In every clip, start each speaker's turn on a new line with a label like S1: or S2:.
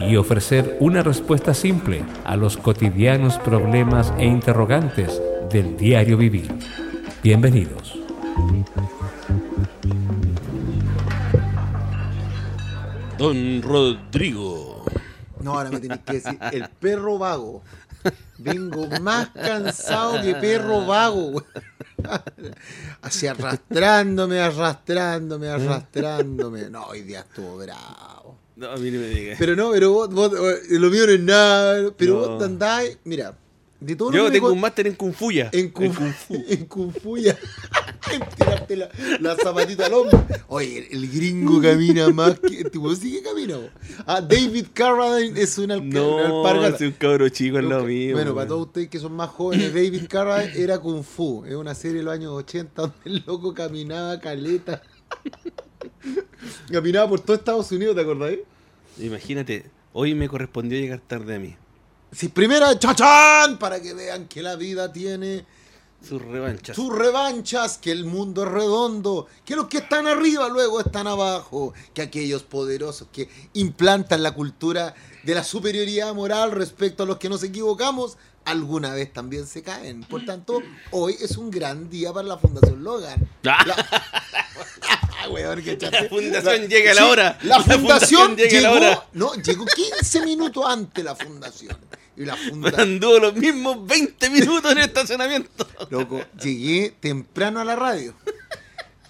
S1: y ofrecer una respuesta simple a los cotidianos problemas e interrogantes del diario vivir. Bienvenidos.
S2: Don Rodrigo.
S3: No, ahora me tienes que decir, el perro vago. Vengo más cansado que perro vago. Así arrastrándome, arrastrándome, arrastrándome. No, hoy día estuvo bravo.
S2: No, a mí no me digas.
S3: Pero no, pero vos, vos- eh, lo mío no es nada. Pero
S2: No.
S3: vos te andás, mira, de todo lo
S2: Yo tengo un máster en Kung Fu ya.
S3: en Kung,
S2: Fu.
S3: en Kung Fu ya. En tirarte la, la zapatita al hombro. Oye, el, el gringo camina más que. Tipo, sí que camina. Ah, David Carradine es una alca- una
S2: No,
S3: alpargata.
S2: es un cabro chico lado
S3: Nunca-
S2: mío.
S3: Bueno, para todos ustedes que son más jóvenes, David Carradine era Kung Fu. Es una serie de los años 80 donde el loco caminaba caleta. caminaba por todo Estados Unidos, ¿te acordáis?
S2: Imagínate, hoy me correspondió llegar tarde a mí.
S3: Sí, primera chachán para que vean que la vida tiene
S2: Sus revanchas.
S3: sus revanchas, que el mundo es redondo, que los que están arriba luego están abajo, que aquellos poderosos que implantan la cultura de la superioridad moral respecto a los que nos equivocamos, alguna vez también se caen. Por tanto, hoy es un gran día para la Fundación Logan.
S2: Ah.
S3: La, weón, que
S2: La
S3: chate.
S2: fundación llega a la hora.
S3: La
S2: La
S3: fundación,
S2: fundación llega a la
S3: llegó,
S2: hora.
S3: no, llegó 15 minutos antes la fundación. Y la fundación
S2: Anduvo los mismos 20 minutos en el estacionamiento.
S3: Loco, llegué temprano a la radio.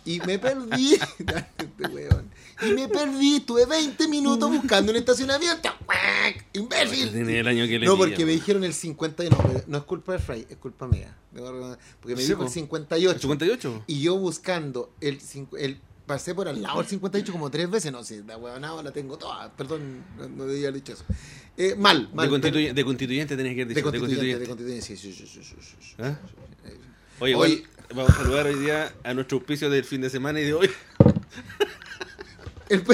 S3: Y me perdí. Este weón. Y me perdí. Tuve 20 minutos buscando un estacionamiento. ¡Imbécil!
S2: El año que le
S3: No, porque me dijeron el 50 y no, no es culpa de Fray, es culpa mía. Porque me
S2: Sí,
S3: dijo
S2: po.
S3: el 58.
S2: ¿El 58?
S3: Y yo buscando el, el pasé por al lado del 58 como tres veces, no sé, la huevonada la tengo toda. Perdón, no, no debía haber dicho eso. Eh, mal, mal.
S2: De, constituye- de constituyente tenés que haber
S3: de constituyente, de
S2: constituyente.
S3: sí, sí, sí, sí, sí, sí,
S2: ¿Ah? Oye,
S3: Hoy-
S2: vamos a saludar hoy día a nuestro auspicio del fin de semana y de hoy.
S3: El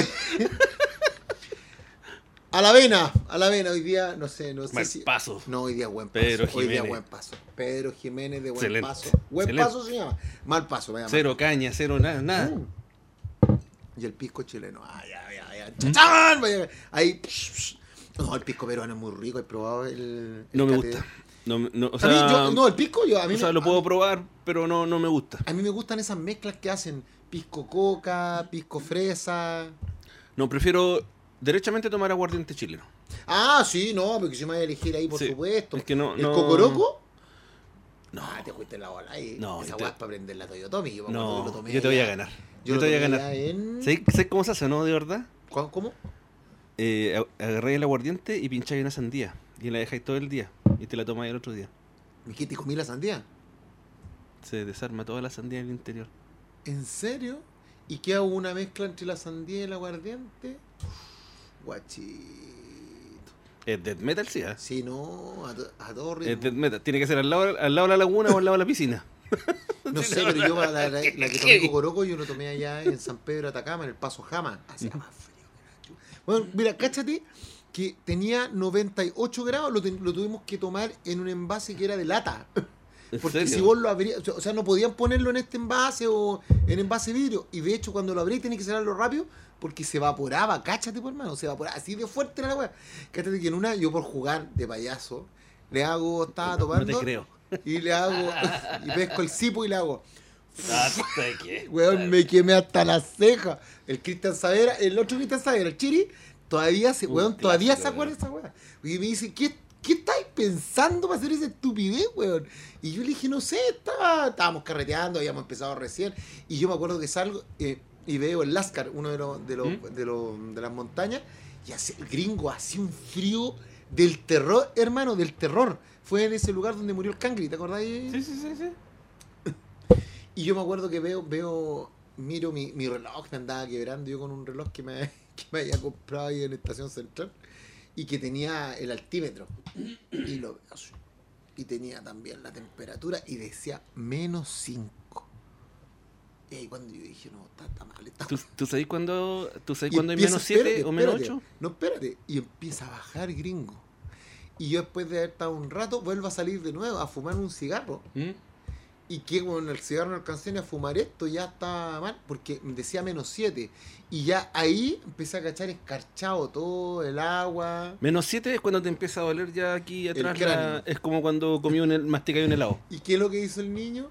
S3: a la avena, a la avena, hoy día, no sé, no sé
S2: Mal
S3: si.
S2: paso.
S3: No, hoy día buen paso.
S2: Pedro
S3: hoy día buen paso. Pedro Jiménez de buen
S2: Excelente,
S3: paso. Buen
S2: excelente.
S3: paso se llama. Mal paso, vaya.
S2: Cero caña, cero nada, nada.
S3: Mm. Y el pisco chileno. Ay, ay, ay, ay. Ahí. psh, psh. No, el pisco peruano es muy rico. He probado el. el
S2: No me gusta. No, no, o
S3: A mí, yo- no, el pisco, yo, a mí
S2: o sea, lo puedo
S3: mí-
S2: probar, pero no, no me gusta.
S3: A mí me gustan esas mezclas que hacen pisco coca, pisco fresa.
S2: No, prefiero derechamente tomar aguardiente chileno.
S3: Ah, sí, no, porque si me voy a elegir ahí, por
S2: Sí,
S3: supuesto.
S2: es que no-
S3: ¿El
S2: no-
S3: cocoroco?
S2: No.
S3: Ah, te fuiste la bola ahí.
S2: No,
S3: Esa
S2: te-
S3: es para prender la Toyotomi. Yo
S2: No,
S3: lo tomé
S2: yo te voy a ganar.
S3: Yo,
S2: te voy a ganar.
S3: en...
S2: ¿Sabes sabes cómo se hace, no? De verdad.
S3: ¿Cómo?
S2: Eh, ag- agarráis el aguardiente y pincháis una sandía. Y la dejáis todo el día. Y te la tomáis el otro día.
S3: ¿Me dijiste comí la sandía?
S2: Se desarma toda la sandía en el interior.
S3: ¿En serio? ¿Y qué hago una mezcla entre la sandía y el aguardiente? Guachito.
S2: Es death metal, sí. ¿ah?
S3: Sí, no, a, to- a todo
S2: Es
S3: ritmo.
S2: death metal. Tiene que ser al lado, al lado de la laguna o al lado de la piscina.
S3: No sé, pero yo la, la- la que tomé Cocoroco yo lo tomé allá en San Pedro Atacama, en el Paso Jama. Hacía más frío que Bueno, mira, cáchate que tenía 98 grados, lo, ten- lo tuvimos que tomar en un envase que era de lata.
S2: ¿En
S3: Porque
S2: serio?
S3: si vos lo abrías, o sea, no podían ponerlo en este envase o en envase vidrio. Y de hecho, cuando lo abrí, tenés que cerrarlo rápido porque se evaporaba. Cáchate, por hermano, se evaporaba. Así de fuerte era la weá. Cáchate que en una, yo por jugar de payaso, le hago, estaba
S2: No
S3: tomando.
S2: te creo.
S3: Y le hago, y pesco el cipo y le hago. Weón, me quemé hasta las cejas. El Cristian Savera, el otro Cristian Savera, el Chiri, todavía se,
S2: Un
S3: weón, todavía se acuerda esa weá. Y me dice, ¿qué, qué estáis pensando para hacer esa estupidez, weón? Y yo le dije, no sé, estaba, estábamos carreteando, habíamos empezado recién. Y yo me acuerdo que salgo eh, y veo el Lascar, uno de los, de los,
S2: ¿Mm?
S3: de los, de las montañas, y hace, el gringo hacía un frío del terror, hermano, del terror. Fue en ese lugar donde murió el cangri, ¿te acordáis?
S2: Sí, sí, sí, sí.
S3: Y yo me acuerdo que veo, veo, miro mi, mi reloj, me andaba quebrando yo con un reloj que me, que me había comprado ahí en Estación Central y que tenía el altímetro. Y lo y tenía también la temperatura y decía menos 5. Y ahí cuando yo dije, no, está, está mal. Está
S2: ¿Tú, tú sabes cuándo, tú sabes
S3: y
S2: cuándo hay menos 7
S3: espérate,
S2: o menos
S3: espérate.
S2: 8?
S3: No, espérate. Y empieza a bajar gringo. Y yo después de haber estado un rato, vuelvo a salir de nuevo a fumar un cigarro. Y que con el cigarro no alcancé ni a fumar esto, ya está mal, porque decía menos 7. Y ya ahí empecé a cachar escarchado todo, el agua.
S2: Menos 7 es cuando te empieza a doler ya aquí atrás. la- es como cuando comí un masticáis un helado.
S3: ¿Y qué es lo que hizo el niño?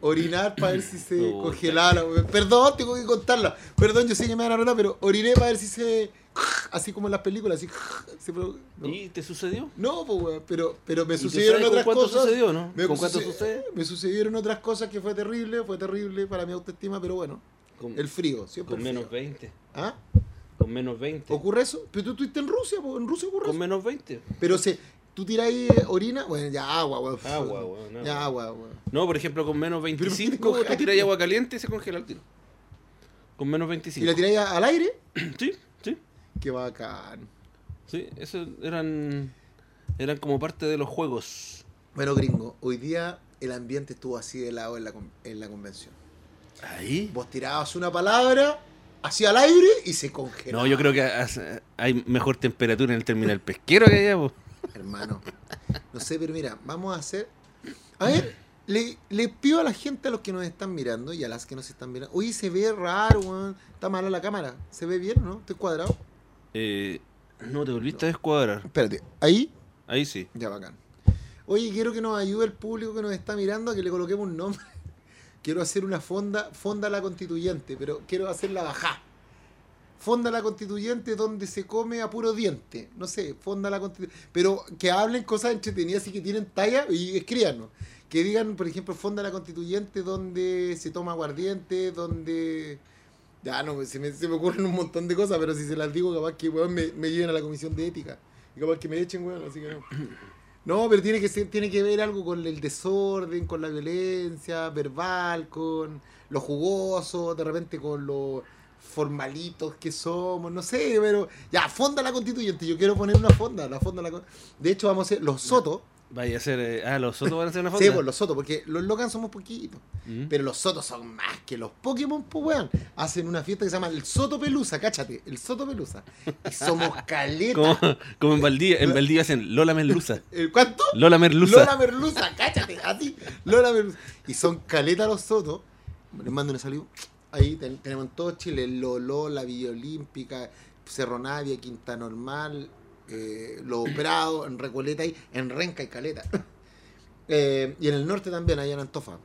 S3: Orinar para ver si se congelaba. Perdón, tengo que contarla. Perdón, yo sé que me van a retar, pero oriné para ver si se. Así como en las películas, así. ¿no?
S2: ¿Y te sucedió?
S3: No, pues, pero, pero me
S2: ¿Y
S3: sucedieron
S2: con
S3: otras
S2: cuánto
S3: cosas.
S2: sucedió, no?
S3: Me
S2: ¿Con cuánto
S3: suce-
S2: sucede?
S3: Me sucedieron otras cosas que fue terrible, fue terrible para mi autoestima, pero bueno,
S2: Con,
S3: el frío, siempre.
S2: con
S3: el
S2: menos
S3: frío.
S2: 20.
S3: ¿Ah?
S2: Con menos 20.
S3: ¿Ocurre eso? Pero tú estuviste en Rusia, po, en Rusia ocurre
S2: Con
S3: eso.
S2: menos 20.
S3: Pero se, tú tiras ahí orina, bueno, ya agua, weón.
S2: Agua, weón, agua.
S3: Ya agua, weón.
S2: No, por ejemplo, con menos
S3: ¿por qué te
S2: 25
S3: coges?
S2: tú agua caliente y se congela el tiro. Con menos
S3: ¿Y
S2: 25.
S3: la tiráis al aire?
S2: Sí.
S3: Qué bacán.
S2: Sí, eso eran eran como parte de los juegos.
S3: Bueno, gringo, hoy día el ambiente estuvo así de lado en la, en la convención.
S2: Ahí.
S3: Vos tirabas una palabra hacia el aire y se congelaba.
S2: No, yo creo que hay mejor temperatura en el terminal pesquero que allá, po.
S3: Hermano. No sé, pero mira, vamos a hacer. A ver, le, le pido a la gente, a los que nos están mirando y a las que nos están mirando. Oye, se ve raro, weón. Está mala la cámara. ¿Se ve bien o no? ¿Estoy cuadrado?
S2: Eh, no, te volviste a descuadrar.
S3: Espérate, ahí.
S2: Ahí sí.
S3: Ya, bacán. Oye, quiero que nos ayude el público que nos está mirando a que le coloquemos un nombre. Quiero hacer una fonda, fonda la constituyente, pero quiero hacerla bajá. Fonda la constituyente donde se come a puro diente. No sé, fonda la constituyente. Pero que hablen cosas entretenidas y que tienen talla y escríbanos. Que digan, por ejemplo, fonda la constituyente donde se toma aguardiente, donde... Ya, no, se me, se me ocurren un montón de cosas, pero si se las digo, capaz que weón, me, me lleven a la comisión de ética. Y capaz que me echen, weón, así que no. No, pero tiene que ser, tiene que ver algo con el desorden, con la violencia verbal, con lo jugoso, de repente con lo formalitos que somos, no sé, pero ya, fonda la constituyente, yo quiero poner una fonda, la fonda la De hecho, vamos a hacer los sotos,
S2: Vaya a ser. eh, ah, los otros van a hacer una foto.
S3: sí, pues los sotos, porque los Logan somos poquitos,
S2: Mm.
S3: pero los sotos son más que los Pokémon, pues weón. Hacen una fiesta que se llama el Soto Pelusa, cáchate, el Soto Pelusa. Y somos caletas.
S2: Como, como en Valdivia, en Valdivia hacen Lola Merluza.
S3: ¿El ¿Cuánto?
S2: Lola Merluza.
S3: Lola Merluza, cáchate, así. Lola Merluza. Y son caleta los sotos. Les mando una salud. Ahí ten- tenemos en todo Chile Lolo, la Villa Olímpica, Cerro Navia, Quinta Normal, eh, Los en Recoleta y en Renca y Caleta. Eh, y en el norte también, allá en Antofa.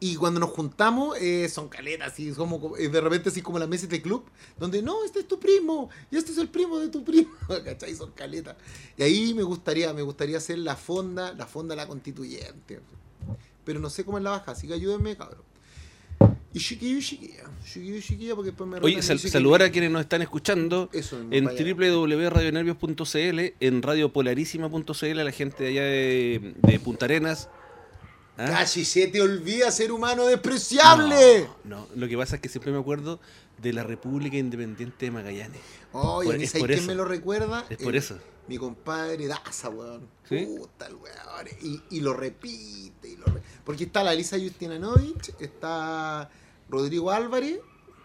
S3: Y cuando nos juntamos, eh, son caletas, y somos de repente así como las mesas de club, donde no, este es tu primo, y este es el primo de tu primo, ¿cachai? Son caletas. Y ahí me gustaría, me gustaría hacer la fonda, la fonda la constituyente. Pero no sé cómo es la baja, así que ayúdenme, cabrón. Y chiquillo y chiquilla, chiquillo y chiquilla, porque después me
S2: Oye, sal-
S3: que-
S2: saludar a quienes nos están escuchando
S3: Eso
S2: en www.radionervios.cl, en radiopolarísima.cl, a la gente de allá de, de Punta Arenas. ¿Ah?
S3: Casi se te olvida ser humano despreciable.
S2: No, no, lo que pasa es que siempre me acuerdo de la República Independiente de Magallanes.
S3: Oye,
S2: Por-
S3: ¿ni
S2: es
S3: sabes
S2: por
S3: quién me lo recuerda?
S2: Es por
S3: El-
S2: eso.
S3: Mi compadre Daza, weón.
S2: ¿Sí?
S3: Puta el weón. Y, y lo repite. Y lo re- Porque está la Elisa Justinovich, está Rodrigo Álvarez,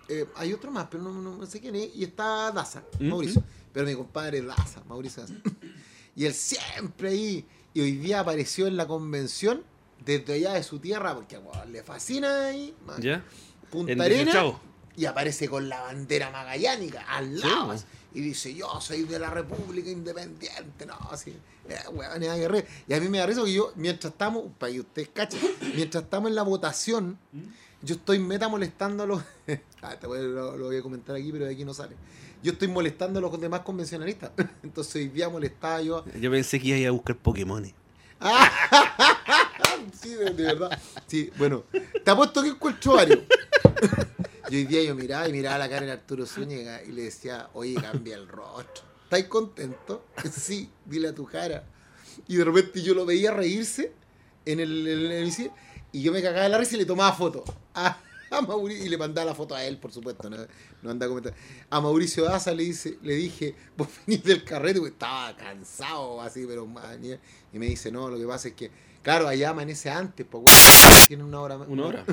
S3: eh, hay otro más, pero no, sé quién es, y está Daza,
S2: Mm,
S3: Mauricio. Pero mi compadre Daza, Mauricio Daza. y él siempre ahí. Y hoy día apareció en la convención desde allá de su tierra, porque weón, le fascina ahí. man.
S2: ¿Ya?
S3: Punta
S2: En
S3: Arena. Y aparece con la bandera magallánica al lado. y dice, yo soy de la República Independiente. No, así, eh, weón, es. Y a mí me da risa porque yo, mientras estamos, para que ustedes cachen, mientras estamos en la votación, yo estoy meta molestando a los... Ah, te voy- lo, lo voy a comentar aquí, pero de aquí no sale. Yo estoy molestando a los demás convencionalistas. Entonces hoy día molestaba yo
S2: Yo pensé que iba a buscar Pokémon.
S3: sí, de, de verdad. Sí, bueno, te apuesto que encuentro varios. Y hoy día yo miraba y miraba la cara de Arturo Zúñiga y le decía, oye, cambia el rostro. ¿Estás contento? Sí, dile a tu cara. Y de repente yo lo veía reírse en el, en el y yo me cagaba la risa y le tomaba foto. Ah, a Mauricio, y le mandaba la foto a él, por supuesto, no, no anda comentando. A Mauricio Daza le dice, le dije, vos venís del carrete, porque estaba cansado así, pero man, y y me dice, no, lo que pasa es que, claro, allá amanece antes, pues tienen una hora
S2: Una hora.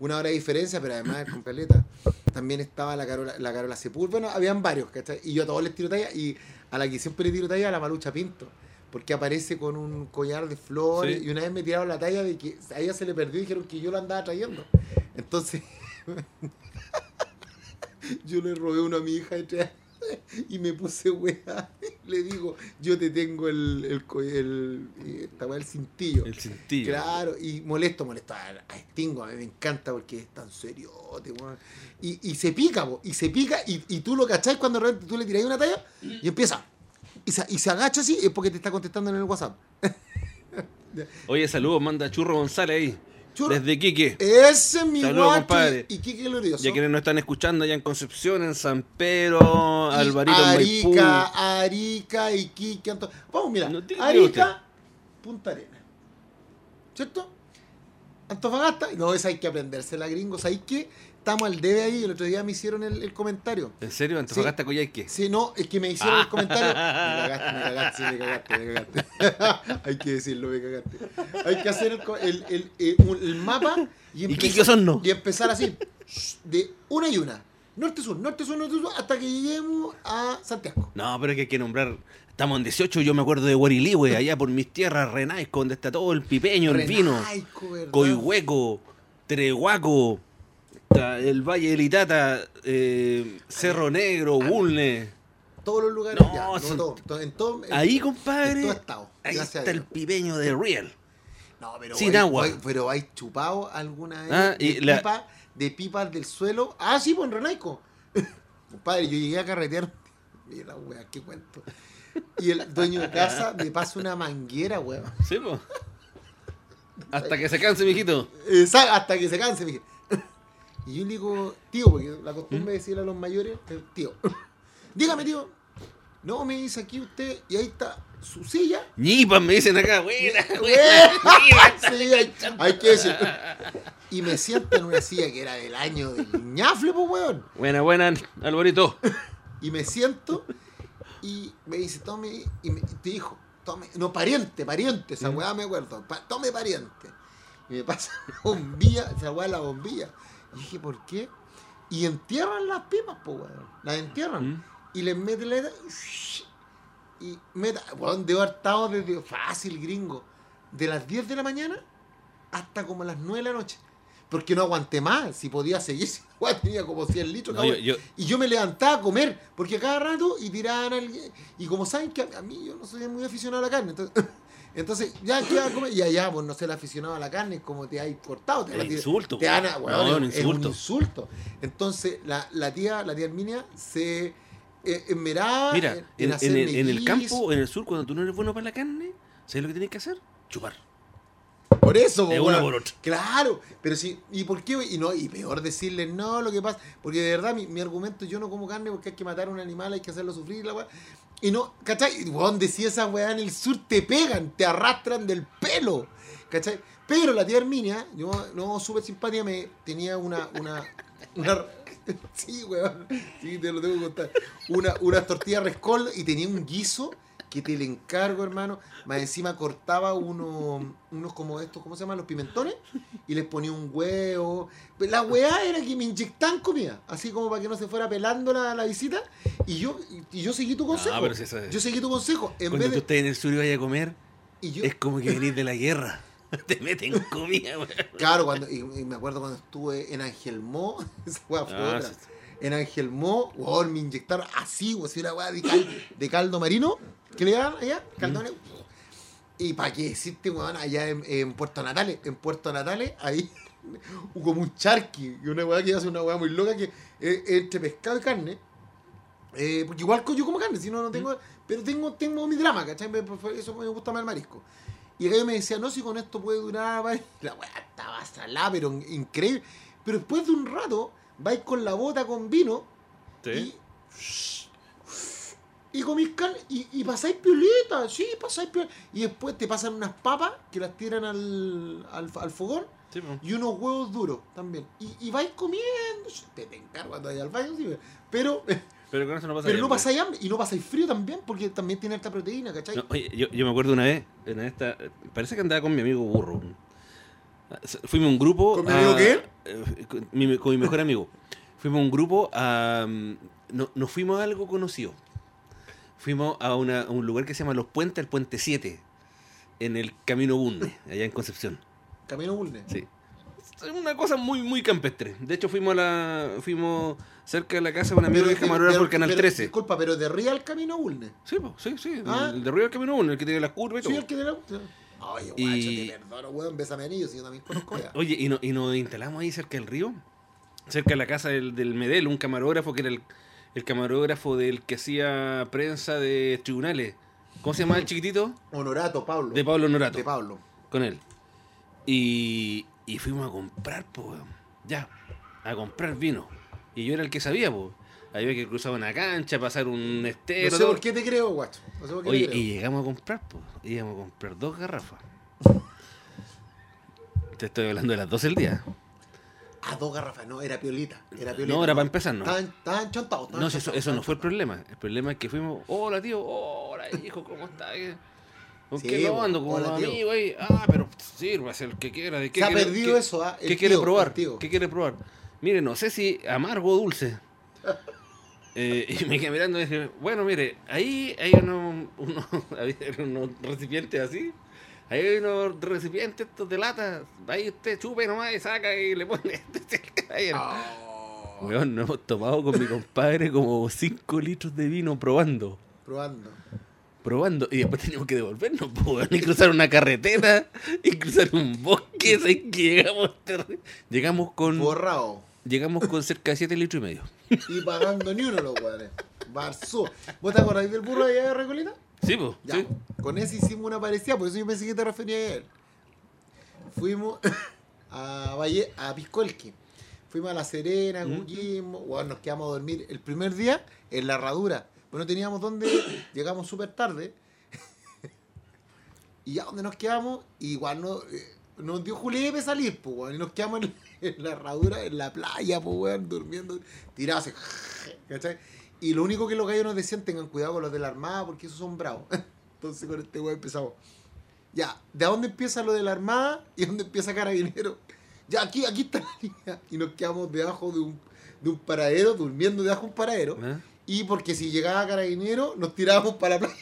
S3: Una hora de diferencia, pero además con caleta. También estaba la Carola, la Carola Sepúlveda, bueno, habían varios, ¿cachai? Y yo a todos les tiro talla, y a la que siempre le tiro talla a la Malucha Pinto, porque aparece con un collar de flores,
S2: Sí.
S3: y una vez me tiraron la talla de que a ella se le perdió y dijeron que yo lo andaba trayendo. Entonces, yo le robé uno a mi hija de tres años y me puse weá. Le digo, yo te tengo el, el, el, esta weá, el cintillo.
S2: El cintillo.
S3: Claro, y molesto, molesto a, a Stingo, a mí me encanta porque es tan serio, y, y se pica, po, y se pica, y, y tú lo cachás cuando realmente tú le tiras una talla y empieza. Y se, y se agacha así, es porque te está contestando en el WhatsApp.
S2: Oye, saludos, manda Churro González ahí. Desde Quique.
S3: Ese es mi
S2: Saludos, compadre.
S3: y, y Kike Glorioso.
S2: Ya quienes nos están escuchando allá en Concepción, en San Pedro,
S3: Y
S2: Alvarito, en Maipú.
S3: Arica, Arica, Iquique, Anto- Vamos, mira,
S2: No
S3: Arica, Punta Arena. ¿Cierto? Antofagasta, no, esa hay que aprendérsela, gringos. Ahí que estamos al debe ahí. El otro día me hicieron el, el comentario.
S2: ¿En serio? ¿Antofagasta, Coyhaique?
S3: Sí, no, es que me hicieron el comentario. Me cagaste, me cagaste, me cagaste, me cagaste. hay que decirlo, me cagaste. Hay que hacer el, el mapa y,
S2: ¿Y
S3: empezar-
S2: Quique Osorno?
S3: y empezar así, de una y una. Norte-sur, norte-sur, norte-sur, hasta que lleguemos a Santiago.
S2: No, pero es que hay que nombrar. Estamos en 18, yo me acuerdo de Guarilihue, allá por mis tierras, Renaisco, donde está todo el pipeño, el vino.
S3: Renaico, ¿verdad?
S2: Coihueco, Trehuaco, el Valle del Itata, eh, Cerro Negro, Bulne.
S3: Todos los lugares,
S2: No,
S3: ya, no,
S2: son-
S3: todo, todo, en todo, en-
S2: Ahí,
S3: en
S2: compadre,
S3: todo estado,
S2: ahí está el
S3: Dios.
S2: pipeño de Real.
S3: No, pero
S2: Sin
S3: hay-
S2: agua.
S3: hay- pero hay chupado alguna vez
S2: Ah, y
S3: de,
S2: la-
S3: pipa, de pipas del suelo. Ah, sí, pues en Renaico. Compadre, yo llegué a carretear. Mira la wea, qué cuento. Y el dueño de casa me pasa una manguera, weón.
S2: Sí, po. Hasta que se canse, mijito.
S3: Hasta que se canse, dije. Y yo le digo, tío, porque la costumbre de decirle a los mayores, tío, dígame, tío. No, me dice aquí usted, y ahí está su silla.
S2: Ñipas, me dicen acá, buena,
S3: Sí, hay, hay que decir. Y me siento en una silla que era del año del ñafle, pues, weón.
S2: Buena, buena, Alvarito.
S3: Y me siento y me dice, tome, y me, te dijo, tome, no, pariente, pariente, esa weá me acuerdo, pa- tome pariente. Y me pasa la bombilla, esa weá la bombilla. Y dije, ¿por qué? Y entierran las pipas, pues, weón. Las entierran.
S2: Mm.
S3: Y les meten la y meta, weón, debo haber estado desde fácil, gringo, de las 10 de la mañana hasta como las 9 de la noche. Porque no aguanté más, si podía seguir, weá tenía como 100 litros.
S2: No, yo- yo-
S3: Y yo me levantaba a comer, porque cada rato y tiraban al... Y como saben que a, a mí yo no soy muy aficionado a la carne, entonces, entonces ya que a comer, y allá pues no ser aficionado a la carne, como te hay cortado. Te,
S2: El
S3: la tira-
S2: insulto,
S3: Te
S2: po.
S3: dan a-
S2: No,
S3: weón,
S2: un
S3: es
S2: insulto.
S3: un insulto. Entonces la, la tía, la tía Herminia se eh, enmeraba
S2: Mira,
S3: en,
S2: en,
S3: hacer
S2: en el, en el campo, en el sur, cuando tú no eres bueno para la carne, ¿sabes lo que tienes que hacer? Chupar.
S3: Por eso,
S2: De una por otra.
S3: Claro, pero sí, ¿y por qué? Y no, y peor decirle no, lo que pasa, porque de verdad mi, mi argumento yo no como carne porque hay que matar a un animal, hay que hacerlo sufrir, la weá. Y no, ¿cachai? Weón, decía esa weá en el sur, te pegan, te arrastran del pelo, ¿cachai? Pero la tía Herminia, yo no, súper simpática, me tenía una, una, una, sí, weón, sí, te lo tengo que contar, una, una tortilla rescol y tenía un guiso que te le encargo, hermano. Más encima cortaba uno, unos como estos, ¿cómo se llaman? Los pimentones. Y les ponía un huevo. La weá era que me inyectaban comida. Así como para que no se fuera pelando la, la visita. Y yo, y yo seguí tu consejo.
S2: pero si eso es-
S3: Yo seguí tu consejo. En
S2: Cuando
S3: vez
S2: tú
S3: de.
S2: estés en el sur y vayas a comer,
S3: Y yo,
S2: es como que venís de la guerra. Te meten comida, weón.
S3: Claro, cuando, y, y me acuerdo cuando estuve en Angelmó, esa weá fue
S2: Ah,
S3: otra.
S2: sí.
S3: En Angelmó, weón, me inyectaron así, weón, así una weá de, cal- de caldo marino, que le daban allá, caldo marino. Y para qué decirte, weón, allá en, en Puerto Natales, en Puerto Natales, ahí, como un charqui, y una weá que hace una weá muy loca que es entre pescado y carne. Eh, porque igual yo como carne, si no, no tengo. Pero tengo, tengo mi drama, ¿cachai? Por Eso me gusta más el marisco. Y el gallo me decía, no, si con esto puede durar. va". La weá estaba salada, pero increíble. Pero después de un rato, vais con la bota con vino y. Y comís carne y, y pasáis piolita, sí, pasáis piolita. Y después te pasan unas papas que las tiran al, al, al fogón
S2: Sí,
S3: y unos huevos duros también. Y, y vais comiendo, te, te encargo cuando vayas al baño, sí, pero,
S2: Pero con eso no
S3: pero no
S2: hambre.
S3: pasáis hambre y no pasáis frío también, porque también tiene esta proteína, ¿cachai?
S2: No, oye, yo, yo me acuerdo una vez, en esta, parece que andaba con mi amigo burro. Fuimos un grupo.
S3: ¿Con mi amigo
S2: a-
S3: qué?
S2: eh, Con mi, con mi mejor amigo. Fuimos un grupo a. mm, No, nos fuimos a algo conocido. Fuimos a, una- a un lugar que se llama Los Puentes, el Puente 7, en el Camino Bunde, allá en Concepción.
S3: Camino Bulne.
S2: Sí. Es una cosa muy, muy campestre. De hecho, fuimos a la. Fuimos cerca de la casa de un amigo que es
S3: de-
S2: por Canal
S3: pero,
S2: 13.
S3: Disculpa, pero de Real Camino Bulne.
S2: Sí, po, sí, sí.
S3: Ah.
S2: El de Río del Camino Bunde, el que tiene las curvas y todo.
S3: Sí, el que de la. Oye, guacho,
S2: Y-
S3: te perdono, weón, bésame anillo, si yo también conozco ya.
S2: Oye, y, no- y nos instalamos ahí cerca del río, cerca de la casa del, del Medel, un camarógrafo que era el, el camarógrafo del que hacía prensa de tribunales. ¿Cómo se llamaba el chiquitito?
S3: Honorato, Pablo.
S2: De Pablo Norato.
S3: De Pablo.
S2: Con él. Y, y fuimos a comprar, pues, ya, a comprar vino. Y yo era el que sabía, pues. Había que cruzar una cancha, pasar un
S3: No
S2: estero.
S3: sé
S2: todo.
S3: por qué te creo, guacho. No sé por qué
S2: Oye,
S3: te creo.
S2: y llegamos a comprar, pues. Íbamos a comprar dos garrafas. Te estoy hablando de las 12 del día.
S3: Ah, dos garrafas, no, era piolita. Era piolita.
S2: No, era para empezar, no.
S3: Estaban, estaban chontados. estaban
S2: No, si eso,
S3: chontados,
S2: eso no fue el
S3: chontados.
S2: problema. El problema es que fuimos, hola tío, hola hijo, ¿cómo estás? ¿Con
S3: Sí,
S2: qué lo ando? Como
S3: hola,
S2: amigo ahí. Ah, pero sírvase el que quiera. ¿De qué
S3: Se ha perdido
S2: qué-
S3: eso, ¿ah?
S2: ¿Qué
S3: tío,
S2: quiere probar?
S3: tío.
S2: ¿Qué quiere probar? Mire, no sé si amargo o dulce. Eh, y me quedé mirando y dije, bueno, mire, ahí hay unos, había unos recipientes así. Ahí hay unos recipientes estos de lata. Ahí usted chupe nomás y saca y le pone. ahí.
S3: Oh,
S2: Weón, nos hemos tomado con mi compadre como 5 litros de vino probando.
S3: probando.
S2: Probando. Y después teníamos que devolvernos, weón, y cruzar una carretera, y cruzar un bosque. llegamos, llegamos con
S3: Borrado.
S2: llegamos con cerca de 7 litros y medio.
S3: Y pagando ni uno los weones. Barzú. ¿Vos te acordás del burro allá de Recoleta?
S2: Sí, pues.
S3: Ya.
S2: Sí.
S3: Con ese hicimos una parecida, por eso yo pensé que te refería a él. Fuimos a Valle, a Piscolqui. Fuimos a La Serena,
S2: ¿Mm?
S3: Coquimbo, bueno, nos quedamos a dormir el primer día en la herradura. Pero no teníamos dónde, llegamos súper tarde. y ya donde nos quedamos, igual no, eh, nos dio julepe salir, pues, weón. Y nos quedamos en, en la herradura, en la playa, pues, weón, durmiendo, tirados así, ¿cachai? Y lo único que los gallos nos decían, tengan cuidado con los de la armada, porque esos son bravos. Entonces con este weón empezamos. Ya, ¿de dónde empieza lo de la armada y dónde empieza carabinero? Ya, aquí, aquí está la línea. Y nos quedamos debajo de un, de un paradero, durmiendo debajo de un paradero.
S2: ¿Ah?
S3: Y porque si llegaba carabinero, nos tirábamos para la playa.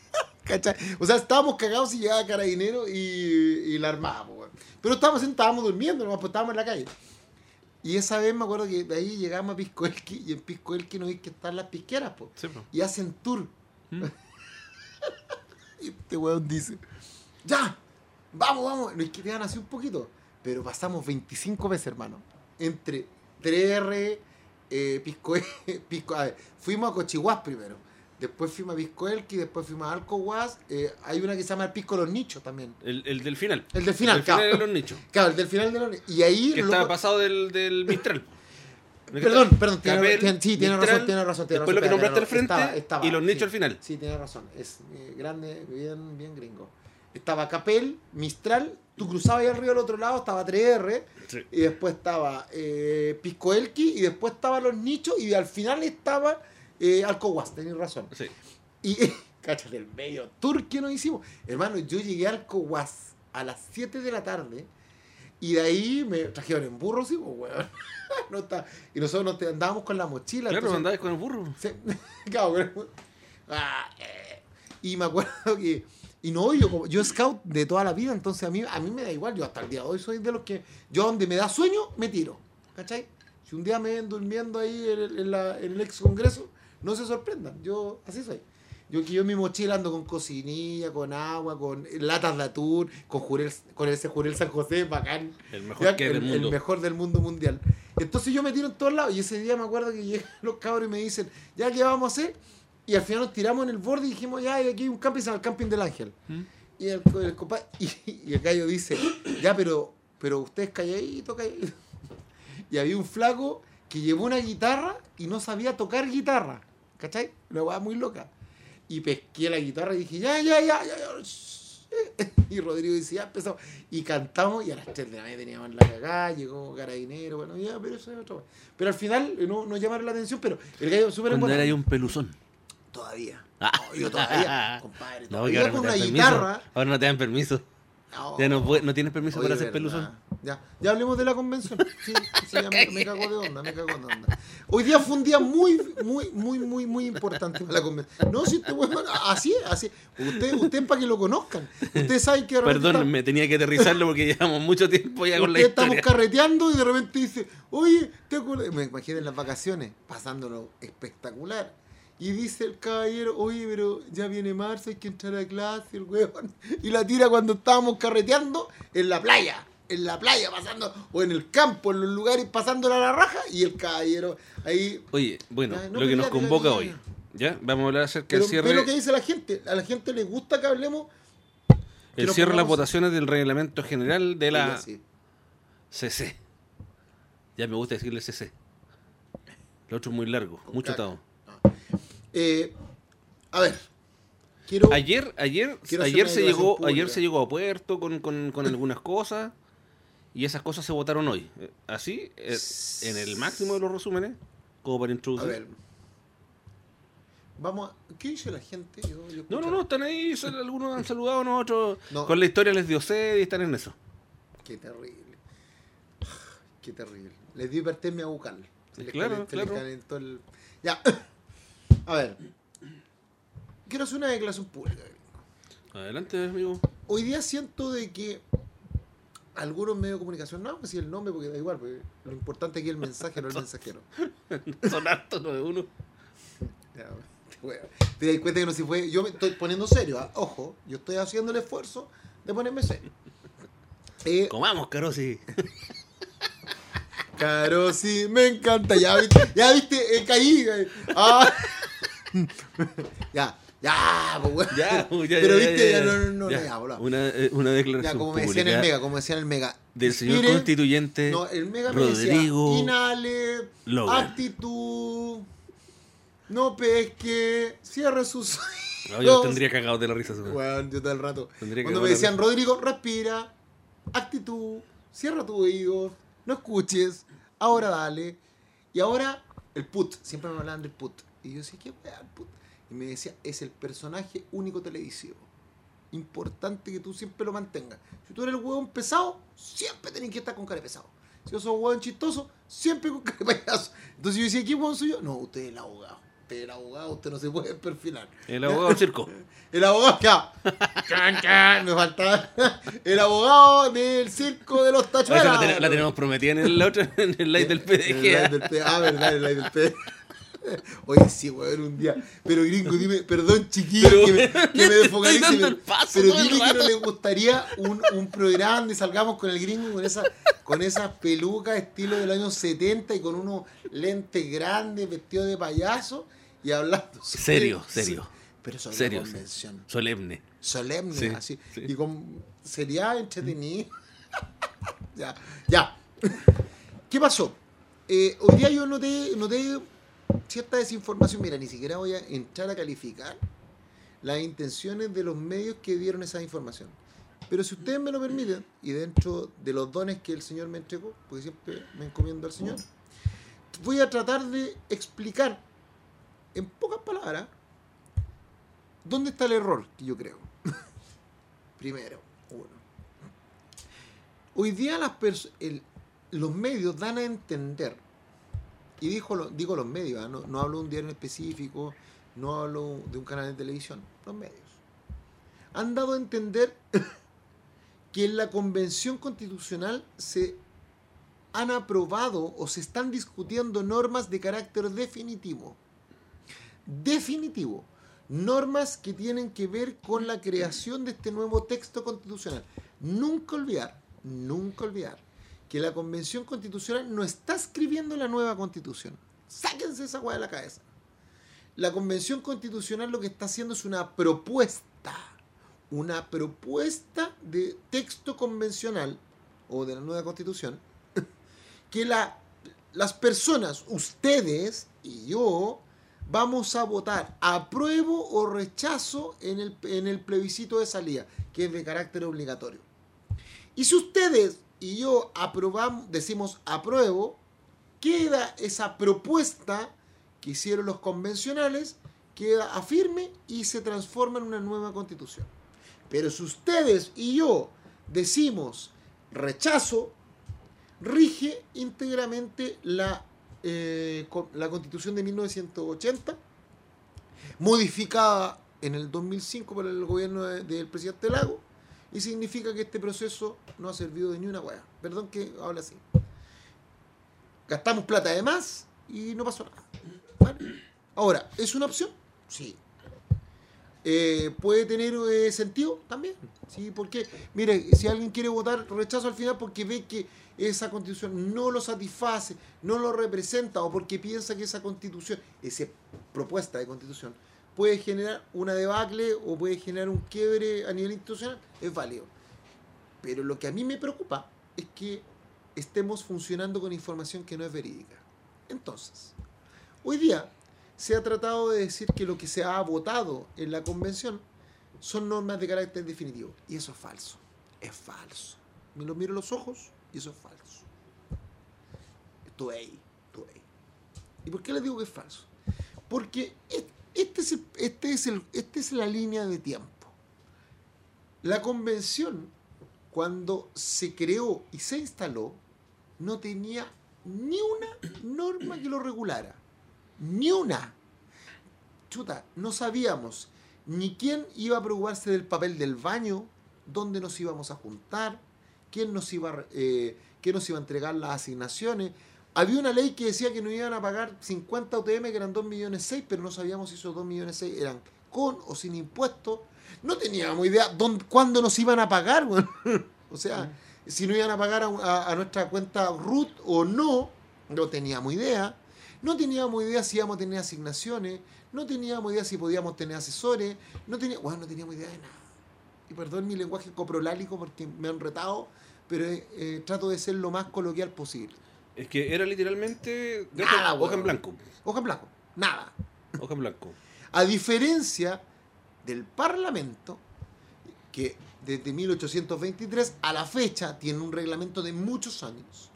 S3: ¿Cachai? O sea, estábamos cagados si llegaba carabinero y, y la armada, weón. Pero estábamos, estábamos durmiendo, nomás, pues estábamos en la calle. Y esa vez me acuerdo que de ahí llegamos a Piscoelqui y en Piscoelqui no hay que estar las pisqueras, pues.
S2: Sí, po.
S3: Y hacen tour.
S2: ¿Mm?
S3: y este weón dice, ya, vamos, vamos. Nos quedan así un poquito. Pero pasamos 25 veces, hermano. Entre 3R, eh, Pisco, Pisco, a ver, fuimos a Cochihuas primero. Después fuimos a Piscoelqui, después fuimos a Alcohuas. Eh, hay una que se llama el Pisco Los Nichos también.
S2: El, el del final.
S3: El del final,
S2: El final
S3: claro.
S2: de los nichos.
S3: Claro, el del final de los Y ahí...
S2: Que estaba pasado del, del Mistral.
S3: Perdón, perdón, tiene,
S2: Capel,
S3: tiene- sí, tiene
S2: Mistral,
S3: razón, tiene razón, tiene
S2: después
S3: razón.
S2: lo que nombraste al frente
S3: estaba- estaba,
S2: y los
S3: sí.
S2: nichos al final.
S3: Sí, tiene razón. Es eh, grande, bien, bien gringo. Estaba Capel, Mistral, tú cruzabas ahí al río al otro lado, estaba 3R,
S2: Sí.
S3: y después estaba eh, Piscoelqui, y después estaba Los Nichos, y al final estaba eh, Alcohuas, tenés razón.
S2: Sí.
S3: Y, cáchate, el medio tour que nos hicimos. Hermano, yo llegué a Alcohuas a las 7 de la tarde, y de ahí me trajeron en burro, sí, pues, weón. No está- y nosotros nos andábamos con la mochila.
S2: Claro,
S3: entonces-
S2: andabas con el burro.
S3: Sí, claro, pero- ah, eh. y me acuerdo que y no yo como- yo scout de toda la vida entonces a mí a mí me da igual yo hasta el día de hoy soy de los que yo donde me da sueño me tiro ¿cachai? si un día me ven durmiendo ahí en, en la- en el ex congreso no se sorprendan yo así soy yo que yo en mi mochila ando con cocinilla, con agua, con latas de atún, con jurel, con ese jurel San José, bacán.
S2: El mejor
S3: Ya,
S2: que del
S3: el,
S2: mundo.
S3: el mejor del mundo mundial. Entonces yo me tiro en todos lados y ese día me acuerdo que llegan los cabros y me dicen, ya, ¿qué vamos a hacer? Y al final nos tiramos en el borde y dijimos, ya, y aquí hay un camping, se llama el camping del ángel.
S2: ¿Mm?
S3: Y el, el compa- y, y el gallo dice, ya, pero, pero ustedes calladito, calladito. Y había un flaco que llevó una guitarra y no sabía tocar guitarra. ¿Cachai? Una weá muy loca. Y pesqué la guitarra y dije, ya, ya, ya, ya, ya. Y Rodrigo decía, ya empezamos. Y cantamos y a las 3 de la mañana teníamos la cagada, llegó carabinero, bueno, ya, pero eso es otra cosa. Pero al final eh, no, nos llamaron la atención, pero el gallo súper
S2: Cuando era ahí un peluzón.
S3: Todavía.
S2: Ah.
S3: No, yo todavía, compadre.
S2: No,
S3: Todavía
S2: que ahora no
S3: con
S2: te
S3: una guitarra.
S2: permiso. Ahora no te dan permiso.
S3: No.
S2: Ya no, no tienes permiso
S3: Oye,
S2: para hacer peluzón.
S3: Ya, ya hablemos de la convención. Sí, sí, ya me, me cago de onda, me cago de onda. Hoy día fue un día muy, muy, muy, muy, muy importante para la convención. No, si usted, bueno, así es, así es. Usted, usted para que lo conozcan. Ustedes saben que
S2: Perdón, me tenía que aterrizarlo porque llevamos mucho tiempo ya con la
S3: Ustedes estamos
S2: historia.
S3: carreteando y de repente dice, oye, ¿te acuerdas? Me imagino en las vacaciones, pasándolo espectacular. Y dice el caballero, oye, pero ya viene marzo, hay que entrar a clase, el huevón. Y la tira cuando estábamos carreteando en la playa, en la playa, pasando, o en el campo, en los lugares, pasándola a la raja. Y el caballero ahí.
S2: Oye, bueno,
S3: no,
S2: lo que nos convoca hoy.
S3: ya.
S2: Vamos a hablar acerca
S3: Pero
S2: del cierre,
S3: ve lo que dice la gente. A la gente le gusta que hablemos.
S2: el cierre de las votaciones del reglamento general de la
S3: Sí,
S2: CC. Ya me gusta decirle CC. Lo otro es muy largo,
S3: Con
S2: mucho atado.
S3: Eh, a ver. Quiero.
S2: Ayer, ayer, ayer se llegó,
S3: pública.
S2: ayer se llegó a puerto con, con- con algunas cosas y esas cosas se votaron hoy. Eh, Así, eh, en el máximo de los resúmenes, como para
S3: A
S2: introducir.
S3: ver. Vamos a. ¿Qué dice la gente? Yo- yo
S2: No, no, no, están ahí, algunos han saludado, nosotros
S3: No.
S2: con la historia les dio sed y están en eso.
S3: Qué terrible. Qué terrible. Les dio hipertermia bucal. Les
S2: Claro,
S3: calentó- les
S2: claro.
S3: el- Ya. A ver. Quiero hacer una declaración pública.
S2: Adelante, amigo.
S3: Hoy día siento de que algunos medios de comunicación, no a decir el nombre porque da igual, porque lo importante aquí es el mensaje, no el mensajero.
S2: Son hartos los de uno.
S3: Ya, te das cuenta que no se fue. Yo me estoy poniendo serio, ¿ah? ojo, yo estoy haciendo el esfuerzo de ponerme serio. Eh,
S2: Comamos, Carosi.
S3: Caro, sí, me encanta. Ya viste, ya viste, eh, caí. eh. Ah. ya, ya, pues, weón.
S2: Ya, uh, ya,
S3: Pero
S2: ya,
S3: viste,
S2: ya,
S3: ya,
S2: ya.
S3: no, no, no,
S2: Ya,
S3: ya, boludo.
S2: Una, eh, una declaración
S3: Ya, como me decía en
S2: pública
S3: el Mega, como decía en el Mega.
S2: del señor
S3: Inspire-
S2: constituyente
S3: No, el Mega me decía,
S2: Rodrigo
S3: inhale,
S2: Logan.
S3: actitud, no pesque, cierre sus...
S2: No, yo tendría cagado de la risa. Weón,
S3: yo todo el rato.
S2: Tendría
S3: Cuando me decían, Rodrigo, respira, actitud, cierra tu oído, no escuches, ahora dale. Y ahora, el put, siempre me hablaban del put. Y yo decía, ¿qué weá el put? Y me decía, es el personaje único televisivo. Importante que tú siempre lo mantengas. Si tú eres el huevón pesado, siempre tenés que estar con cara de pesado. Si yo soy un huevón chistoso, siempre con cara de payaso. Entonces yo decía, ¿qué huevón soy yo? No, usted es el abogado. Usted es el abogado, usted no se puede perfilar.
S2: El abogado del circo.
S3: El abogado, ya. Chan, chan, me faltaba. El abogado del circo de los tachuelas.
S2: la, ten- la tenemos prometida en el otro, en el live del
S3: El
S2: PDG.
S3: live del P- Ah, verdad, el live del P. Oye, sí, weón, un día. Pero gringo, dime, perdón, chiquillo,
S2: Pero,
S3: que me, que me pero- dime que no le gustaría un, un programa donde salgamos con el gringo con esa con esas pelucas estilo del año 70 y con unos lentes grandes, vestido de payaso y hablando.
S2: Serio, serio.
S3: Pero sobre
S2: Serio,
S3: convención
S2: Solemne.
S3: solemne,
S2: Sí,
S3: así.
S2: sí.
S3: Y con sería entretenido. ya, ya. ¿Qué pasó? Eh, hoy día yo noté, noté cierta desinformación. Mira, ni siquiera voy a entrar a calificar las intenciones de los medios que dieron esa información. Pero si ustedes me lo permiten, y dentro de los dones que el Señor me entregó, porque siempre me encomiendo al Señor, voy a tratar de explicar en pocas palabras dónde está el error que yo creo. Primero, uno. Hoy día los medios dan a entender, y dijo, digo los medios, ¿ah? no, no hablo de un diario específico, no hablo de un canal de televisión, los medios. Han dado a entender que en la convención constitucional se han aprobado o se están discutiendo normas de carácter definitivo. Definitivo. Normas que tienen que ver con la creación de este nuevo texto constitucional. Nunca olvidar, nunca olvidar que la convención constitucional no está escribiendo la nueva constitución. Sáquense esa hueá de la cabeza. La convención constitucional lo que está haciendo es una propuesta. Una propuesta de texto convencional o de la nueva constitución que la, las personas, ustedes y yo, vamos a votar apruebo o rechazo en el, en el plebiscito de salida, que es de carácter obligatorio. Y si ustedes y yo aprobamos, decimos apruebo, queda esa propuesta que hicieron los convencionales, queda a firme y se transforma en una nueva constitución. Pero si ustedes y yo decimos rechazo, rige íntegramente la, eh, la constitución de 1980, modificada en el 2005 por el gobierno de- del presidente Lago, y significa que este proceso no ha servido de ni una hueá. Perdón que hable así. Gastamos plata de más y no pasó nada. Ahora, ¿es una opción? Sí. Eh, ¿Puede tener eh, sentido? También. Sí, porque, mire, si alguien quiere votar rechazo al final porque ve que esa constitución no lo satisface, no lo representa, o porque piensa que esa constitución, esa propuesta de constitución, puede generar una debacle o puede generar un quiebre a nivel institucional, es válido. Pero lo que a mí me preocupa es que estemos funcionando con información que no es verídica. Entonces, hoy día se ha tratado de decir que lo que se ha votado en la convención son normas de carácter definitivo. Y eso es falso. Es falso. Me lo miro a los ojos y eso es falso. Estuve ahí, estuve ahí. ¿Y por qué les digo que es falso? Porque este es, el- este es, el, este es la línea de tiempo. La convención, cuando se creó y se instaló, no tenía ni una norma que lo regulara. Ni una. Chuta, no sabíamos ni quién iba a preocuparse del papel del baño, dónde nos íbamos a juntar, quién nos iba eh, quién nos iba a entregar las asignaciones. Había una ley que decía que nos iban a pagar 50 UTM, que eran 2 millones 6, pero no sabíamos si esos 2 millones 6 eran con o sin impuestos. No teníamos idea dónde, cuándo nos iban a pagar. o sea, si nos iban a pagar a, a- a nuestra cuenta RUT o no, no teníamos idea. No teníamos idea si íbamos a tener asignaciones, no teníamos idea si podíamos tener asesores, no, tenía, bueno, no teníamos idea de nada. Y perdón mi lenguaje coprolálico porque me han retado, pero eh, eh, trato de ser lo más coloquial posible.
S2: Es que era literalmente de
S3: Nada,
S2: hoja, hoja en blanco.
S3: Hoja en blanco, nada.
S2: Hoja en blanco.
S3: A diferencia del Parlamento, que desde 1823 a la fecha tiene un reglamento de muchos años.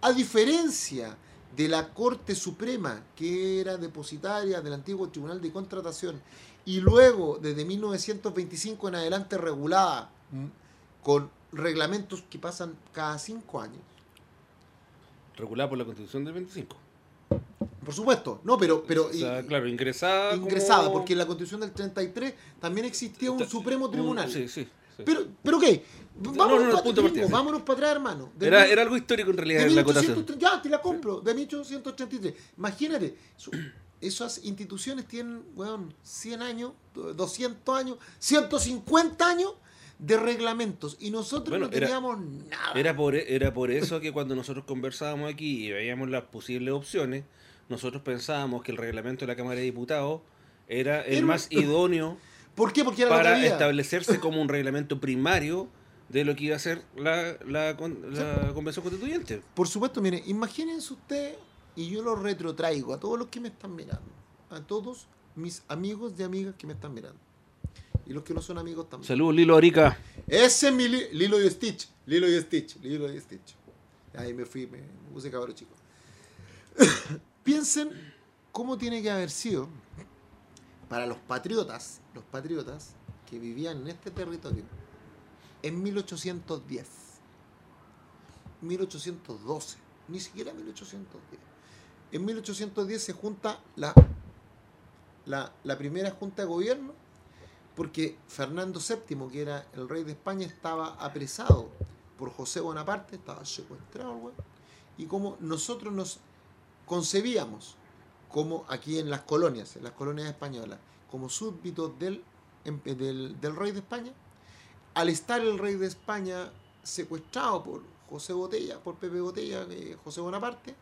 S3: A diferencia de la Corte Suprema, que era depositaria del antiguo Tribunal de Contratación, y luego desde 1925 en adelante regulada mm, con reglamentos que pasan cada cinco años.
S2: Regulada por la Constitución del 25.
S3: Por supuesto, no, pero, pero
S2: o sea,
S3: y-
S2: claro, ingresada.
S3: ingresada,
S2: como-
S3: porque en la Constitución del 33 también existía un Supremo
S2: un-
S3: Tribunal.
S2: Sí, sí. sí.
S3: Pero, pero ¿qué?
S2: no,
S3: Vámonos,
S2: no,
S3: pa-
S2: punto de partida, sí.
S3: vámonos para atrás, hermano. De
S2: Era,
S3: mil-
S2: era algo histórico en realidad
S3: de
S2: en la acotación.
S3: 1830 ya, te la compro. De 1833. Imagínate, esas instituciones tienen, weón, 100 años, 200 años, 150 años de reglamentos. Y nosotros
S2: Bueno,
S3: no
S2: era-
S3: teníamos nada.
S2: Era por, era por eso que cuando nosotros conversábamos aquí y veíamos las posibles opciones, nosotros pensábamos que el reglamento de la Cámara de Diputados era el
S3: Era
S2: más idóneo
S3: ¿Por qué? Porque era
S2: para establecerse como un reglamento primario de lo que iba a ser la, la, la Convención Constituyente.
S3: Por supuesto, mire, imagínense usted, y yo lo retrotraigo a todos los que me están mirando, a todos mis amigos y amigas que me están mirando. Y los que no son amigos también.
S2: Saludos, Lilo Arica.
S3: Ese es mi li- Lilo y Stitch. Lilo y Stitch. Lilo y Stitch. Ahí me fui, me, me puse cabrón chico. Piensen cómo tiene que haber sido para los patriotas, los patriotas que vivían en este territorio en 1810, 1812, ni siquiera 1810. En 1810 se junta la, la, la primera junta de gobierno porque Fernando VII, que era el rey de España, estaba apresado por José Bonaparte, estaba secuestrado, y como nosotros nos concebíamos, como aquí en las colonias, en las colonias españolas, como súbditos del, em- del rey de España, al estar el rey de España secuestrado por José Botella, por Pepe Botella, eh, José Bonaparte,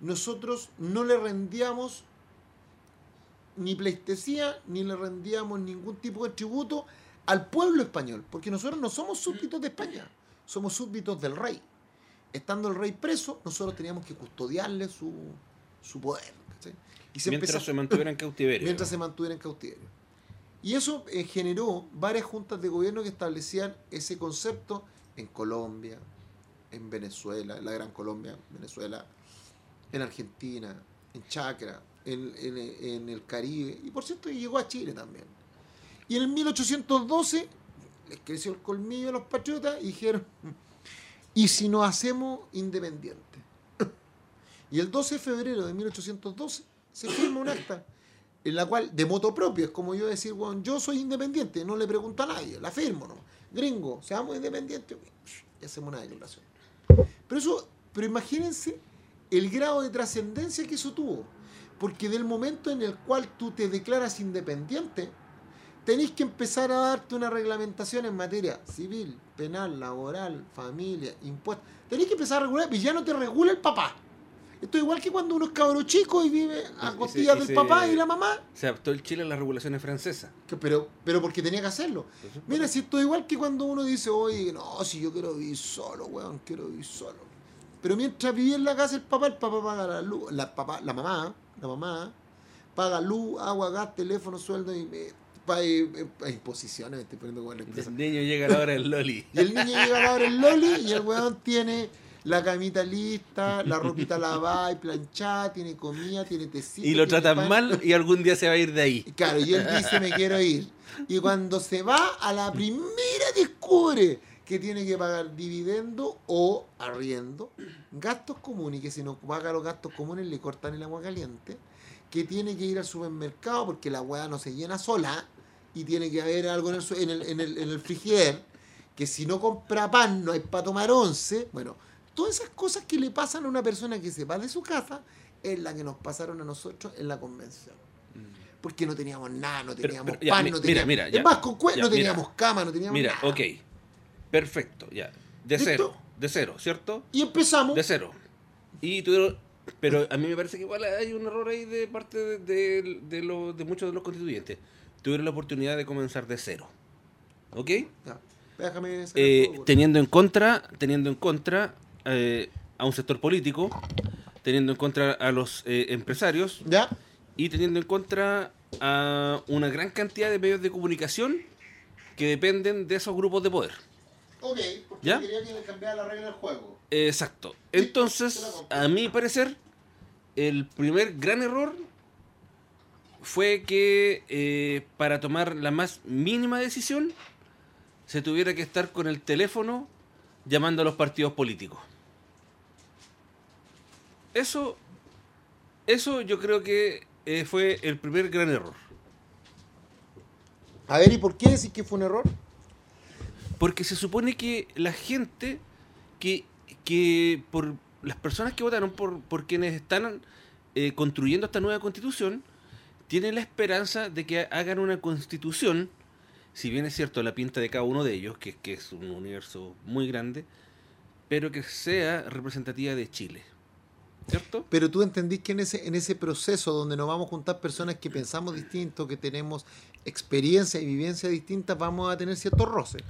S3: nosotros no le rendíamos ni pleistesía, ni le rendíamos ningún tipo de tributo al pueblo español, porque nosotros no somos súbditos de España, somos súbditos del rey. Estando el rey preso, nosotros teníamos que custodiarle su, su poder. ¿cachai? Y se
S2: Mientras
S3: empezó-
S2: se mantuviera en cautiverio.
S3: mientras se mantuviera en cautiverio. Y eso eh, generó varias juntas de gobierno que establecían ese concepto en Colombia, en Venezuela, en la Gran Colombia, Venezuela, en Argentina, en Chacra, en, el Caribe, y por cierto llegó a Chile también. Y en el 1812 les creció el colmillo a los patriotas y dijeron, ¿y si nos hacemos independientes? Y el 12 de febrero de 1812 se firma un acta en la cual, de moto propio, es como yo decir, bueno, yo soy independiente, no le pregunto a nadie, la firmo, ¿no? Gringo, seamos independientes, y hacemos una declaración. Pero eso, pero imagínense el grado de trascendencia que eso tuvo. Porque del momento en el cual tú te declaras independiente, tenéis que empezar a darte una reglamentación en materia civil, penal, laboral, familia, impuestos. Tenéis que empezar a regular, y ya no te regula el papá. Esto es igual que cuando uno es cabro chico y vive a costillas del
S2: se-
S3: papá y la mamá.
S2: Se adaptó el Chile a las regulaciones francesas.
S3: Que- Pero, pero porque tenía que hacerlo. Mira, si esto es igual que cuando uno dice, oye, no, si yo quiero vivir solo, weón, quiero vivir solo. Pero mientras vivía en la casa el papá, el papá paga la luz, la, papá, la mamá, la mamá, paga luz, agua, gas, teléfono, sueldo y eh, pa- eh, eh, imposiciones, me estoy poniendo como la empresa.
S2: El niño llega a la hora del Loli.
S3: Y el niño llega a la hora del loli y el weón tiene la camita lista, la ropita lavada y planchada, tiene comida, tiene tecito.
S2: Y lo tratan
S3: pan.
S2: mal y algún día se va a ir de ahí.
S3: Claro, y él dice me quiero ir. Y cuando se va, a la primera descubre que tiene que pagar dividendo o arriendo, gastos comunes, y que si no paga los gastos comunes le cortan el agua caliente, que tiene que ir al supermercado porque la hueá no se llena sola y tiene que haber algo en el, en el, en el, en el frigider, que si no compra pan no hay para tomar once. Bueno, todas esas cosas que le pasan a una persona que se va de su casa es la que nos pasaron a nosotros en la convención porque no teníamos nada, no teníamos
S2: pero ya,
S3: pan, no
S2: mira,
S3: teníamos.
S2: mira, ya.
S3: más, con
S2: Ya,
S3: no
S2: mira.
S3: teníamos cama, no teníamos
S2: Mira,
S3: nada.
S2: ok. Perfecto, ya. De
S3: ¿Listo?
S2: cero. De cero, ¿cierto?
S3: Y empezamos.
S2: De cero. Y tuvieron. Pero a mí me parece que igual hay un error ahí de parte de, de, de lo- de muchos de los constituyentes. Tuvieron la oportunidad de comenzar de cero. ¿Ok?
S3: Ya, déjame
S2: Eh, teniendo en contra, teniendo en contra eh, a un sector político, teniendo en contra a los eh, empresarios
S3: ¿Ya?
S2: y teniendo en contra a una gran cantidad de medios de comunicación que dependen de esos grupos de poder.
S3: Ok, porque
S2: ¿Ya?
S3: quería que le cambiara la regla del juego.
S2: Exacto. Entonces, a mi parecer, el primer gran error fue que eh, para tomar la más mínima decisión se tuviera que estar con el teléfono llamando a los partidos políticos. Eso, eso yo creo que eh, fue el primer gran error.
S3: A ver, ¿y por qué decís que fue un error?
S2: Porque se supone que la gente, que, que por las personas que votaron por, por quienes están eh, construyendo esta nueva constitución, tienen la esperanza de que hagan una constitución, si bien es cierto la pinta de cada uno de ellos, que, que es un universo muy grande, pero que sea representativa de Chile. ¿Cierto?
S3: Pero tú entendís que en ese, en ese proceso donde nos vamos a juntar personas que pensamos distinto, que tenemos experiencia y vivencia distintas, vamos a tener ciertos roces.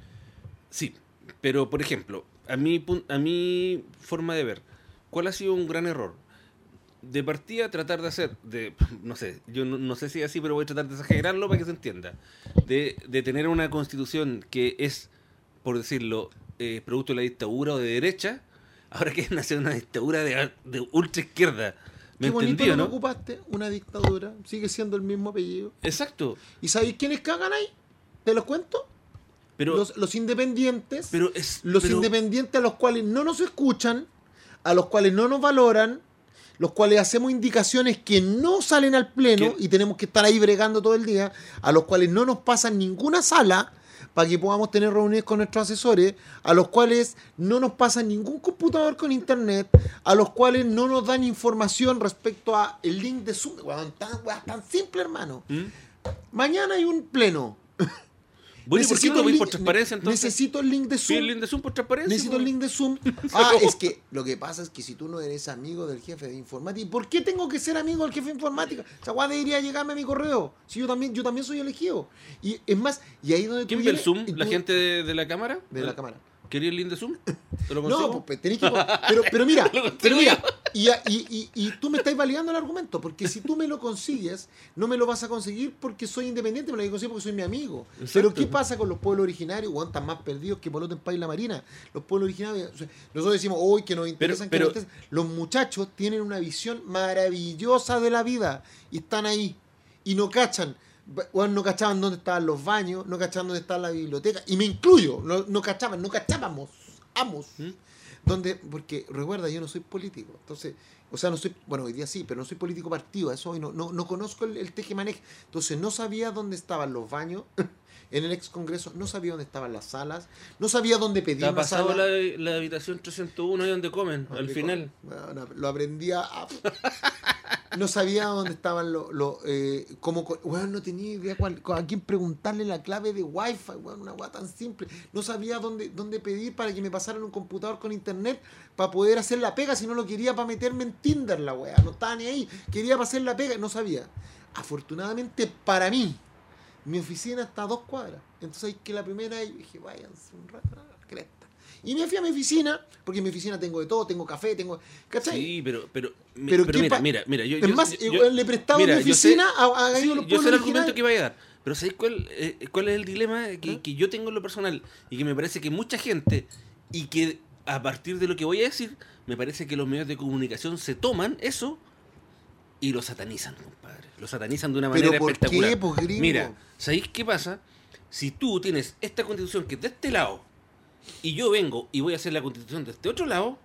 S2: Sí, pero por ejemplo, a mi, a mi forma de ver, ¿cuál ha sido un gran error? De partida tratar de hacer, de, no sé, yo no, no sé si es así, pero voy a tratar de exagerarlo para que se entienda, de, de tener una constitución que es, por decirlo, eh, producto de la dictadura o de derecha, ahora que nace una dictadura de, de ultra izquierda. ¿Me
S3: Qué bonito
S2: no?
S3: que ocupaste, una dictadura, sigue siendo el mismo apellido.
S2: Exacto,
S3: ¿Y sabéis quiénes cagan ahí? ¿Te los cuento?
S2: Pero,
S3: los, los independientes.
S2: pero es...
S3: los
S2: pero-
S3: independientes a los cuales no nos escuchan, a los cuales no nos valoran, los cuales hacemos indicaciones que no salen al pleno
S2: Que-
S3: y tenemos que estar ahí bregando todo el día, a los cuales no nos pasan ninguna sala para que podamos tener reuniones con nuestros asesores, a los cuales no nos pasan ningún computador con internet, a los cuales no nos dan información respecto a el link de Zoom. Tan simple, hermano.
S2: ¿Mm?
S3: Mañana hay un pleno.
S2: Bueno, ¿y por qué no voy por transparencia entonces?
S3: Necesito el link de Zoom.
S2: el link de Zoom por transparencia.
S3: Necesito el link de Zoom. Ah, es que lo que pasa es que si tú no eres amigo del jefe de informática, ¿por qué tengo que ser amigo del jefe de informática? Esa guay debería llegarme a mi correo. Si yo también, yo también soy elegido. Y es más, y ahí donde
S2: ¿Quién
S3: tú
S2: ve el Zoom? ¿La
S3: tú-
S2: gente de, de la cámara?
S3: de la cámara.
S2: ¿Quería el link de Zoom? ¿Te lo
S3: No, pues tenés que. Pero, pero mira, pero mira, Y, y- y- y tú me estás validando el argumento, porque si tú me lo consigues, no me lo vas a conseguir porque soy independiente, me lo consigo porque soy mi amigo.
S2: Exacto.
S3: Pero ¿qué pasa con los pueblos originarios? Weón, están más perdidos que Polote en País la Marina. Los pueblos originarios, o sea, nosotros decimos, hoy que nos interesan, que
S2: pero-
S3: nos interesan". Los muchachos tienen una visión maravillosa de la vida y están ahí y no cachan. Weón, no cachaban dónde estaban los baños, no cachaban dónde estaba la biblioteca, y me incluyo, no, no cachaban, no cachábamos, amos.
S2: ¿Mm?
S3: Donde, porque recuerda, yo no soy político, entonces, o sea, no soy, bueno, hoy día sí, pero no soy político partido, eso hoy no, no, no conozco el, el. Entonces, no sabía dónde estaban los baños en el ex congreso, no sabía dónde estaban las salas, no sabía dónde pedir
S2: ¿Te ha
S3: una
S2: pasado
S3: sala.
S2: la, la habitación 301 ahí donde comen, al final?
S3: Bueno, lo aprendí a... No sabía dónde estaban los... Lo, eh, como, co- weón, no tenía idea cuál- a quién preguntarle la clave de Wi-Fi, una weá tan simple. No sabía dónde, dónde pedir para que me pasaran un computador con internet para poder hacer la pega, si no lo quería para meterme en Tinder, la weá. No estaba ni ahí. Quería para hacer la pega, no sabía. Afortunadamente para mí, mi oficina está a dos cuadras. Entonces ahí que la primera y dije, váyanse un rato a cresta. Y me fui a mi oficina, porque en mi oficina tengo de todo, tengo café, tengo... ¿Cachai?
S2: Sí, pero, pero,
S3: Pero
S2: pero
S3: ¿qué
S2: mira, mira, mira, yo,
S3: es
S2: yo-
S3: más,
S2: yo-
S3: eh, le
S2: mira,
S3: mi
S2: yo sé-
S3: oficina a, a
S2: Sí,
S3: ellos los
S2: yo sé el argumento que iba a dar, pero ¿sabéis cuál, eh, cuál es el dilema que,
S3: ¿Ah?
S2: que yo tengo en lo personal? Y que me parece que mucha gente, y que a partir de lo que voy a decir, me parece que los medios de comunicación se toman eso y lo satanizan, compadre. Lo satanizan de una
S3: ¿Pero
S2: manera
S3: por
S2: espectacular.
S3: qué, pues, gringo?
S2: Mira, ¿sabéis qué pasa? Si tú tienes esta constitución que es de este lado, y yo vengo y voy a hacer la constitución de este otro lado,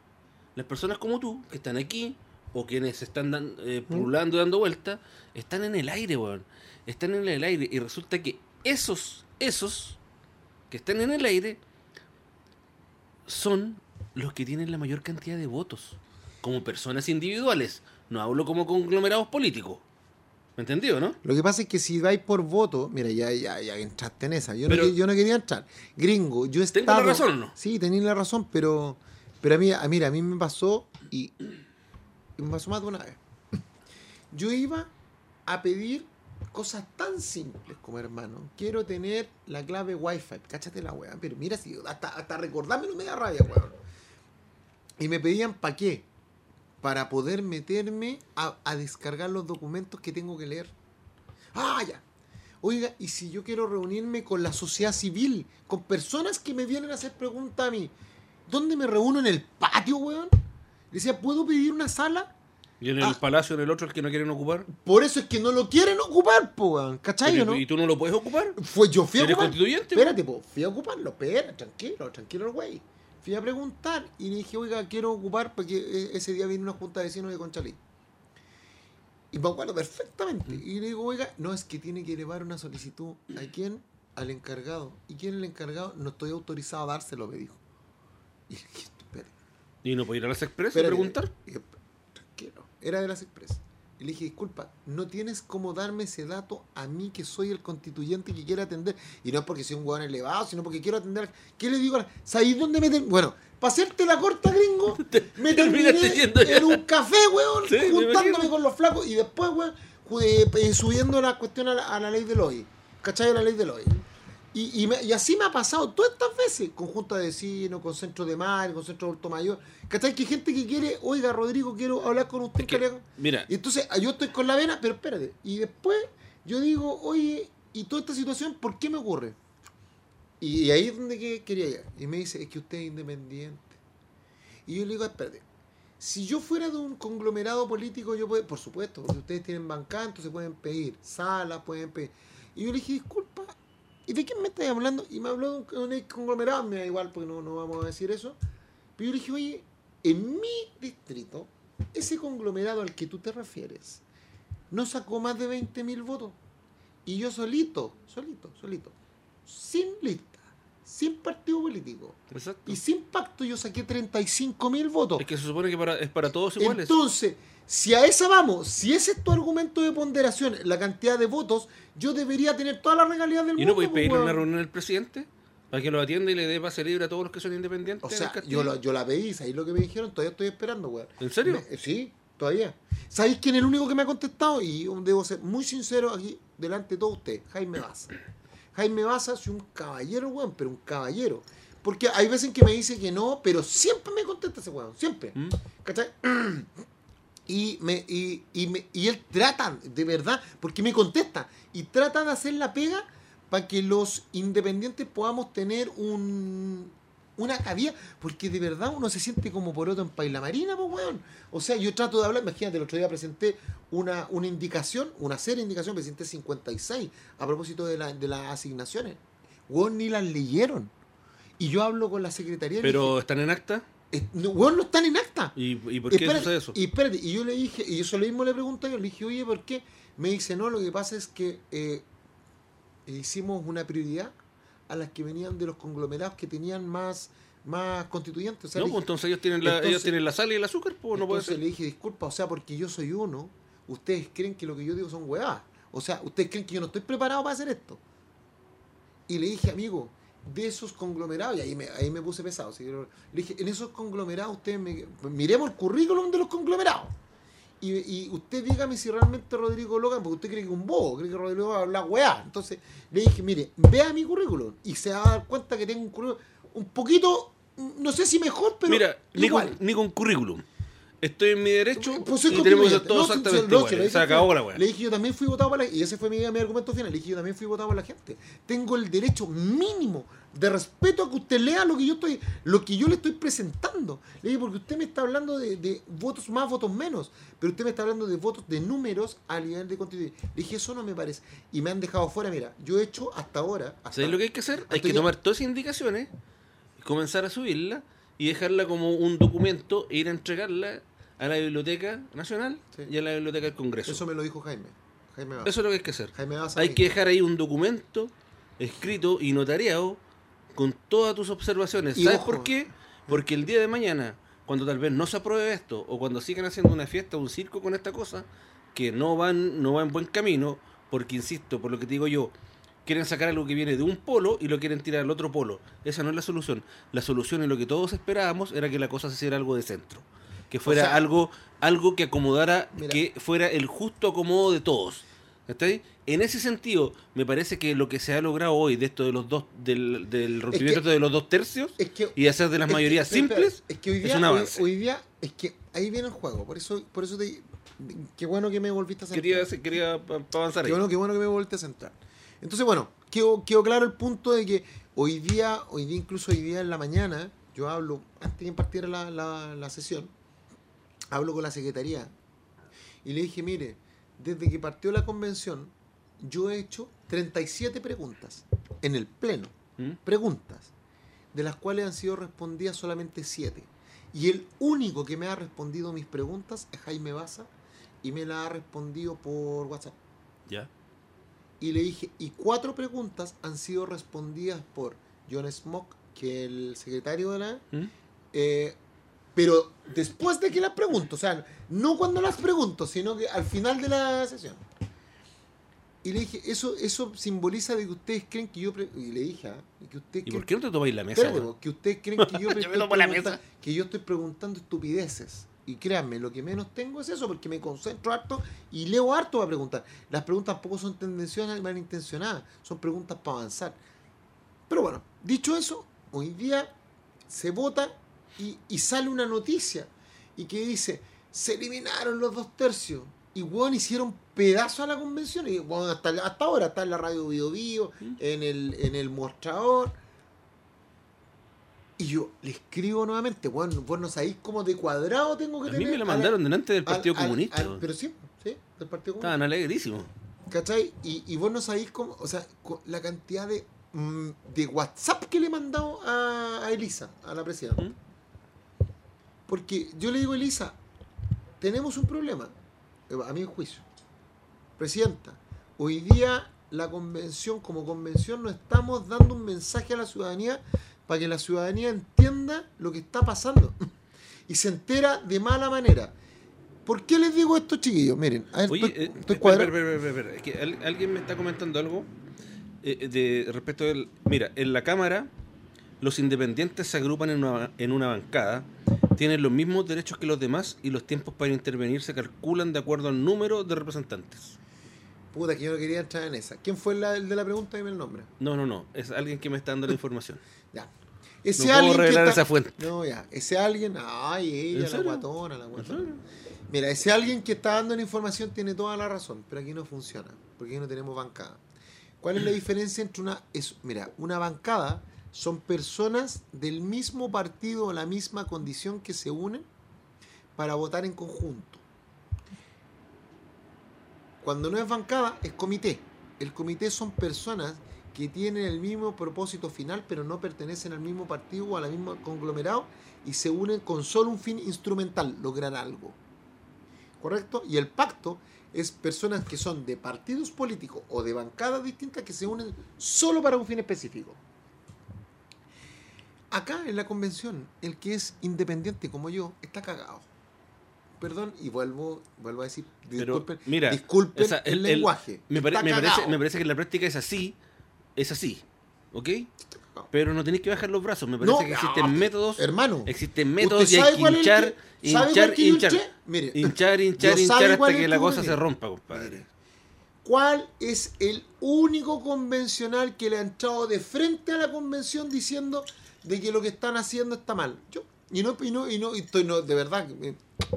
S2: las personas como tú, que están aquí, o quienes están dan- eh,
S3: ¿Mm?
S2: pululando y dando vueltas, están en el aire, weón. Están en el aire. Y resulta que esos, esos que están en el aire, son los que tienen la mayor cantidad de votos. Como personas individuales. No hablo como conglomerados políticos. ¿Me entendió, no?
S3: Lo que pasa es que si vais por voto, mira, ya, ya, ya entraste en esa. Yo,
S2: Pero-
S3: no, yo no quería entrar. Gringo, yo he
S2: ¿Tengo la razón no?
S3: Sí, tenéis la razón, pero, pero a mí, a, mira, a mí me pasó y, y me pasó más de una vez. Yo iba a pedir cosas tan simples como, hermano, quiero tener la clave Wi-Fi. Cáchate la weá, pero mira, si hasta, hasta recordármelo me da rabia, weón. Y me pedían para qué. Para poder meterme a, a descargar los documentos que tengo que leer. Ah, ya. Oiga, y si yo quiero reunirme con la sociedad civil, con personas que me vienen a hacer preguntas a mí, ¿dónde me reúno? ¿En el patio, weón? Le decía, ¿puedo pedir una sala?
S2: Y en el
S3: Ah.
S2: palacio, en el otro, el que no quieren ocupar.
S3: Por eso es que no lo quieren ocupar, po, weón. ¿Cachai o no?
S2: ¿Y tú no lo puedes ocupar?
S3: Fue, yo fui a
S2: ¿Eres
S3: ocupar.
S2: constituyente?
S3: Espérate, po, fui a ocuparlo, espera, tranquilo, tranquilo el güey. Fui a preguntar y le dije, oiga, quiero ocupar porque e- ese día viene una junta de vecinos de Conchalí. Y me acuerdo perfectamente. Y le digo, oiga, no, es que tiene que elevar una solicitud. ¿A quién? Al encargado. ¿Y quién es el encargado? No estoy autorizado a dárselo, me dijo. Y le dije, espérate.
S2: ¿Y no puedes ir a las express y preguntar?
S3: Y yo, tranquilo, era de las Express. Y le dije, disculpa, no tienes cómo darme ese dato a mí que soy el constituyente que quiere atender. Y no es porque soy un hueón elevado, sino porque quiero atender. ¿Qué le digo? a la- ¿Sabéis dónde me ten- Bueno, para hacerte la corta, gringo, me terminé en un café, weón,
S2: Sí,
S3: juntándome con los flacos y después, weón, eh, subiendo la cuestión a la, a la ley del hoy. ¿Cachai? A la ley del hoy. Y, y, me- y así me ha pasado todas estas veces, con junta de vecinos, con centro de mar, con centro de adulto mayor. ¿Cachai? Que hay gente que quiere, oiga, Rodrigo, quiero hablar con usted.
S2: Es que, mira,
S3: Y entonces ah, yo estoy con la vena, pero espérate. Y después yo digo, oye, ¿y toda esta situación por qué me ocurre? Y, y ahí es donde que- quería llegar. Y me dice, es que usted es independiente. Y yo le digo, espérate. Si yo fuera de un conglomerado político, yo puedo, por supuesto, porque ustedes tienen bancada, entonces pueden pedir salas, pueden pedir. Y yo le dije, disculpa, ¿y de quién me estás hablando? Y me habló de un, un conglomerado, me da igual, porque no, no vamos a decir eso. Pero yo le dije, oye, en mi distrito, ese conglomerado al que tú te refieres no sacó más de 20 mil votos. Y yo solito, solito, solito, sin lista, sin partido político
S2: exacto.
S3: y sin pacto, yo saqué 35 mil votos.
S2: Es que se supone que para, es para todos iguales.
S3: Entonces, si a esa vamos, si ese es tu argumento de ponderación, la cantidad de votos, yo debería tener toda la regalía del
S2: ¿Y
S3: mundo.
S2: no podéis
S3: pues,
S2: pedirle una reunión al presidente? Para que lo atienda y le dé pase libre a todos los que son independientes.
S3: O sea, yo, la- yo la pedí, ahí lo que me dijeron, todavía estoy esperando, weón.
S2: ¿En serio?
S3: Me- sí, todavía. ¿Sabéis quién es el único que me ha contestado? Y debo ser muy sincero aquí, delante de todos ustedes, Jaime Baza. Jaime Baza es un caballero, weón, pero un caballero. Porque hay veces en que me dice que no, pero siempre me contesta ese weón, siempre.
S2: ¿Mm?
S3: ¿Cachai? Y, me, y, y, me, y él trata, de verdad, porque me contesta, y trata de hacer la pega para que los independientes podamos tener un, una cabida, porque de verdad uno se siente como poroto en Paila Marina, pues weón. O sea, yo trato de hablar, imagínate, el otro día presenté una, una indicación, una serie de indicaciones, presenté 56 a propósito de, la, de las asignaciones. Weón, ni las leyeron. Y yo hablo con la secretaría.
S2: ¿Pero
S3: dije,
S2: están en acta?
S3: "Eh, no, weón, no están en acta.
S2: ¿Y, y por qué
S3: Espérate,
S2: sucede eso?
S3: Y espérate, y yo le dije, y yo lo mismo le pregunté, yo le dije, oye, ¿por qué? Me dice, no, lo que pasa es que eh, hicimos una prioridad a las que venían de los conglomerados que tenían más, más constituyentes. O sea,
S2: no, pues
S3: dije-
S2: entonces ellos tienen, la,
S3: entonces-
S2: ellos tienen la sal y el azúcar, pues no puede
S3: entonces
S2: ser.
S3: le dije, disculpa, o sea, porque yo soy uno, ustedes creen que lo que yo digo son huevadas. O sea, ustedes creen que yo no estoy preparado para hacer esto. Y le dije, amigo, de esos conglomerados, y ahí me, ahí me puse pesado. que le dije, en esos conglomerados, ustedes me, miremos el currículum de los conglomerados. Y, y usted dígame si realmente Rodrigo Logan, porque usted cree que es un bobo, cree que Rodrigo va a hablar weá. Entonces le dije, mire, vea mi currículum y se va a dar cuenta que tengo un currículum un poquito, no sé si mejor, pero
S2: Mira, ni
S3: igual.
S2: con, ni con currículum. Estoy en mi derecho
S3: Pues soy
S2: y tenemos que ser todos
S3: No, sí,
S2: exactamente
S3: no,
S2: iguales.
S3: le dije
S2: Se acabó la weá.
S3: Le dije yo también fui votado por la y ese fue mi, mi argumento final. Le dije yo también fui votado por la gente. Tengo el derecho mínimo de respeto a que usted lea lo que yo estoy, lo que yo le estoy presentando. Le dije porque usted me está hablando de, de votos más, votos menos, pero usted me está hablando de votos de números a nivel de constitución. Le dije eso no me parece y me han dejado fuera. Mira, yo he hecho hasta ahora. Hasta,
S2: ¿Sabes lo que hay que hacer? Hay que tomar todas esas indicaciones, comenzar a subirla y dejarla como un documento e ir a entregarla a la Biblioteca Nacional
S3: Sí.
S2: y a la Biblioteca del Congreso.
S3: Eso
S2: Eso,
S3: me lo dijo Jaime. Jaime Baza.
S2: es lo que hay que hacer.
S3: Jaime Baza
S2: Hay que dejar ahí un documento escrito y notariado con todas tus observaciones.
S3: Y
S2: ¿Sabes
S3: ojo.
S2: por qué? Porque el día de mañana, cuando tal vez no se apruebe esto, o cuando sigan haciendo una fiesta un circo con esta cosa, que no van, no va en buen camino, porque insisto, por lo que te digo yo, quieren sacar algo que viene de un polo y lo quieren tirar al otro polo. Esa no es la solución. La solución y lo que todos esperábamos era que la cosa se hiciera algo de centro. Que fuera
S3: sea-
S2: algo, algo que acomodara,
S3: Mira.
S2: que fuera el justo acomodo de todos. ¿Está ahí? En ese sentido, me parece que lo que se ha logrado hoy de esto de los dos, del, del rompimiento de los dos tercios
S3: Es que
S2: y hacer de las
S3: Es que-
S2: mayorías
S3: espera,
S2: simples,
S3: es que hoy
S2: es
S3: día,
S2: un
S3: hoy-
S2: avance.
S3: Hoy, día es que ahí viene el juego por eso por eso te qué bueno que me volviste a centrar
S2: quería, quería avanzar
S3: qué
S2: ahí.
S3: bueno qué bueno que me volviste a centrar entonces bueno quedó, quedó claro el punto de que hoy día hoy día incluso hoy día en la mañana yo hablo antes de que partiera la, la, la sesión hablo con la secretaría y le dije mire desde que partió la convención yo he hecho 37 preguntas en el pleno
S2: ¿Mm?
S3: preguntas, de las cuales han sido respondidas solamente siete. Y el único que me ha respondido mis preguntas es Jaime Baza y me la ha respondido por WhatsApp.
S2: Ya.
S3: Y le dije, y cuatro preguntas han sido respondidas por John Smock, que es el secretario de la...
S2: ¿Mm?
S3: eh, pero después de que las pregunto, o sea, no cuando las pregunto, sino que al final de la sesión. Y le dije, eso, eso simboliza de que ustedes creen que yo... Y le dije, y que ustedes
S2: ¿Y por qué no te tomáis la mesa?
S3: Espérate, que ustedes creen que yo,
S2: me tomo la mesa.
S3: que yo estoy preguntando estupideces. Y créanme, lo que menos tengo es eso, porque me concentro harto y leo harto para preguntar. Las preguntas tampoco son tendenciosas y malintencionadas, son preguntas para avanzar. Pero bueno, dicho eso, hoy día se vota y, y sale una noticia y que dice, se eliminaron los dos tercios. Y weón, hicieron pedazo a la convención. Y weón, hasta, hasta ahora está en la radio Bio Bio,
S2: Mm.
S3: en el, en el mostrador. Y yo le escribo nuevamente, bueno, vos no sabéis cómo de cuadrado tengo que
S2: A
S3: tener.
S2: mí me la
S3: al-
S2: mandaron delante del Partido
S3: al-
S2: Comunista.
S3: al- pero sí, sí, del Partido Comunista.
S2: Estaban alegrísimos.
S3: ¿Cachai? Y, y vos no sabéis cómo, o sea, la cantidad de, mm, de WhatsApp que le he mandado a, a Elisa, a la presidenta.
S2: ¿Mm?
S3: Porque yo le digo, Elisa, tenemos un problema, eh, a mi juicio. Presidenta, hoy día la convención, como convención, no estamos dando un mensaje a la ciudadanía para que la ciudadanía entienda lo que está pasando y se entera de mala manera. ¿Por qué les digo esto, chiquillos? Miren, a ver,
S2: Oye,
S3: estoy,
S2: eh,
S3: estoy
S2: espera,
S3: cuadrando.
S2: espera, espera, espera, espera. Es que al- alguien me está comentando algo eh, de respecto del... Mira, en la Cámara los independientes se agrupan en una, en una bancada, tienen los mismos derechos que los demás y los tiempos para intervenir se calculan de acuerdo al número de representantes.
S3: Puta, que yo no quería entrar en esa. ¿Quién fue la- el de la pregunta? Dime el nombre.
S2: No, no, no, es alguien que me está dando la información.
S3: Ya.
S2: No puedo revelar esa fuente.
S3: No, ya. Ese alguien. Ay,
S2: ¿En
S3: ella, la guatona, la
S2: ¿En
S3: guatona. Mira, ese alguien que está dando la información tiene toda la razón, pero aquí no funciona, porque aquí no tenemos bancada. ¿Cuál es la diferencia entre una... Es, mira, una bancada son personas del mismo partido o la misma condición que se unen para votar en conjunto. Cuando no es bancada, es comité. El comité son personas que tienen el mismo propósito final, pero no pertenecen al mismo partido o al mismo conglomerado y se unen con solo un fin instrumental, lograr algo. ¿Correcto? Y el pacto es personas que son de partidos políticos o de bancadas distintas que se unen solo para un fin específico. Acá en la convención, el que es independiente como yo está cagado. Perdón, y vuelvo, vuelvo a decir,
S2: Pero,
S3: disculpen,
S2: mira,
S3: disculpen el, lenguaje.
S2: Me, pare-
S3: Está
S2: me parece, me parece que en la práctica es así, es así, ¿ok? Pero no tenéis que bajar los brazos, me parece
S3: No,
S2: que existen
S3: no,
S2: métodos,
S3: Hermano,
S2: existen métodos
S3: ¿usted
S2: y hay que hinchar,
S3: que-
S2: hinchar,
S3: que
S2: hinchar?
S3: Mire,
S2: hinchar, hinchar, hinchar hasta
S3: es
S2: que la cosa
S3: mire.
S2: se rompa, compadre.
S3: Mire. ¿Cuál es el único convencional que le ha entrado de frente a la convención diciendo de que lo que están haciendo está mal? Yo. Y no, y no, y no, y estoy, no, de verdad,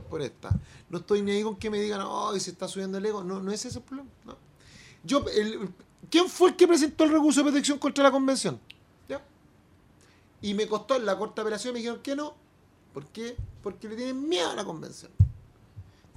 S3: por esta. No estoy ni ahí con que me digan, oh, se está subiendo el ego. No, no es ese el problema. no. Yo, el- ¿Quién fue el que presentó el recurso de protección contra la convención? ¿Ya? Y me costó en la corta apelación, me dijeron que no. ¿Por qué? Porque le tienen miedo a la convención.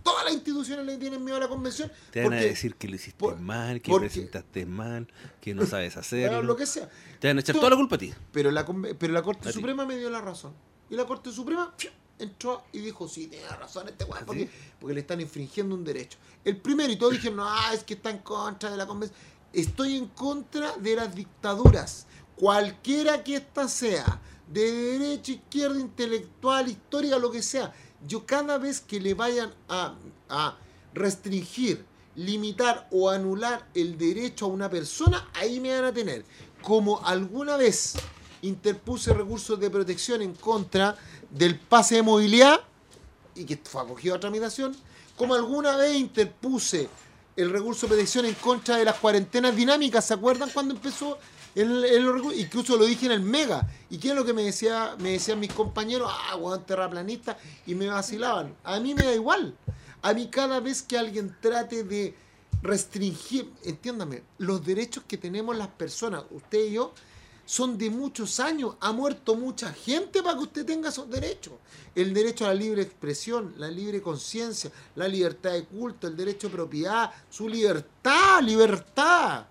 S3: Todas las instituciones le tienen miedo a la convención.
S2: Te van a decir que lo hiciste
S3: por-
S2: mal, que
S3: porque-
S2: presentaste mal, que no sabes hacerlo.
S3: lo que sea.
S2: Te van a echar toda la culpa a ti.
S3: Pero la, pero la Corte
S2: A.
S3: Suprema me dio la razón. Y la Corte Suprema ¡fiu! entró y dijo, sí, tiene razón este weón,
S2: ¿Ah,
S3: porque, porque le están infringiendo un derecho. El primero y todos dijeron, no, es que está en contra de la convención. Estoy en contra de las dictaduras, cualquiera que ésta sea, de derecha, izquierda, intelectual, histórica, lo que sea. Yo cada vez que le vayan a, a restringir, limitar o anular el derecho a una persona, ahí me van a tener. Como alguna vez interpuse recursos de protección en contra del pase de movilidad y que fue acogido a tramitación, como alguna vez interpuse el recurso de protección en contra de las cuarentenas dinámicas, ¿se acuerdan cuando empezó el, el? Incluso lo dije en el Mega. ¿Y qué es lo que me decía me decían mis compañeros? Ah, weón, terraplanista, y me vacilaban. A mí me da igual. A mí cada vez que alguien trate de restringir, entiéndame, los derechos que tenemos las personas, usted y yo, son de muchos años. Ha muerto mucha gente para que usted tenga esos derechos. El derecho a la libre expresión, la libre conciencia, la libertad de culto, el derecho a propiedad, su libertad, libertad.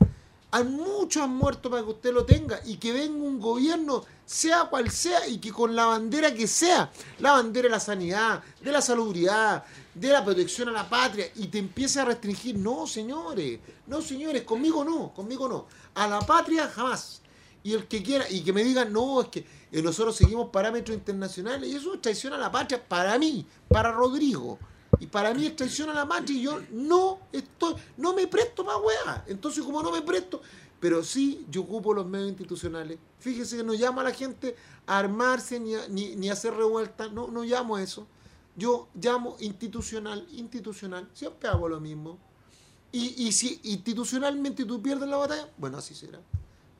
S3: Hay muchos han muerto para que usted lo tenga y que venga un gobierno, sea cual sea, y que con la bandera que sea, la bandera de la sanidad, de la salubridad, de la protección a la patria, y te empiece a restringir. No, señores, no, señores, conmigo no, conmigo no. A la patria jamás. Y el que quiera, y que me digan, no, es que eh, nosotros seguimos parámetros internacionales, y eso es traición a la patria para mí, para Rodrigo. Y para mí es traición a la patria y yo no estoy, no me presto para weá. Entonces, como no me presto, pero sí yo ocupo los medios institucionales. Fíjese que no llamo a la gente a armarse ni a, ni, hacer revueltas, no, no llamo a eso. Yo llamo institucional, institucional, siempre hago lo mismo. Y, y si institucionalmente tú pierdes la batalla, bueno, así será.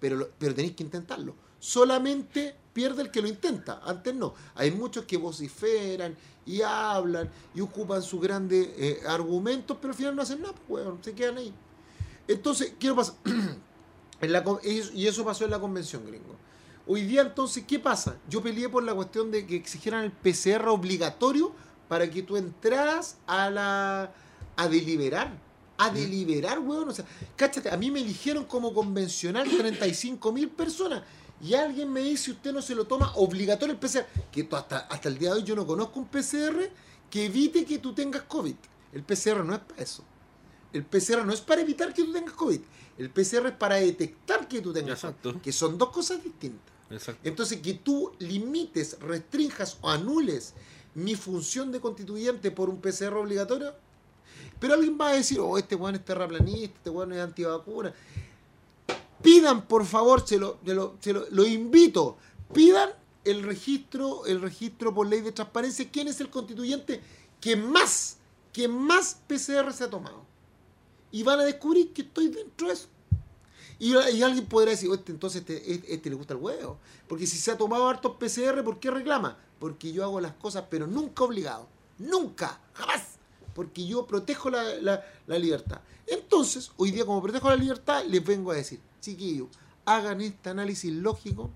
S3: Pero, pero tenéis que intentarlo. Solamente pierde el que lo intenta, antes no. Hay muchos que vociferan y hablan y ocupan sus grandes eh, argumentos, pero al final no hacen nada, pues, weón, se quedan ahí. Entonces, quiero pasar. y eso pasó en la convención, gringo. Hoy día, entonces, ¿qué pasa? Yo peleé por la cuestión de que exigieran el PCR obligatorio para que tú entraras a la a deliberar. A deliberar, weón. O sea, cáchate, a mí me eligieron como convencional 35 mil personas. Y alguien me dice, usted no se lo toma obligatorio el PCR. Que tú hasta, hasta el día de hoy yo no conozco un PCR que evite que tú tengas COVID. El PCR no es para eso. El PCR no es para evitar que tú tengas COVID. El PCR es para detectar que tú tengas
S2: Exacto.
S3: COVID. Que son dos cosas distintas.
S2: Exacto.
S3: Entonces, que tú limites, restrinjas o anules mi función de constituyente por un PCR obligatorio. Pero alguien va a decir, oh, este weón es terraplanista, este weón es antivacuna. Pidan, por favor, se lo, se lo, se lo- invito, pidan el registro, el registro por ley de transparencia, quién es el constituyente que más, que más PCR se ha tomado. Y van a descubrir que estoy dentro de eso. Y, alguien podrá decir, "Oh, este, entonces este, este- este le gusta el huevo. Porque si se ha tomado hartos PCR, ¿por qué reclama? Porque yo hago las cosas, pero nunca obligado. Nunca, jamás. Porque yo protejo la, la- libertad. Entonces, hoy día como protejo la libertad, les vengo a decir, chiquillos, hagan este análisis lógico,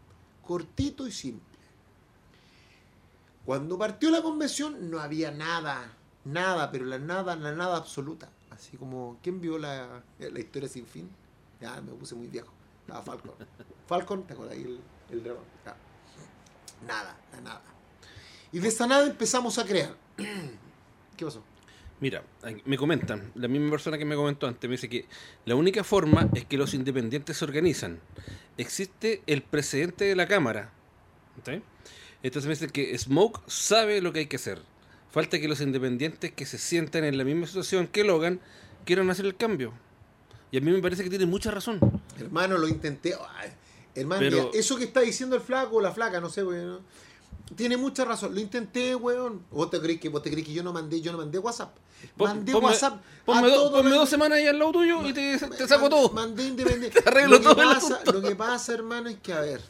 S3: cortito y simple. Cuando partió la convención no había nada, nada, pero la nada, la nada absoluta. Así como, ¿quién vio la, la historia sin fin? Ya, me puse muy viejo. Estaba Falcon. Falcon, ¿te acuerdas ahí el, el dragón? Nada, la nada. Y de esa nada empezamos a crear. ¿Qué pasó?
S2: Mira, me comentan, la misma persona que me comentó antes, me dice que la única forma es que los independientes se organizan. Existe el presidente de la Cámara. ¿sí? Entonces me dice que Smoke sabe lo que hay que hacer. Falta que los independientes que se sientan en la misma situación que Logan quieran hacer el cambio. Y a mí me parece que tiene mucha razón.
S3: Hermano, lo intenté. Ay, hermano,
S2: Pero-
S3: mira, eso que está diciendo el flaco o la flaca, no sé, weón. Tiene mucha razón. Lo intenté, weón. ¿Vos te crees que, vos te crees que yo no mandé, yo no mandé WhatsApp?
S2: Pon-
S3: Mandé
S2: ponme-
S3: WhatsApp.
S2: Ponme,
S3: a
S2: do-
S3: todos
S2: ponme
S3: los-
S2: dos semanas ahí al lado tuyo y te, te saco todo.
S3: Mandé independiente.
S2: Te arreglo
S3: lo, que
S2: todo
S3: pasa, lo que pasa, hermano, es que, a ver.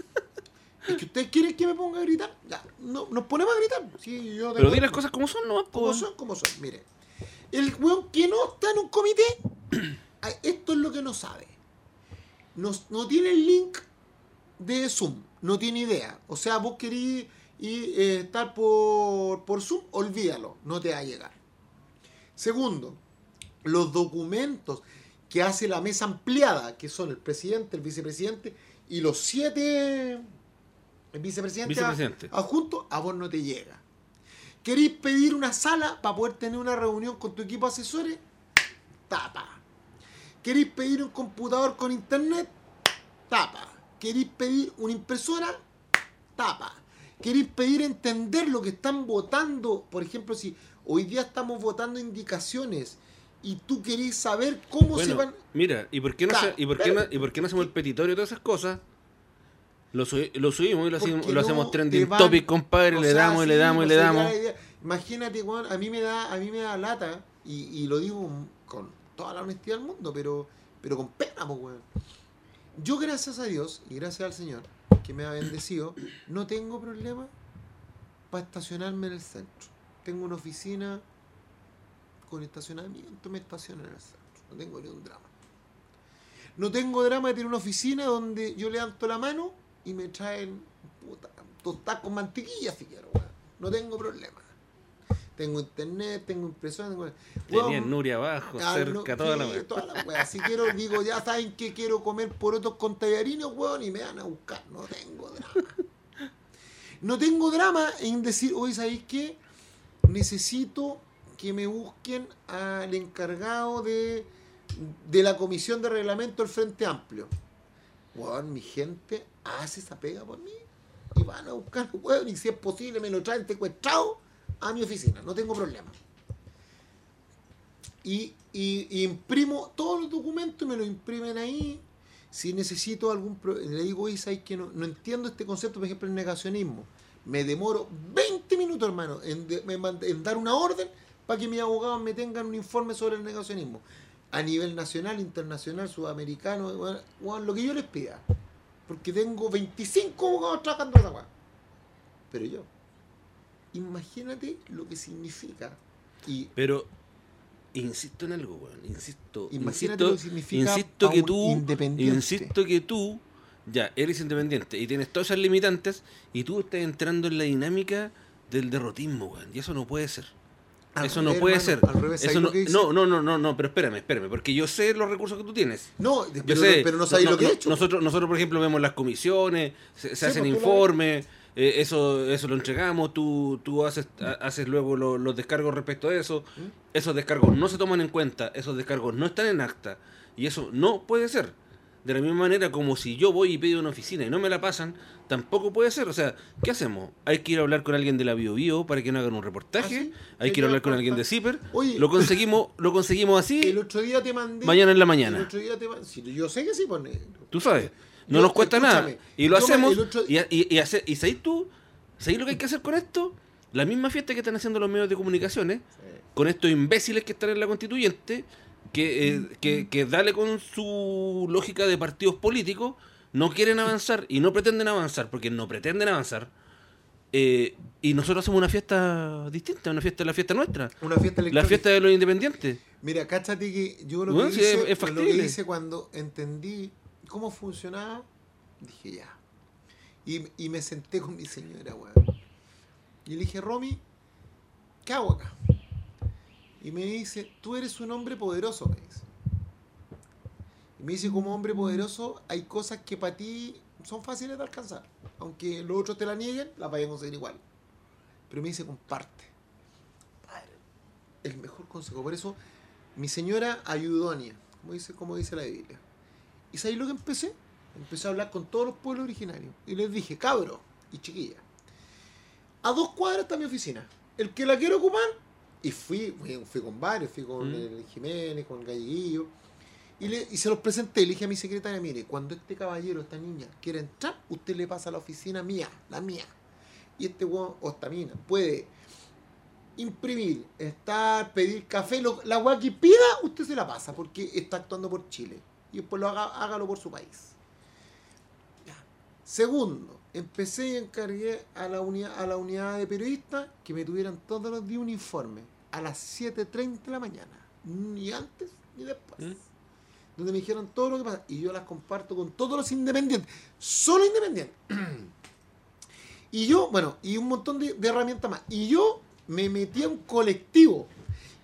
S3: Es que ustedes quieren que me ponga a gritar. Ya, no, nos ponemos a gritar. Sí, yo
S2: Pero di las cosas como son, ¿no?
S3: como son, como son. Mire, el weón que no está en un comité, esto es lo que no sabe. No, no tiene el link de Zoom, no tiene idea. O sea, vos querís y, eh, estar por, por Zoom, olvídalo, no te va a llegar. Segundo, los documentos que hace la mesa ampliada, que son el presidente, el vicepresidente y los siete vicepresidentes
S2: Vicepresidente.
S3: adjuntos, a vos no te llega. ¿Queréis pedir una sala para poder tener una reunión con tu equipo de asesores? Tapa. ¿Queréis pedir un computador con internet? Tapa. ¿Queréis pedir una impresora? Tapa. ¿Queréis pedir entender lo que están votando? Por ejemplo, si hoy día estamos votando indicaciones y tú querés saber cómo se van...
S2: mira, ¿y por qué no,
S3: Claro,
S2: se- y por qué no, y por qué no hacemos el petitorio y todas esas cosas? Lo, sub- lo subimos y lo, hacemos, lo hacemos trending
S3: van-
S2: topic, compadre, le
S3: sea,
S2: damos y le damos y le damos.
S3: ya la idea- Imagínate, weón, a mí me da, a mí me da lata, y, y lo digo con toda la honestidad del mundo, pero, pero con pena, pues, weón. Yo, gracias a Dios y gracias al Señor que me ha bendecido, no tengo problema para estacionarme en el centro. Tengo una oficina con estacionamiento, me estaciono en el centro. No tengo ni un drama. No tengo drama de tener una oficina donde yo levanto la mano y me traen puta, tostadas con mantequilla. No tengo problema. Tengo internet, tengo impresora, tengo...
S2: Tenía Nuria abajo,
S3: ah,
S2: cerca,
S3: no,
S2: toda la
S3: sí,
S2: wea.
S3: toda la wea. Si quiero, digo, ya saben que quiero comer porotos con tallarines, weón, y me van a buscar. No tengo drama. No tengo drama en decir, oye, ¿sabéis qué? Necesito que me busquen al encargado de, de la comisión de reglamento del Frente Amplio. Weón, mi gente hace esa pega por mí y van a buscar, weón, y si es posible me lo traen secuestrado a mi oficina, no tengo problema. Y, y- imprimo todos los documentos y me los imprimen ahí. Si necesito algún... pro- le digo, ¿sabes que no, no entiendo este concepto, por ejemplo, el negacionismo. Me demoro 20 minutos, hermano, en, dar una orden para que mis abogados me tengan un informe sobre el negacionismo. A nivel nacional, internacional, sudamericano, lo que yo les pida. Porque tengo 25 abogados trabajando esa. Pero yo, imagínate lo que significa. Y
S2: Pero insisto en algo, weón. Insisto.
S3: Imagínate
S2: insisto,
S3: lo que significa
S2: insisto que tú.
S3: independiente.
S2: Insisto que tú. Ya, eres independiente y tienes todas esas limitantes y tú estás entrando en la dinámica del derrotismo, weón. Y eso no puede ser.
S3: al
S2: eso no
S3: revés,
S2: puede
S3: hermano,
S2: ser.
S3: Al revés,
S2: Eso
S3: ¿sabes
S2: no, no, no, no, no, no, pero espérame, espérame, porque yo sé los recursos que tú tienes.
S3: No,
S2: Yo
S3: pero,
S2: sé,
S3: pero no sabéis lo que he hecho.
S2: Nosotros, nosotros, por ejemplo, vemos las comisiones, se, se
S3: Sí,
S2: hacen
S3: pues,
S2: informes, eh, eso, eso lo entregamos, tú, tú haces, ha- haces luego lo- los descargos respecto a eso.
S3: ¿Mm?
S2: Esos descargos no se toman en cuenta, esos descargos no están en acta, y eso no puede ser. De la misma manera como si yo voy y pido una oficina y no me la pasan, tampoco puede ser. O sea, ¿qué hacemos? Hay que ir a hablar con alguien de la BioBio para que no hagan un reportaje,
S3: Ah, sí.
S2: hay que ir a hablar con alguien de
S3: Oye.
S2: lo conseguimos, lo conseguimos así,
S3: El otro día te mandé.
S2: mañana en la
S3: El
S2: mañana.
S3: otro día te mandé. sí, yo sé que sí, pues.
S2: Tú sabes. No
S3: Yo-
S2: nos cuesta nada. Y lo hacemos.
S3: otro-
S2: Y, y, y, hace- y ¿sabes tú? ¿Sabes lo que hay que hacer con esto? La misma fiesta que están haciendo los medios de comunicaciones, con estos imbéciles que están en la constituyente, que, eh, que, que dale con su lógica de partidos políticos, no quieren avanzar y no pretenden avanzar, porque no pretenden avanzar. eh, y nosotros hacemos una fiesta distinta, una fiesta, la fiesta nuestra.
S3: Una fiesta
S2: La fiesta de los independientes.
S3: Mira, cáchate que yo lo
S2: Bueno,
S3: que
S2: sí,
S3: hice,
S2: es- es
S3: lo que hice cuando entendí cómo funcionaba, dije ya. Y, me senté con mi señora, weón. Y le dije, Romy, ¿qué hago acá? Y me dice, tú eres un hombre poderoso, me dice. Me dice, como hombre poderoso, hay cosas que para ti son fáciles de alcanzar. Aunque los otros te la nieguen, las vayas a conseguir igual. Pero me dice, comparte. Padre, el mejor consejo. Por eso, mi señora ayudónia, como dice, como dice la Biblia. ¿Y sabéis lo que empecé? Empecé a hablar con todos los pueblos originarios. Y les dije, cabro y chiquilla, a dos cuadras está mi oficina. El que la quiera ocupar, y fui, fui, con varios, fui con
S2: Mm.
S3: el Jiménez, con Galleguillo, y, le, y se los presenté. Le dije a mi secretaria, mire, cuando este caballero, esta niña, quiera entrar, usted le pasa a la oficina mía, la mía. Y este weón, o esta mina, puede imprimir, estar, pedir café, lo- la weá que pida, usted se la pasa, porque está actuando por Chile. Y después lo haga, hágalo por su país. Ya. Segundo, empecé y encargué a la, unidad, a la unidad de periodistas que me tuvieran todos los días un informe a las 7.30 de la mañana. Ni antes ni después.
S2: ¿Mm?
S3: Donde me dijeron todo lo que pasa. Y yo las comparto con todos los independientes. Solo independientes. y yo, bueno, y un montón de, de herramientas más. Y yo me metí a un colectivo.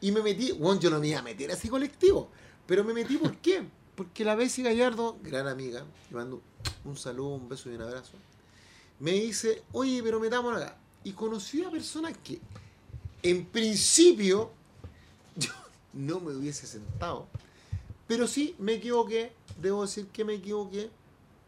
S3: Y me metí, bueno, yo no me iba a meter a ese colectivo. Pero me metí, ¿por qué? Porque la Bessie Gallardo, gran amiga, le mando un saludo, un beso y un abrazo, me dice, oye, pero metámonos acá. Y conocí a personas que, en principio, yo no me hubiese sentado. Pero sí, me equivoqué, debo decir que me equivoqué.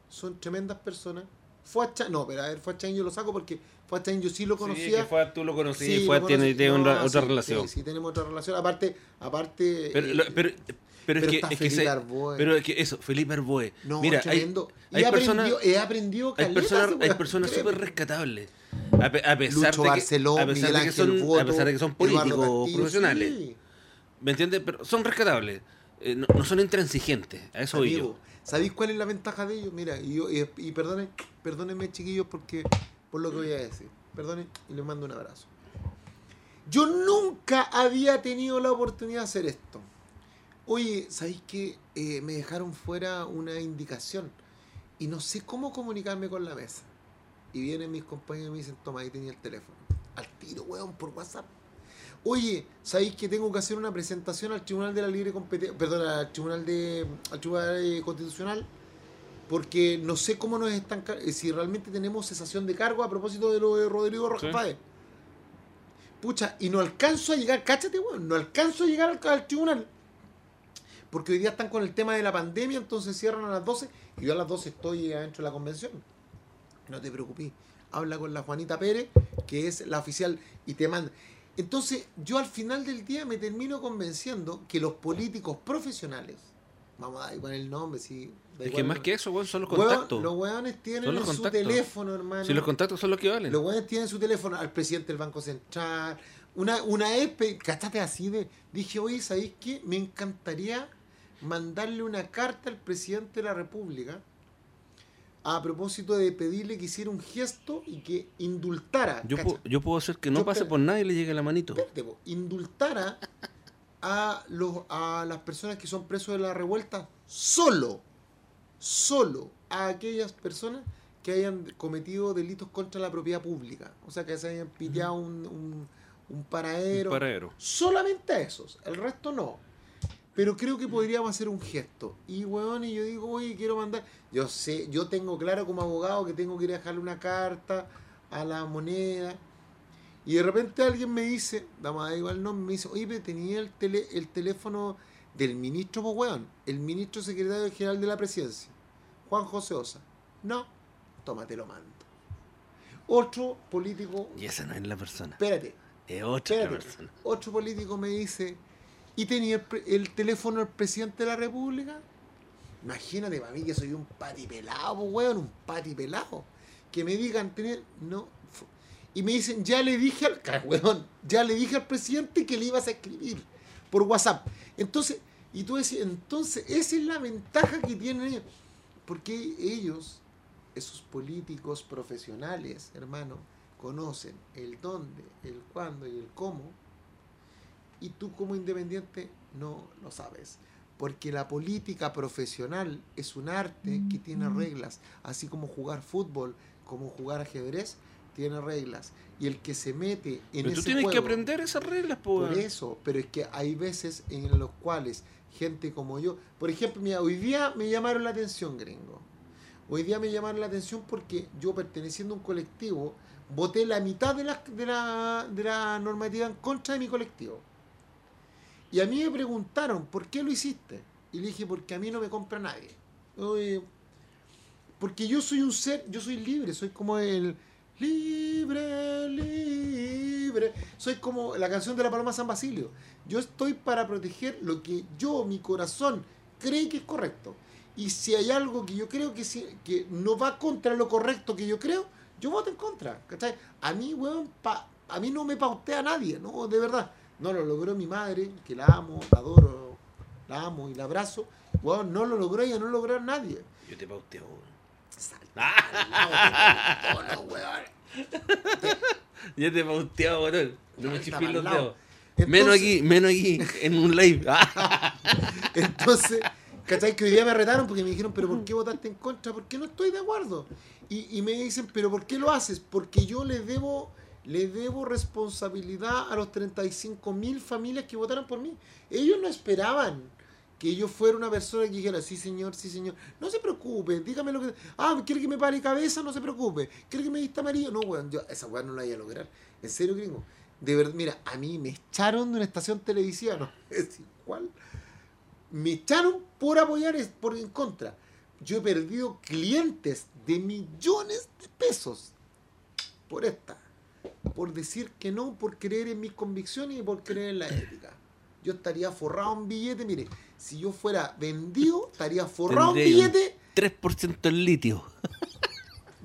S3: Son tremendas personas. Fue a no, pero a ver, fue a yo lo saco porque fue a yo sí lo conocía.
S2: Sí, que fue, tú lo conocías,
S3: Sí,
S2: fue,
S3: lo
S2: tiene,
S3: No,
S2: otra
S3: sí,
S2: relación.
S3: Sí, sí, tenemos otra relación. Aparte, aparte.
S2: Pero,
S3: eh,
S2: lo- pero, pero, es que,
S3: está
S2: es que
S3: Felipe
S2: se-
S3: Arboe.
S2: pero es que eso, Felipe Arboe.
S3: no,
S2: Mira, hay,
S3: tremendo.
S2: hay
S3: he,
S2: personas,
S3: aprendido, he aprendido
S2: hay personas, hay personas súper rescatables. A, a pesar
S3: Lucho
S2: de que,
S3: Barceló,
S2: a pesar de que son,
S3: Boto,
S2: a pesar de que son
S3: Eduardo
S2: políticos
S3: Castillo,
S2: profesionales.
S3: sí.
S2: ¿Me entiendes? Pero son rescatables. Eh, no, no son intransigentes. A eso
S3: Amigo,
S2: yo.
S3: ¿Sabéis cuál es la ventaja de ellos? Mira, y, yo, y, y perdonen, perdónenme chiquillos porque por lo que voy a decir. Perdonen y les mando un abrazo. Yo nunca había tenido la oportunidad de hacer esto. Oye, ¿sabéis que eh, me dejaron fuera una indicación? Y no sé cómo comunicarme con la mesa. Y vienen mis compañeros y me dicen, toma, ahí tenía el teléfono. Al tiro, weón, por WhatsApp. Oye, ¿sabéis que tengo que hacer una presentación al Tribunal de la Libre Competencia, perdón, al Tribunal de al Tribunal eh, Constitucional? Porque no sé cómo nos están eh, si realmente tenemos cesación de cargo a propósito de lo de Rodrigo Rojas
S2: Sí.
S3: Pucha, y no alcanzo a llegar, cáchate, weón, no alcanzo a llegar al, al tribunal. Porque hoy día están con el tema de la pandemia, entonces cierran a las 12 y yo a las 12 estoy adentro de la convención. No te preocupes. Habla con la Juanita Pérez, que es la oficial, y te manda. Entonces, yo al final del día me termino convenciendo que los políticos profesionales, vamos a dar igual el nombre, si.
S2: Es que más que eso, weón, son los contactos.
S3: los hueones tienen
S2: los
S3: su teléfono, hermano.
S2: Si los contactos son los que valen.
S3: Los weones tienen su teléfono al presidente del Banco Central. Una, una vez, cachate así de. Dije, oye, ¿sabéis qué? Me encantaría mandarle una carta al presidente de la República a propósito de pedirle que hiciera un gesto y que indultara.
S2: Yo, puedo, yo puedo hacer que no
S3: Yo
S2: pase
S3: espera.
S2: por nadie y le llegue la manito.
S3: espérate, po, indultara a, los, a las personas que son presos de la revuelta solo, solo a aquellas personas que hayan cometido delitos contra la propiedad pública. O sea, que se hayan piteado un, un, un paradero.
S2: Un paradero.
S3: Solamente a esos, el resto no. Pero creo que podríamos hacer un gesto. Y weón, y yo digo, oye, quiero mandar. Yo sé, yo tengo claro como abogado que tengo que ir a dejarle una carta a la moneda. Y de repente alguien me dice, damos a dar igual nombre, me dice, oye, pero tenía el, tele, el teléfono del ministro, pues weón, el ministro secretario general de la presidencia, Juan José Osa. No, tómate lo mando. Otro político,
S2: Y esa no es la persona.
S3: espérate,
S2: Es otra
S3: Espérate,
S2: persona.
S3: otro político me dice, ¿y tenía el, el teléfono del presidente de la República? Imagínate para mí que soy un patipelado, pues, weón, un patipelado. Que me digan, tener, no. Y me dicen, ya le dije al, weón, ya le dije al presidente que le ibas a escribir por WhatsApp. Entonces, y tú decís, entonces, esa es la ventaja que tienen ellos. Porque ellos, esos políticos profesionales, hermano, conocen el dónde, el cuándo y el cómo, y tú como independiente no lo sabes. Porque la política profesional es un arte que tiene reglas, así como jugar fútbol, como jugar ajedrez, tiene reglas. Y el que se mete en
S2: Pero tú
S3: ese
S2: tienes que aprender esas reglas, po,
S3: por
S2: weón.
S3: eso, pero es que hay veces en los cuales gente como yo, por ejemplo, mira, hoy día me llamaron la atención, gringo. Hoy día me llamaron la atención porque yo perteneciendo a un colectivo, voté la mitad de la, de la, de la normativa en contra de mi colectivo. Y a mí me preguntaron, ¿por qué lo hiciste? Y le dije, porque a mí no me compra nadie. Porque yo soy un ser, yo soy libre, soy como el libre, libre. Soy como la canción de la Paloma San Basilio. Yo estoy para proteger lo que yo, mi corazón, cree que es correcto. Y si hay algo que yo creo que, que no va contra lo correcto que yo creo, yo voto en contra. ¿cachai? A mí, weón, pa- a mí no me pautea nadie, ¿no? De verdad. No lo logró mi madre, que la amo, la adoro, la amo y la abrazo. Weón, no lo logró ella, no lo logró nadie.
S2: Yo te pauteo, weón.
S3: No, weón.
S2: Ya te he pauteado, weón. No me los dedos.
S3: Entonces-
S2: Menos aquí, menos aquí, en un live. Ah.
S3: Entonces, ¿cachai? Que hoy día me retaron porque me dijeron, pero ¿por qué votaste en contra? Porque no estoy de acuerdo. Y, y me dicen, pero ¿por qué lo haces? Porque yo le debo, le debo responsabilidad a los 35 mil familias que votaron por mí. Ellos no esperaban que yo fuera una persona que dijera, sí señor, sí señor. No se preocupe, dígame lo que... Ah, ¿quiere que me pare cabeza? No se preocupe. ¿Quiere que me vista amarillo? No, weón, yo esa weón no la voy a lograr. En serio, gringo. De verdad, mira, a mí me echaron de una estación televisiva, ¿no? Es igual me echaron por apoyar, por en contra. Yo he perdido clientes de millones de pesos por esta. Por decir que no, por creer en mis convicciones y por creer en la ética. Yo estaría forrado en billete, mire, si yo fuera vendido, estaría forrado
S2: un
S3: billete.
S2: 3% en litio.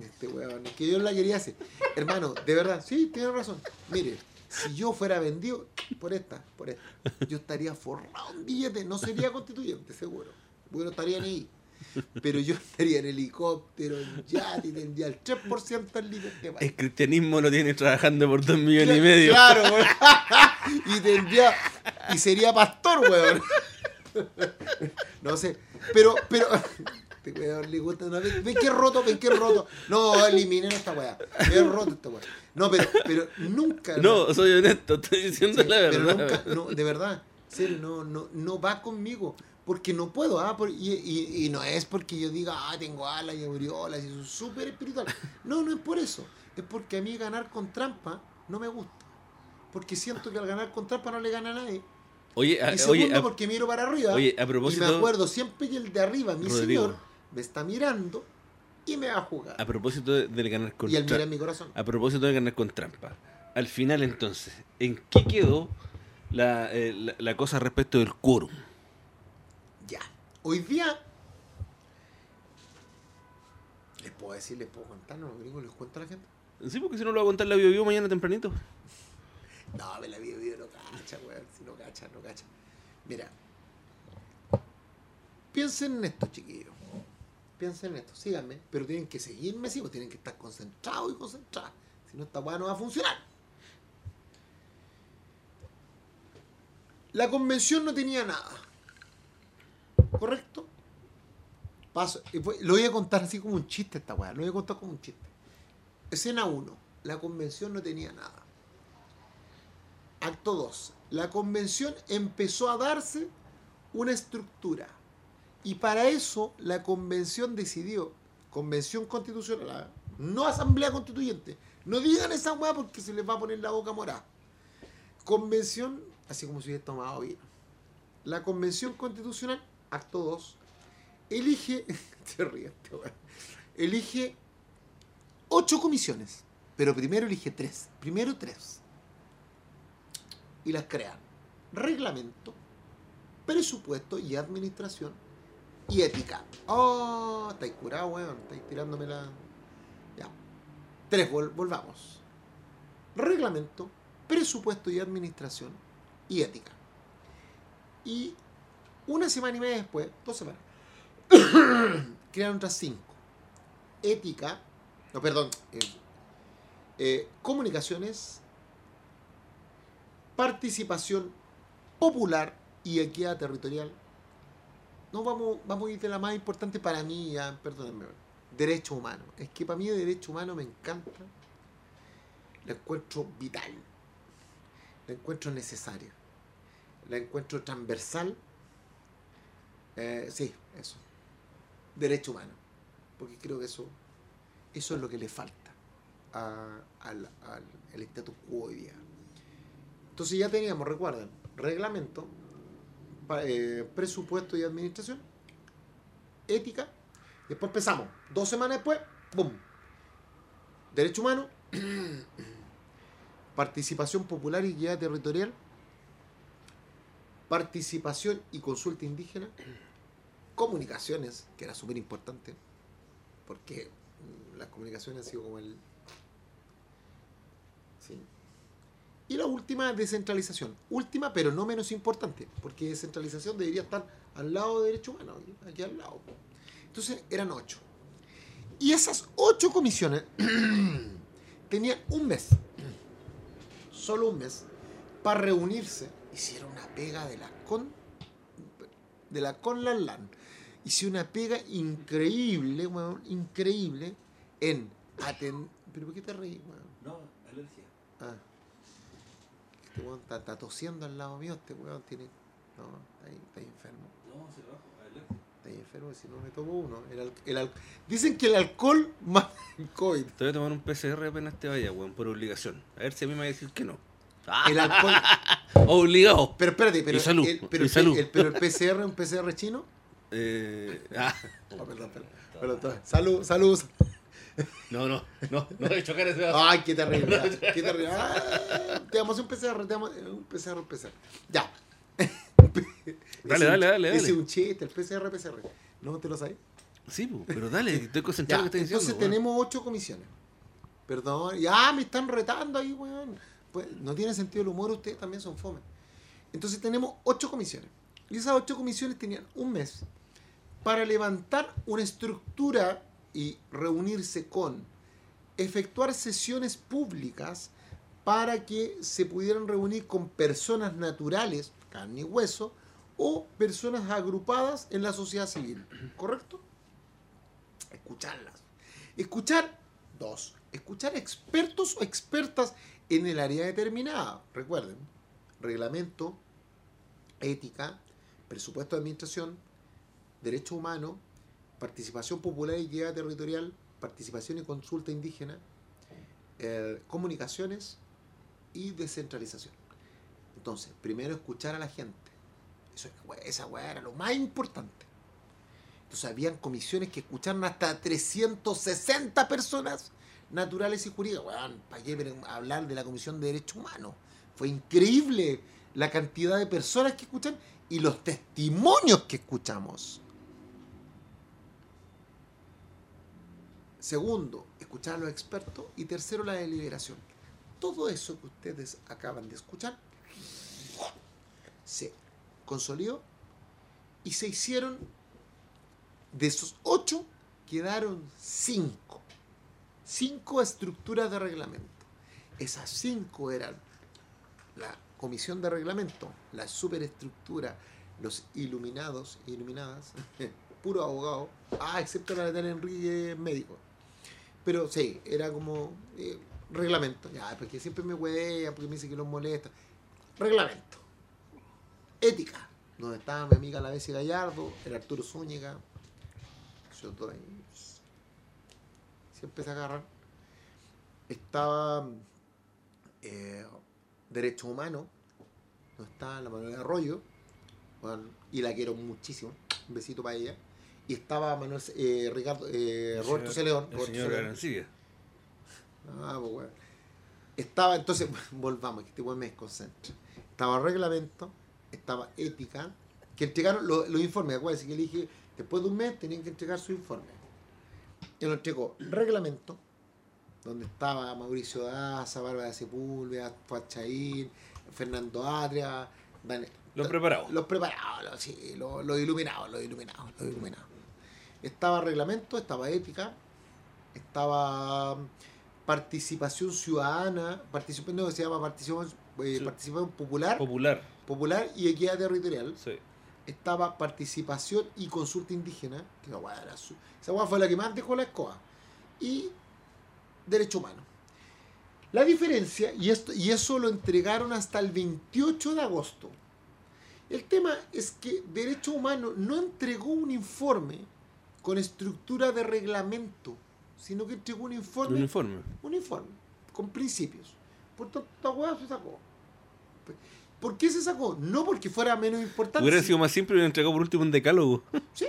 S3: Este weón, es que yo la quería hacer. Hermano, de verdad, sí, tiene razón. Mire, si yo fuera vendido por esta, por esta, yo estaría forrado en billete, no sería constituyente, seguro. Porque no estaría ni ahí. Pero yo estaría en helicóptero, en yate, y tendría el 3% en país.
S2: El cristianismo lo tiene trabajando por 2 millones y medio.
S3: Claro, weón. y tendría. Y sería pastor, weón. No sé. Pero, pero. Este weón le gusta. ¿no? ¿Ven ven qué roto? ¿Ven qué roto? No, eliminen esta weá. Es roto esta weá. No, pero, pero nunca.
S2: No, soy honesto, estoy diciendo
S3: Sí,
S2: la
S3: pero
S2: verdad.
S3: nunca, no, de verdad, serio, no, no, no va conmigo. Porque no puedo, ah, por- y, y- y no es porque yo diga, ah, tengo alas y aureolas y soy súper espiritual. No, no es por eso. Es porque a mí ganar con trampa no me gusta. Porque siento que al ganar con trampa no le gana a nadie.
S2: Oye, a-
S3: Y segundo,
S2: oye, a-
S3: porque miro para arriba.
S2: oye, a
S3: y
S2: propósito-
S3: me acuerdo siempre que el de arriba, mi
S2: Rodrigo.
S3: señor, me está mirando y me va a jugar.
S2: a propósito de- del ganar con
S3: y él mira
S2: trampa.
S3: en mi corazón.
S2: A propósito de ganar con trampa. Al final, entonces, ¿en qué quedó la, eh, la, la cosa respecto del quórum?
S3: Hoy día. Les puedo decir, les puedo contar, no, gringo, les cuento a la gente.
S2: Sí, porque si no lo va a contar la Bio Bio mañana tempranito.
S3: No, me la vi, vi, no cacha, weón. Si no cacha, no cacha. Mira. Piensen en esto, chiquillos. Piensen en esto, síganme. Pero tienen que seguirme, sí, pues tienen que estar concentrados y concentrados. Si no, esta weá no va a funcionar. La convención no tenía nada. ¿Correcto? Paso. y Lo voy a contar así como un chiste esta weá. Lo voy a contar como un chiste. Escena 1. La convención no tenía nada. Acto 2. La convención empezó a darse una estructura. Y para eso la convención decidió, convención constitucional, ¿ah? no asamblea constituyente. No digan esa weá porque se les va a poner la boca morada. Convención, así como si hubiera tomado vino. La convención constitucional, acto 2, elige, te ríes, te weá. elige ocho comisiones, pero primero elige tres. Primero tres y las crean. Reglamento, presupuesto y administración y ética. Oh, estáis curado, weón. Estáis tirándome la. Ya. Tres, vol- volvamos. Reglamento, presupuesto y administración y ética. Y una semana y media después, dos semanas, crearon otras cinco. Ética, no, perdón, eh, eh, comunicaciones, participación popular y equidad territorial. No vamos, vamos a ir de la más importante para mí, ya, perdónenme. Derecho humano. Es que para mí el derecho humano me encanta. Lo encuentro vital. Lo encuentro necesario. Lo encuentro transversal. Eh, sí, eso. Derecho humano. Porque creo que eso, eso es lo que le falta al, al el status quo hoy día. Entonces ya teníamos, recuerden, reglamento, eh, presupuesto y administración, ética, después empezamos, dos semanas después, ¡boom! Derecho humano, participación popular y guía territorial, participación y consulta indígena, comunicaciones, que era súper importante, porque mm, las comunicaciones han sido como el... Y la última, descentralización. Última, pero no menos importante, porque descentralización debería estar al lado de derecho humano, aquí- aquí al lado. Entonces eran ocho. Y esas ocho comisiones tenían un mes, solo un mes, para reunirse. Hicieron una pega de la con de la con la LAN. Hicieron una pega increíble, weón, increíble, en atender. ¿Pero por qué te reí, weón?
S2: No, alergia.
S3: Ah. Este weón está, está tosiendo al lado mío, este weón tiene. No, está, ahí- está ahí enfermo.
S2: No, se bajo, alergia.
S3: Está ahí enfermo, si no me tomo uno. El, al- el al- Dicen que el alcohol más el COVID.
S2: Te voy a tomar un PCR apenas te vaya, weón, por obligación. A ver si a mí me va a decir que no.
S3: El alcohol.
S2: Obligado.
S3: Pero espérate, pero,
S2: Y salud,
S3: el, pero,
S2: y
S3: el,
S2: salud.
S3: el- pero el PCR es un PCR chino.
S2: Eh, ah,
S3: Oh, perdón, perdón. Salud, salud.
S2: no, no, no, no he chocar ese.
S3: Ay, qué terrible. ah, Qué terrible. Ah, te damos un PCR, te damos un PCR, un PCR. Ya.
S2: Dale, dale, dale, dale.
S3: un chiste, el PCR, PCR. ¿No te lo sabes?
S2: Sí, pero dale, estoy concentrado en lo que estás
S3: entonces
S2: diciendo. weón.
S3: tenemos ocho comisiones. Perdón, ya me están retando ahí, weón. Pues, no tiene sentido el humor, ustedes también son fome. Entonces tenemos ocho comisiones. Y esas ocho comisiones tenían un mes para levantar una estructura y reunirse con, efectuar sesiones públicas para que se pudieran reunir con personas naturales, carne y hueso, o personas agrupadas en la sociedad civil. ¿Correcto? escucharlas. Escuchar, dos, escuchar expertos o expertas en el área determinada. Recuerden, reglamento, ética, presupuesto de administración, derecho humano, participación popular y guía territorial, participación y consulta indígena, eh, comunicaciones y descentralización. Entonces, primero escuchar a la gente. Eso, esa weá era lo más importante. Entonces habían comisiones que escucharon hasta 360 personas naturales y jurídicas. Weón, ¿para qué hablar de la Comisión de Derechos Humanos? Fue increíble la cantidad de personas que escuchan y los testimonios que escuchamos. Segundo, escuchar a los expertos. Y tercero, la deliberación. Todo eso que ustedes acaban de escuchar se consolidó y se hicieron de esos ocho quedaron cinco. Cinco estructuras de reglamento. Esas cinco eran la comisión de reglamento, la superestructura, los iluminados iluminadas, puro abogado, ah, excepto la de Enrique médico. Pero sí, era como eh, reglamento, ya, porque siempre me huevean, porque me dice que los molesta. Reglamento. Ética, donde estaba mi amiga la Bessie Gallardo, el Arturo Zúñiga, yo ahí. Siempre se agarran. Estaba eh, Derecho Humano, donde estaba la Manuela Arroyo, bueno, y la quiero muchísimo. Un besito para ella. Y estaba Manuel, eh, Ricardo, eh, Roberto Celeón.
S2: El señor. Arancibia.
S3: Ah, pues bueno. Estaba, entonces, volvamos, que este buen me desconcentra. Estaba reglamento, estaba ética, que entregaron los, los informes, acuérdense que le dije, después de un mes tenían que entregar su informe. Y lo entregó reglamento, donde estaba Mauricio Daza, Bárbara Sepúlveda, Fachaín, Fernando Adria, Daniel-
S2: Los preparados.
S3: los preparados, los, sí, los, los iluminados, los iluminados, los iluminados. Estaba reglamento, estaba ética, estaba mm, participación ciudadana, participación, no, se llama participación, eh,
S2: Sí.
S3: participación popular,
S2: Popular.
S3: popular y equidad territorial.
S2: Sí.
S3: Estaba participación y consulta indígena, que weá era su- esa fue la que más dejó la escoba. Y derecho humano. La diferencia, y, esto, y eso lo entregaron hasta el 28 de agosto. El tema es que Derecho Humano no entregó un informe con estructura de reglamento, sino que entregó un informe
S2: Un informe.
S3: un informe con principios. Por tanto, esta hueá se sacó. ¿Por qué se sacó? No porque fuera menos importante.
S2: Hubiera
S3: si-
S2: sido más simple y hubiera entregado por último un decálogo.
S3: Sí,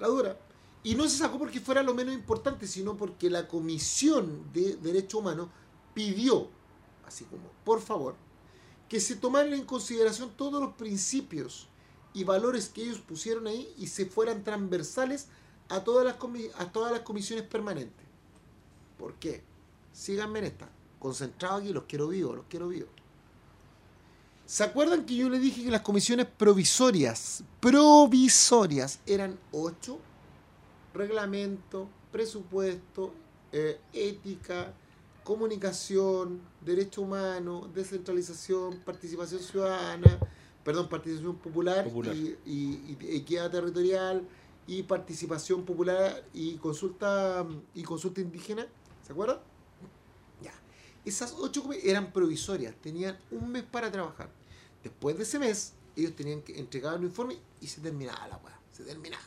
S3: la dura. Y no se sacó porque fuera lo menos importante, sino porque la Comisión de Derechos Humanos pidió, así como, por favor, que se tomaran en consideración todos los principios y valores que ellos pusieron ahí y se fueran transversales a todas las, a todas las comisiones permanentes. ¿Por qué? Síganme en esta. Concentrado aquí, los quiero vivos, los quiero vivos. ¿Se acuerdan que yo le dije que las comisiones provisorias, provisorias, eran ocho? Reglamento, presupuesto, eh, ética, comunicación, derecho humano, descentralización, participación ciudadana, perdón, participación popular,
S2: Popular.
S3: Y, y- y equidad territorial y participación popular y consulta y consulta indígena, ¿se acuerdan? Esas ocho comi- eran provisorias, tenían un mes para trabajar. Después de ese mes, ellos tenían que entregar un informe y se terminaba la weá, se terminaba.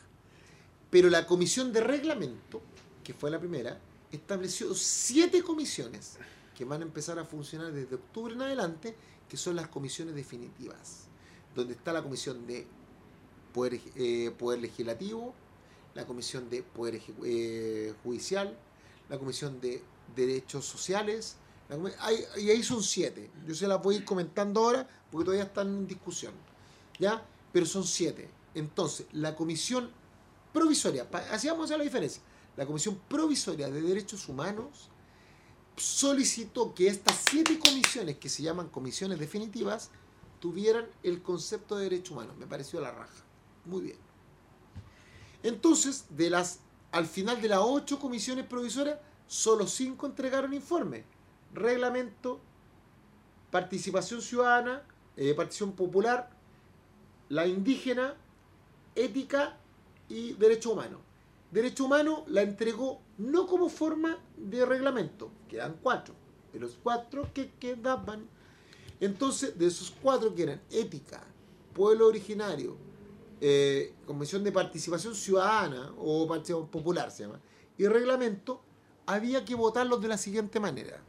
S3: Pero la comisión de reglamento, que fue la primera, estableció siete comisiones que van a empezar a funcionar desde octubre en adelante, que son las comisiones definitivas, donde está la comisión de poder, eh, poder legislativo, la comisión de poder eh, judicial, la comisión de derechos sociales, y ahí son siete. Yo se las voy a ir comentando ahora porque todavía están en discusión. ¿Ya? Pero son siete. Entonces, la comisión provisoria, así vamos a hacer la diferencia. La comisión provisoria de derechos humanos solicitó que estas siete comisiones, que se llaman comisiones definitivas, tuvieran el concepto de derecho humano. Me pareció la raja. Muy bien. Entonces, de las, al final de las ocho comisiones provisorias, solo cinco entregaron informe. Reglamento, participación ciudadana, eh, participación popular, la indígena, ética y derecho humano. Derecho humano la entregó no como forma de reglamento, quedan cuatro, de los cuatro que quedaban. Entonces, de esos cuatro que eran ética, pueblo originario, eh, Comisión de Participación Ciudadana o Participación Popular se llama, y reglamento, había que votarlos de la siguiente manera.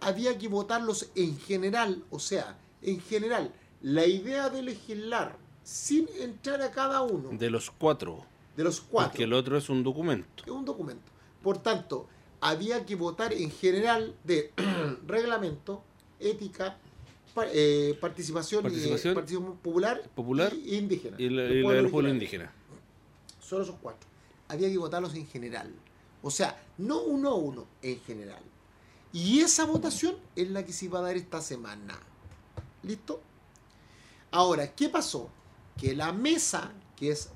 S3: Había que votarlos en general, o sea, en general, la idea de legislar sin entrar a cada uno
S2: De los cuatro.
S3: de los cuatro
S2: Porque el otro es un documento.
S3: es un documento. Por tanto, había que votar en general de reglamento, ética, pa- eh, participación, y, eh,
S2: Participación,
S3: participación popular,
S2: popular
S3: y, indígena.
S2: Y la-
S3: del
S2: y la
S3: pueblo
S2: del pueblo indígena.
S3: Solo esos cuatro. Había que votarlos en general. O sea, no uno a uno, en general. Y esa votación es la que se iba a dar esta semana. ¿Listo? Ahora, ¿qué pasó? Que la mesa, que es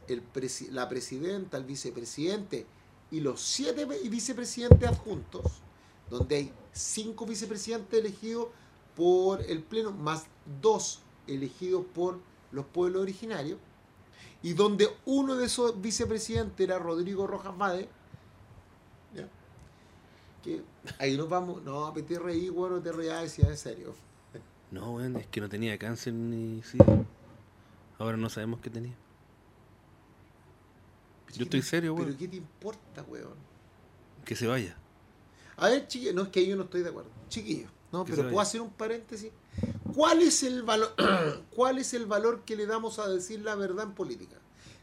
S3: la presidenta, el vicepresidente y los siete vicepresidentes adjuntos, donde hay cinco vicepresidentes elegidos por el Pleno, más dos elegidos por los pueblos originarios, y donde uno de esos vicepresidentes era Rodrigo Rojas Vade, ¿ya? Que ahí nos vamos, no, te reí, bueno, te reí, decía en serio.
S2: No, weón, es que no tenía cáncer ni sí. Ahora no sabemos qué tenía. Yo estoy serio,
S3: Pero
S2: weón.
S3: ¿qué te importa, weón?
S2: Que se vaya.
S3: A ver, chiquillos, no es que yo no estoy de acuerdo. Chiquillos, no, pero puedo hacer un paréntesis. ¿Cuál es el valor cuál es el valor que le damos a decir la verdad en política?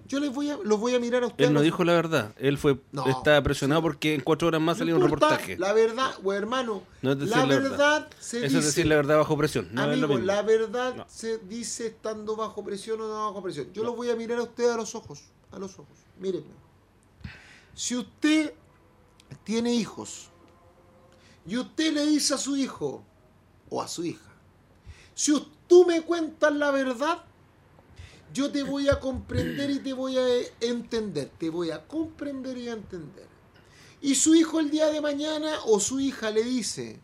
S3: Yo les voy a los voy a mirar a ustedes.
S2: Él no dijo la verdad. Él fue
S3: No,
S2: estaba presionado porque en cuatro horas más
S3: No
S2: salía un reportaje.
S3: La verdad, o hermano,
S2: No es decir
S3: la verdad,
S2: verdad.
S3: se
S2: Eso
S3: dice.
S2: es decir la verdad bajo presión. No
S3: Amigo, la verdad se dice estando bajo presión o no bajo presión. Yo los voy a mirar a ustedes a los ojos. A los ojos. Mírenme. Si usted tiene hijos y usted le dice a su hijo o a su hija, si tú me cuentas la verdad, yo te voy a comprender y te voy a entender. Te voy a comprender y a entender. Y su hijo el día de mañana o su hija le dice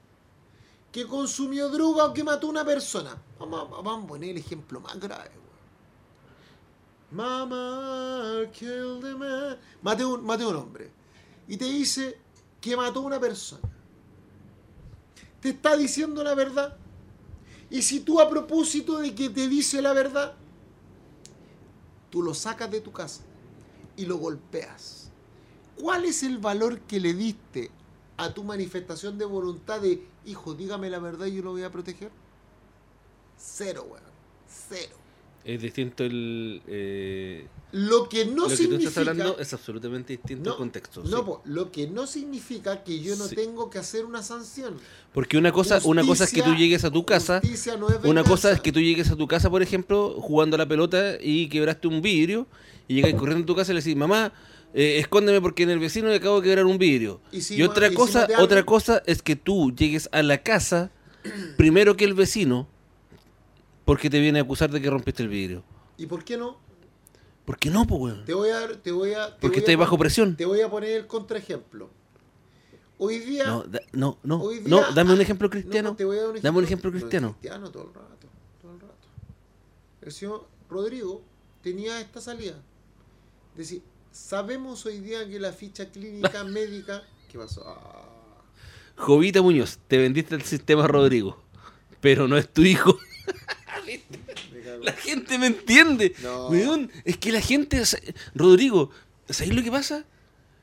S3: que consumió droga o que mató a una persona. Vamos, a- poner el ejemplo más grave. Mama killed a man. Mate un, un hombre. Y te dice que mató a una persona. Te está diciendo la verdad. Y si tú a propósito de que te dice la verdad, tú lo sacas de tu casa y lo golpeas. ¿Cuál es el valor que le diste a tu manifestación de voluntad de, hijo, dígame la verdad y yo lo voy a proteger? Cero, weón. Cero.
S2: Es distinto el. eh,
S3: Lo que no
S2: lo que tú estás hablando es absolutamente distinto
S3: no,
S2: al contexto.
S3: no,
S2: sí.
S3: po, lo que no significa que yo no
S2: Sí.
S3: tengo que hacer una sanción.
S2: Porque una cosa, una cosa es que tú llegues a tu casa.
S3: no es
S2: Una cosa es que tú llegues a tu casa, por ejemplo, jugando a la pelota y quebraste un vidrio y llegas corriendo a tu casa y le decís, mamá, eh, escóndeme porque en el vecino le acabo de quebrar un vidrio.
S3: Y si
S2: y otra
S3: y
S2: cosa, otra cosa es que tú llegues a la casa primero que el vecino porque te viene a acusar de que rompiste el vidrio.
S3: ¿Y por qué no?
S2: ¿Por qué no, pues, weón?
S3: Te voy a... Te voy a te
S2: Porque
S3: pon-
S2: bajo presión.
S3: Te voy a poner el contraejemplo. Hoy día...
S2: No, da- no, no,
S3: Hoy
S2: no,
S3: día-
S2: dame un ejemplo
S3: No,
S2: cristiano.
S3: no, te voy a dar un
S2: Dame un ejemplo
S3: No,
S2: cristiano.
S3: cristiano todo el rato, todo el rato. El señor Rodrigo tenía esta salida. Decir, sabemos hoy día que la ficha clínica médica... ¿Qué pasó? Ah,
S2: Jovita Muñoz, te vendiste el sistema Rodrigo, pero no es tu hijo. La gente me entiende.
S3: No.
S2: Weón, es que la gente. Rodrigo, ¿sabéis lo que pasa?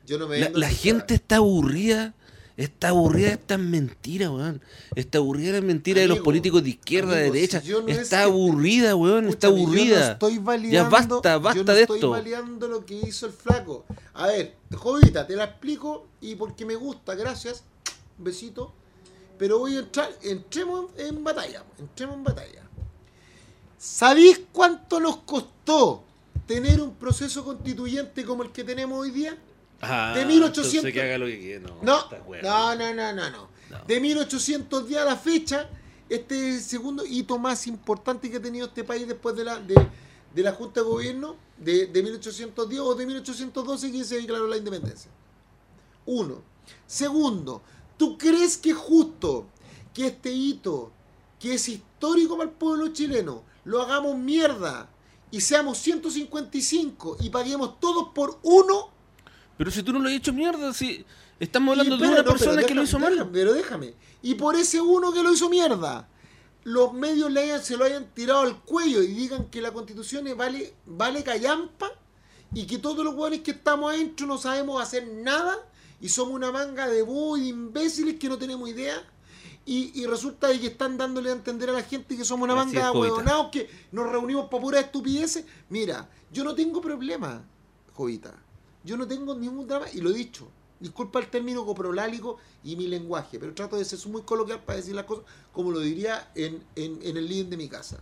S3: Yo no me
S2: La, gente está aburrida. Está aburrida de estas mentiras, weón. Está aburrida de las mentiras de los políticos de izquierda, de
S3: amigo,
S2: derecha.
S3: si no es
S2: está aburrida, weón. Está aburrida.
S3: Yo no estoy validando,
S2: ya basta,
S3: yo
S2: basta
S3: no
S2: de
S3: estoy
S2: esto.
S3: validando lo que hizo el flaco. A ver, jovita, te la explico y porque me gusta, gracias. Un besito. Pero voy a entrar, entremos en, en batalla. Entremos en batalla. ¿Sabéis cuánto nos costó tener un proceso constituyente como el que tenemos hoy día?
S2: Ah,
S3: de 1800.
S2: entonces que haga lo que quiera. No,
S3: No, no, no, no, no, no.
S2: No.
S3: De 1810 a la fecha, este es el segundo hito más importante que ha tenido este país después de la, de, de la Junta de Gobierno de, de 1810 o de 1812 que se declaró la independencia. Uno. Segundo, ¿tú crees que es justo que este hito, que es histórico para el pueblo chileno, lo hagamos mierda y seamos 155 y paguemos todos por uno?
S2: Pero si tú no lo has hecho mierda, si estamos hablando de una
S3: no,
S2: persona que lo
S3: déjame,
S2: hizo mal.
S3: déjame, pero déjame. Y por ese uno que lo hizo mierda, los medios le hayan- se lo hayan tirado al cuello y digan que la constitución es vale, vale callampa y que todos los hueones que estamos adentro no sabemos hacer nada y somos una manga de bobos y de imbéciles que no tenemos idea. Y, y resulta de que están dándole a entender a la gente que somos una
S2: Así
S3: manga de huevonados que nos reunimos para puras estupideces. Mira, yo no tengo problema, Jovita. Yo no tengo ningún drama, y lo he dicho. Disculpa el término coprolálico y mi lenguaje, pero trato de ser muy coloquial para decir las cosas como lo diría en, en- en el living de mi casa.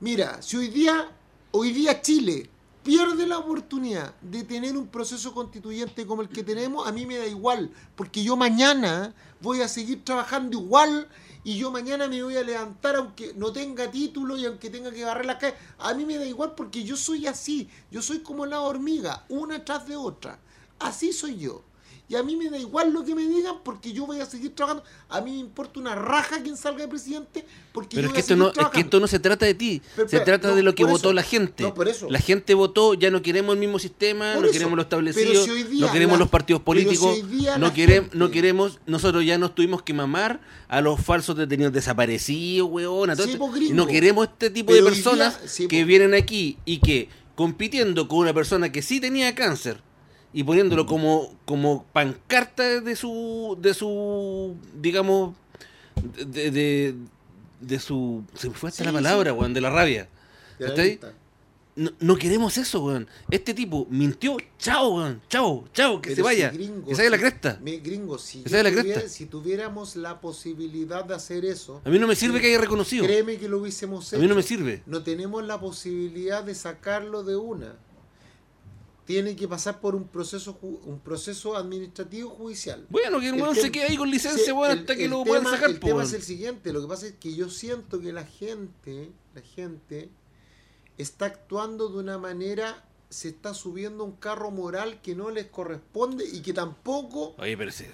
S3: Mira, si hoy día, hoy día Chile pierde la oportunidad de tener un proceso constituyente como el que tenemos, a mí me da igual, porque yo mañana voy a seguir trabajando igual y yo mañana me voy a levantar aunque no tenga título y aunque tenga que barrer las calles. A mí me da igual porque yo soy así, yo soy como la hormiga, una tras de otra. Así soy yo. Y a mí me da igual lo que me digan porque yo voy a seguir trabajando. A mí me importa una raja quien salga de presidente porque
S2: Pero
S3: yo
S2: es
S3: voy
S2: que,
S3: a
S2: esto no, es que esto no se trata de ti,
S3: Pero,
S2: se trata
S3: no,
S2: de lo que votó
S3: eso.
S2: la gente.
S3: No, por eso.
S2: La gente votó, ya no queremos el mismo sistema,
S3: Por
S2: no
S3: eso.
S2: queremos lo establecido,
S3: si hoy día
S2: no queremos
S3: la-
S2: los partidos
S3: si
S2: políticos, no, queremos,
S3: gente-
S2: no queremos, nosotros ya nos tuvimos que mamar a los falsos detenidos desaparecidos, weón, a todo
S3: Sí,
S2: esto. y no queremos este tipo de
S3: día-
S2: personas
S3: sí,
S2: que
S3: po.
S2: vienen aquí y que compitiendo con una persona que sí tenía cáncer y poniéndolo como, como pancarta de su, de su, digamos, de, de, de su, se me fue hasta
S3: Sí,
S2: la palabra,
S3: sí.
S2: weón, de la rabia.
S3: De.
S2: No, no queremos eso, weón. Este tipo mintió, chao, weón, chao, chao, que
S3: Pero
S2: se vaya,
S3: si, gringo,
S2: que se la cresta.
S3: gringo, si,
S2: Que se la
S3: tuviera-
S2: cresta.
S3: si tuviéramos la posibilidad de hacer eso,
S2: A mí no me sirve que haya reconocido.
S3: créeme que lo hubiésemos
S2: A
S3: hecho.
S2: mí no me sirve.
S3: No tenemos la posibilidad de sacarlo de una. Tiene que pasar por un proceso un proceso administrativo judicial.
S2: Bueno, que el weón se quede ahí con licencia,
S3: Sí, el-
S2: hasta que lo puedan sacar,
S3: El
S2: po,
S3: tema es el siguiente, lo que pasa es que yo siento que la gente, la gente está actuando de una manera se está subiendo un carro moral que no les corresponde y que tampoco...
S2: Oye, pero si,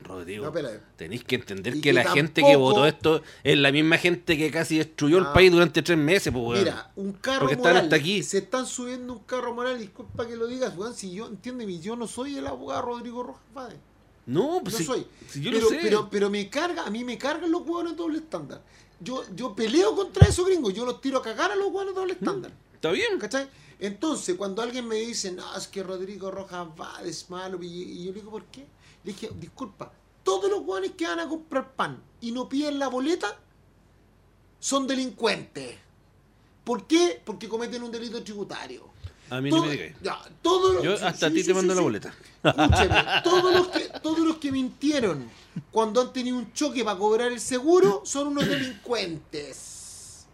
S2: Rodrigo,
S3: No, espera.
S2: tenéis que entender que,
S3: que
S2: la gente que votó esto es la misma gente que casi destruyó el
S3: Ah.
S2: país durante tres meses, pues.
S3: Mira, un carro
S2: Porque están hasta aquí.
S3: Se están subiendo un carro moral, disculpa que lo digas, weón, si yo, entiéndeme, yo no soy el abogado Rodrigo Rojas Báez.
S2: No, pues
S3: No
S2: si-
S3: soy.
S2: si yo
S3: pero,
S2: lo sé.
S3: pero, pero me carga, a mí me cargan los huevones doble estándar. Yo, yo peleo contra esos gringos, yo los tiro a cagar a los huevones doble estándar.
S2: Está bien.
S3: ¿Cachai? Entonces, cuando alguien me dice, no, es que Rodrigo Rojas va es malo, y, yo le digo, ¿por qué? Le dije, disculpa, todos los huevones que van a comprar pan y no piden la boleta son delincuentes. ¿Por qué? Porque cometen un delito tributario.
S2: A mí
S3: Todo-
S2: no me digáis.
S3: ya, todos los-
S2: Yo
S3: sí,
S2: hasta a ti
S3: sí,
S2: te
S3: sí,
S2: mando la boleta.
S3: Escúcheme, todos los, que, todos los que mintieron cuando han tenido un choque para cobrar el seguro son unos delincuentes.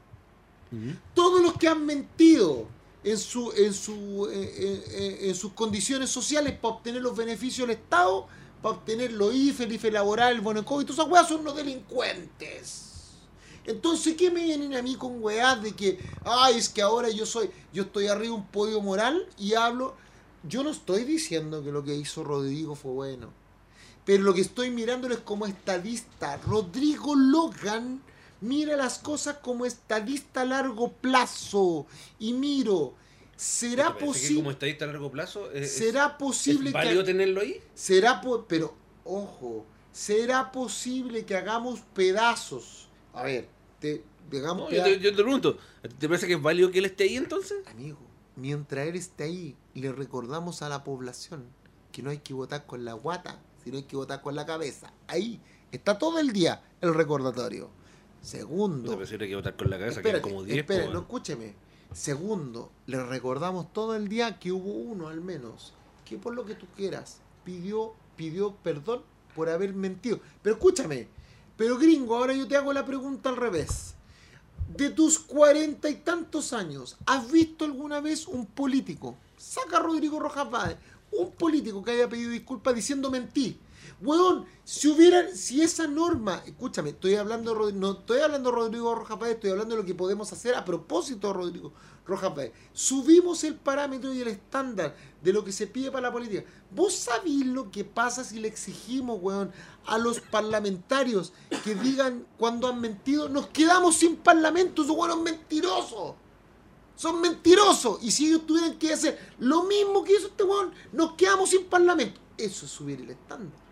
S3: Todos los que han mentido en, su, en, su, en sus condiciones sociales para obtener los beneficios del Estado, para obtener los IFE, el IFE laboral, el bono COVID, todas esas weas son unos delincuentes. Entonces, ¿qué me vienen a mí con weas de que, ay, es que ahora yo soy, yo estoy arriba un podio moral y hablo? Yo no estoy diciendo que lo que hizo Rodrigo fue bueno. Pero lo que estoy mirándolo es como estadista. Rodrigo Logan mira las cosas como estadista a largo plazo. Y miro, ¿será
S2: ¿Te parece que
S3: posible?
S2: como estadista a largo plazo, eh, es,
S3: ¿Será posible
S2: es
S3: que
S2: válido tenerlo ahí?
S3: será pero ojo, será posible que hagamos pedazos? A ver, te hagamos
S2: No, yo, te, yo te pregunto, ¿te parece que es válido que él esté ahí entonces?
S3: Amigo, mientras él esté ahí, le recordamos a la población que no hay que votar con la guata, sino hay que votar con la cabeza. Ahí está todo el día el recordatorio. Segundo,
S2: que con la cabeza, que
S3: espérate,
S2: como 10.
S3: espere,
S2: po,
S3: no escúcheme. Segundo, le recordamos todo el día que hubo uno al menos que por lo que tú quieras pidió pidió perdón por haber mentido. Pero escúchame, pero gringo, ahora yo te hago la pregunta al revés. De tus cuarenta y tantos años, ¿has visto alguna vez un político? Saca a Rodrigo Rojas Báez, un político que haya pedido disculpas diciendo mentí. Weón, si hubieran, si esa norma, escúchame, estoy hablando, no estoy hablando de Rodrigo Rojas Báez, estoy hablando de lo que podemos hacer a propósito de Rodrigo Rojas Báez. Subimos el parámetro y el estándar de lo que se pide para la política. ¿Vos sabés lo que pasa si le exigimos, weón, a los parlamentarios que digan cuando han mentido? Nos quedamos sin parlamento, esos weones mentirosos. Son mentirosos. Y si ellos tuvieran que hacer lo mismo que hizo este weón, nos quedamos sin parlamento. Eso es subir el estándar.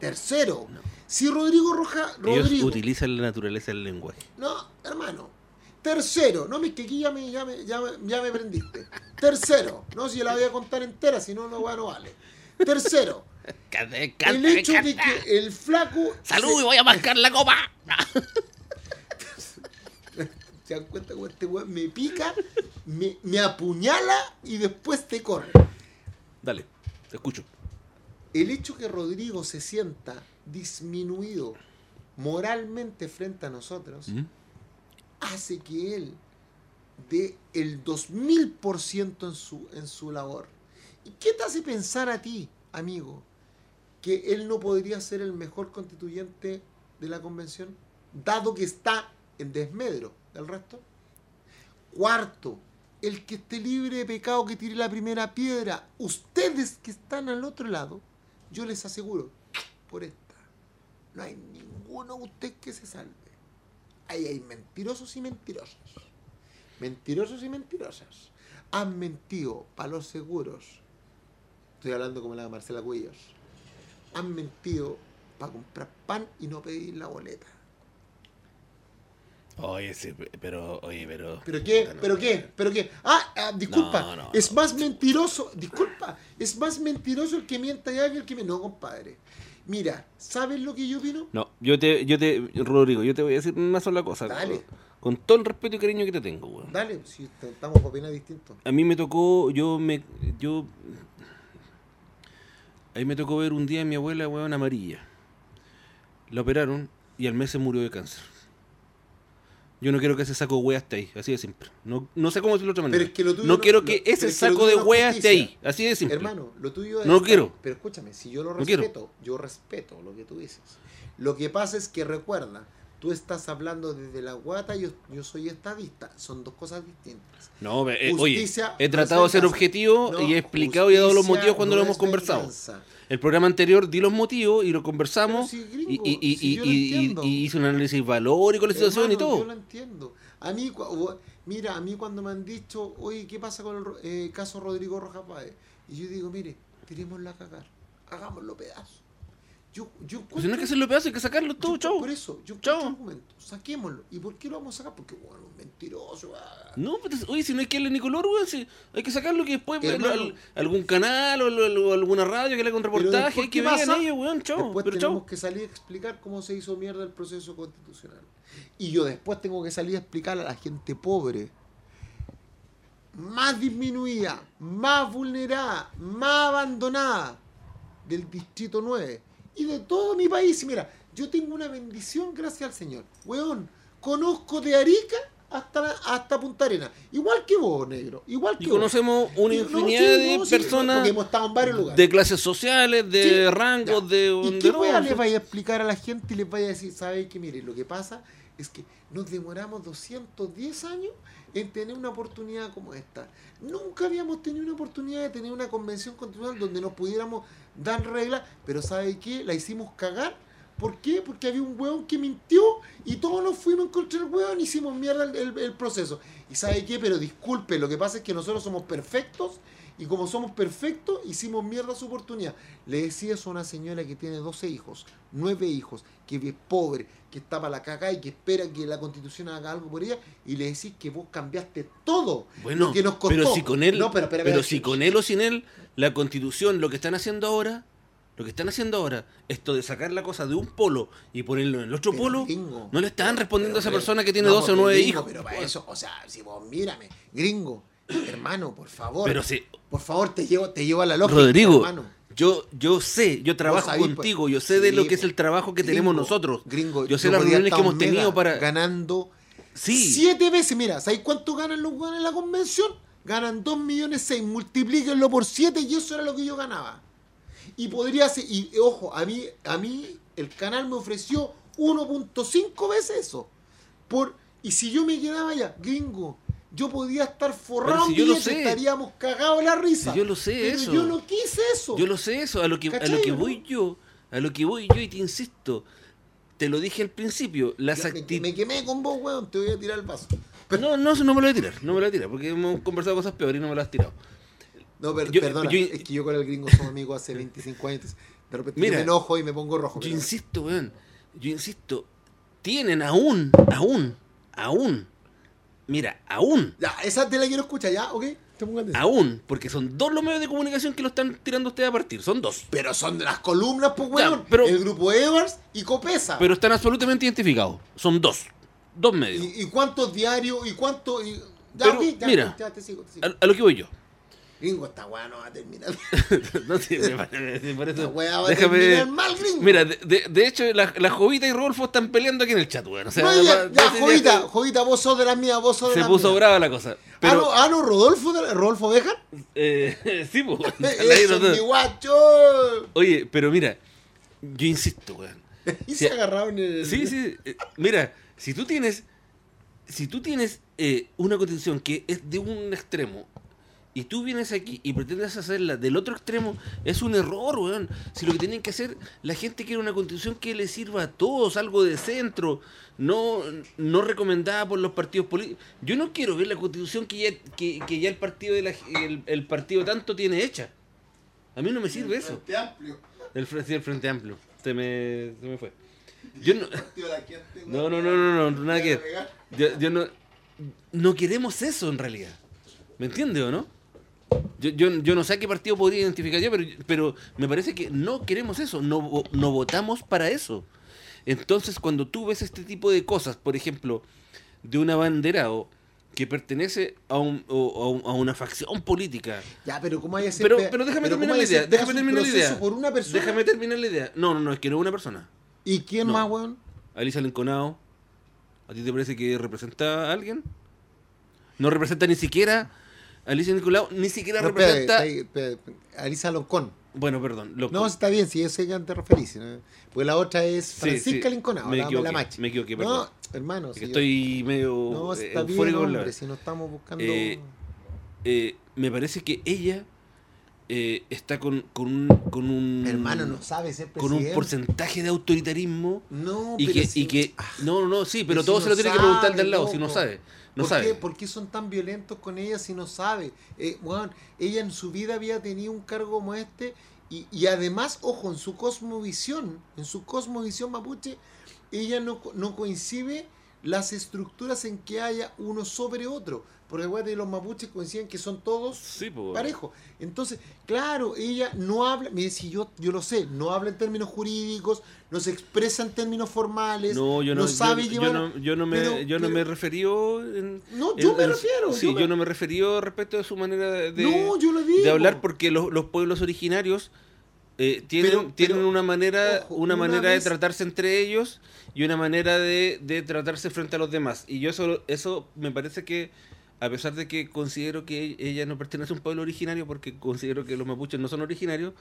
S3: Tercero, si Rodrigo Roja,
S2: Ellos
S3: Rodrigo,
S2: utilizan la naturaleza del lenguaje.
S3: no, hermano. Tercero, no, es que aquí ya me, ya me, ya me, ya me prendiste. Tercero, no, si yo la voy a contar entera, si no, no, vale. Tercero, el hecho de que el flaco.
S2: ¡Salud!
S3: se-
S2: y voy a marcar la copa!
S3: ¿Se dan cuenta cómo este weón me pica, me, me apuñala y después te corre?
S2: Dale, te escucho.
S3: El hecho que Rodrigo se sienta disminuido moralmente frente a nosotros
S2: ¿Mm?
S3: hace que él dé el 2000% en su, en su labor. ¿Y qué te hace pensar a ti, amigo, que él no podría ser el mejor constituyente de la convención, dado que está en desmedro del resto? Cuarto, el que esté libre de pecado que tire la primera piedra. Ustedes que están al otro lado, yo les aseguro, por esta, no hay ninguno de ustedes que se salve. Ahí hay mentirosos y mentirosos. Mentirosos y mentirosas. Han mentido para los seguros. Estoy hablando como la Marcela Cuellos. Han mentido para comprar pan y no pedir la boleta.
S2: Oye, sí, pero, oye, pero.
S3: ¿Pero qué?
S2: Puta, no,
S3: ¿Pero qué? ¿Pero qué? Ah, ah, disculpa.
S2: No, no,
S3: es
S2: no.
S3: más mentiroso. Disculpa. Es más mentiroso el que mienta ya que el que me. No, compadre. Mira, ¿sabes lo que yo opino?
S2: No, yo te, yo te, Rodrigo, yo te voy a decir una sola cosa.
S3: Dale.
S2: Con todo el respeto y cariño que te tengo, weón.
S3: Dale, si estamos para opinar distinto.
S2: A mí me tocó, yo me, yo, ahí me tocó ver un día a mi abuela, weón, amarilla. La operaron y al mes se murió de cáncer. Yo no quiero que ese saco de wea esté ahí, así de simple. No, no sé cómo decirlo de otra manera.
S3: Pero es que lo tuyo
S2: no,
S3: no-
S2: quiero que ese
S3: que
S2: saco de wea esté ahí, así de simple.
S3: Hermano, lo tuyo es.
S2: No lo quiero.
S3: Pero escúchame, si yo lo respeto, yo respeto lo que tú dices. Lo que pasa es que recuerda, Tú estás hablando desde la guata, yo, yo soy estadista. Son dos cosas distintas.
S2: No, eh, oye, he
S3: no
S2: tratado de ser objetivo
S3: No,
S2: y he explicado y he dado los motivos cuando
S3: no
S2: lo hemos conversado.
S3: venganza.
S2: El programa anterior di los motivos y lo conversamos y,
S3: gringo,
S2: y, y,
S3: yo
S2: y-
S3: lo
S2: y- hice un análisis valórico de la situación y
S3: Hermano, Yo
S2: todo.
S3: lo entiendo. A mí, mira, a mí cuando me han dicho, oye, ¿qué pasa con el eh, caso Rodrigo Rojas Páez? Y yo digo, mire, tirémosla a cagar, hagámoslo pedazos. Yo, yo
S2: Pues no hay que hacerlo pedazo, hay que sacarlo todo,
S3: yo-. Por eso, yo
S2: Chao.
S3: encuentro argumento, saquémoslo. ¿Y por qué lo vamos a sacar? Porque, bueno, un mentiroso. ah.
S2: No, pues, oye, si no hay que darle ni color, weón, si hay que sacarlo que después
S3: Hermano.
S2: al- algún canal o, al- o alguna radio que le haga un
S3: Pero
S2: reportaje, hay que
S3: ¿qué
S2: vean ellos, weón, chao.
S3: Después
S2: Pero
S3: tenemos que salir a explicar cómo se hizo mierda el proceso constitucional. Y yo después tengo que salir a explicar a la gente pobre, más disminuida, más vulnerada, más abandonada del Distrito 9 y de todo mi país. Y Mira, yo tengo una bendición gracias al Señor. Weón, conozco de Arica hasta, hasta Punta Arena. Igual que vos, negro. Igual que
S2: Y
S3: vos.
S2: conocemos una
S3: no,
S2: infinidad
S3: sí,
S2: de
S3: no,
S2: personas
S3: porque hemos estado en varios lugares.
S2: de clases sociales, de
S3: Sí,
S2: rangos,
S3: ya.
S2: de...
S3: ¿Y qué les vaya a explicar a la gente y les vaya a decir, ¿sabes qué? Mire, lo que pasa es que nos demoramos 210 años en tener una oportunidad como esta. Nunca habíamos tenido una oportunidad de tener una convención constitucional donde nos pudiéramos dar reglas, pero ¿sabe qué? La hicimos cagar. ¿Por qué? Porque había un hueón que mintió y todos nos fuimos en contra del hueón y hicimos mierda el, el- el proceso. ¿Y sabe qué? Pero disculpe, lo que pasa es que nosotros somos perfectos y como somos perfectos, hicimos mierda su oportunidad. Le decía eso a una señora que tiene 12 hijos, 9 hijos, que es pobre, que está para la caca y que espera que la constitución haga algo por ella, y le decís que vos cambiaste todo
S2: Bueno,
S3: lo que nos costó.
S2: pero si con él,
S3: No, pero,
S2: si con él o sin él, la constitución, lo que están haciendo ahora, lo que están haciendo ahora, esto de sacar la cosa de un polo y ponerlo en el otro
S3: Pero,
S2: polo,
S3: gringo,
S2: no le están respondiendo a esa
S3: pero,
S2: persona que tiene
S3: no,
S2: 12 o
S3: pero,
S2: 9
S3: gringo,
S2: hijos.
S3: Pero para eso, o sea, si vos mírame, gringo, hermano, por favor.
S2: Pero si,
S3: Por favor, te llevo, te llevo a la lógica,
S2: Rodrigo,
S3: hermano.
S2: yo, yo sé, yo trabajo
S3: sabés, pues,
S2: contigo, yo sé de
S3: sí,
S2: lo que es
S3: pues,
S2: el trabajo que
S3: Gringo,
S2: tenemos nosotros.
S3: Gringo,
S2: yo sé las reuniones que hemos tenido para...
S3: ganando
S2: Sí,
S3: siete veces. Mira, ¿sabes cuánto ganan los weones en la convención? Ganan 2 millones 6, multiplíquenlo por 7 y eso era lo que yo ganaba. Y podría ser, y ojo, a mí, a mí el canal me ofreció 1.5 veces eso. Por, y si yo me quedaba allá, gringo, yo podía estar forrado
S2: Pero si sé.
S3: estaríamos cagados la risa.
S2: Si yo lo sé,
S3: Pero
S2: eso.
S3: yo no quise eso.
S2: Yo lo sé eso, a lo que, a
S3: ¿Cachai,
S2: lo que
S3: no?
S2: voy yo, a lo que voy yo y te insisto, te lo dije al principio, las
S3: me, quemé con vos, weón, te voy a tirar el vaso.
S2: No, no, eso no me lo voy a tirar, no me lo voy a tirar, porque hemos conversado cosas peores y no me lo has tirado.
S3: No, pero,
S2: Yo-
S3: perdona,
S2: yo-
S3: es que yo con el gringo somos amigos hace 25 años. De repente
S2: Mira,
S3: me enojo y me pongo rojo.
S2: Yo
S3: pero-
S2: insisto, weón, yo insisto, tienen aún, aún, aún, mira, aún,
S3: Ya, esa te la quiero escuchar, ¿ya? ¿Ok? Te pongo
S2: aún, porque son dos los medios de comunicación que lo están tirando ustedes a partir, son dos.
S3: Pero son de las columnas, pues,
S2: Ya,
S3: weón.
S2: pero-
S3: el grupo Edwards y Copesa.
S2: Pero están absolutamente identificados, son dos, dos medios.
S3: ¿Y, y cuántos diarios? ¿Y cuánto? Y... Ya,
S2: Pero,
S3: ya,
S2: mira,
S3: ya, te sigo, te sigo.
S2: A, a lo que voy yo.
S3: Gringo, esta weá no va a terminar.
S2: no, sí, me parece-
S3: Esta weá va a terminar mal, gringo.
S2: Mira, de, de- de hecho, la, la Jovita y Rodolfo están peleando aquí en el chat, weón. O sea,
S3: no, ya, ya,
S2: se-
S3: Jovita, Jovita, vos sos de las mías, vos sos de
S2: se
S3: las
S2: puso
S3: mías.
S2: brava la cosa.
S3: Ah,
S2: Pero,
S3: no, ah, no, Rodolfo, de, Rodolfo Bejar.
S2: eh, sí, pues.
S3: Eso es mi guacho.
S2: Oye, pero mira, yo insisto, weón.
S3: Y se agarraron el...
S2: Sí, sí. eh, Mira, si tú tienes, si tú tienes eh, una constitución que es de un extremo y tú vienes aquí y pretendes hacerla del otro extremo, es un error, weón. Si lo que tienen que hacer, la gente quiere una constitución que le sirva a todos, algo de centro, no, no recomendada por los partidos políticos. Yo no quiero ver la constitución que ya, que, que ya el partido de la, el, el partido tanto tiene hecha. A mí no me sirve eso.
S3: Frente amplio.
S2: El, sí, el Frente Amplio. Se me, se me fue. Yo no,
S3: gente,
S2: no, no, no, no, no, nada que yo no, no queremos eso en realidad. ¿Me entiendes o no? Yo, yo, yo no sé a qué partido podría identificar yo, pero, pero me parece que no queremos eso, no, no votamos para eso. Entonces, cuando tú ves este tipo de cosas, por ejemplo, de un abanderado que pertenece a, un, o- a un- a una facción política,
S3: Ya, pero ¿cómo hay hacer?
S2: pero,
S3: pe-
S2: pero déjame
S3: ¿cómo
S2: terminar la idea, déjame terminar la idea.
S3: por una persona?
S2: Déjame terminar la idea. No, no, no, es que no es una persona.
S3: ¿Y quién
S2: No.
S3: más, weón?
S2: Alicia Lenconao, ¿a ti te parece que representa a alguien? No representa ni siquiera. Alicia Lenconao ni siquiera
S3: No,
S2: representa.
S3: Alisa Loncón.
S2: Bueno, perdón.
S3: No, está bien, si yo sé que referís. ¿no? Pues la otra es
S2: Sí,
S3: Francisca
S2: sí,
S3: Linconado,
S2: me
S3: la,
S2: equivoqué,
S3: la machi.
S2: me equivoqué,
S3: No,
S2: perdón.
S3: hermano,
S2: Es
S3: si yo-
S2: estoy medio
S3: No, está bien, hombre, si no estamos buscando...
S2: Eh, eh, me parece que ella eh, está con, con un con un
S3: hermano, no sabe ser
S2: con un porcentaje de autoritarismo
S3: No,
S2: y
S3: pero
S2: que,
S3: si-
S2: y que
S3: Ah,
S2: no no sí pero todo
S3: no
S2: se lo tiene que preguntar de al lado si no sabe no
S3: ¿Por
S2: sabe
S3: Qué, ¿Por qué son tan violentos con ella si no sabe? Eh, ella en su vida había tenido un cargo como este y, y además, ojo, en su cosmovisión, en su cosmovisión mapuche, ella no, no coincide las estructuras en que haya uno sobre otro. Porque acuérdate, los mapuches coinciden que son todos
S2: sí pues
S3: parejo. Entonces, claro, ella no habla, mire, si yo, yo lo sé, no habla en términos jurídicos, no se expresa en términos formales,
S2: no yo no, yo-
S3: sabe
S2: yo,
S3: llevar...
S2: no yo no me
S3: pero-
S2: yo no
S3: pero-
S2: me referió en-
S3: No, yo
S2: en-
S3: me
S2: en-
S3: refiero.
S2: sí
S3: yo
S2: yo,
S3: me-
S2: no me referió respecto de su manera de, de-
S3: no, yo lo digo.
S2: de hablar porque los, los pueblos originarios eh, tienen,
S3: Pero-
S2: tienen
S3: pero,
S2: una manera
S3: ojo,
S2: una
S3: una
S2: manera
S3: vez-
S2: de tratarse entre ellos y una manera de, de tratarse frente a los demás y yo eso eso me parece que a pesar de que considero que ella no pertenece a un pueblo originario porque considero que los mapuches no son originarios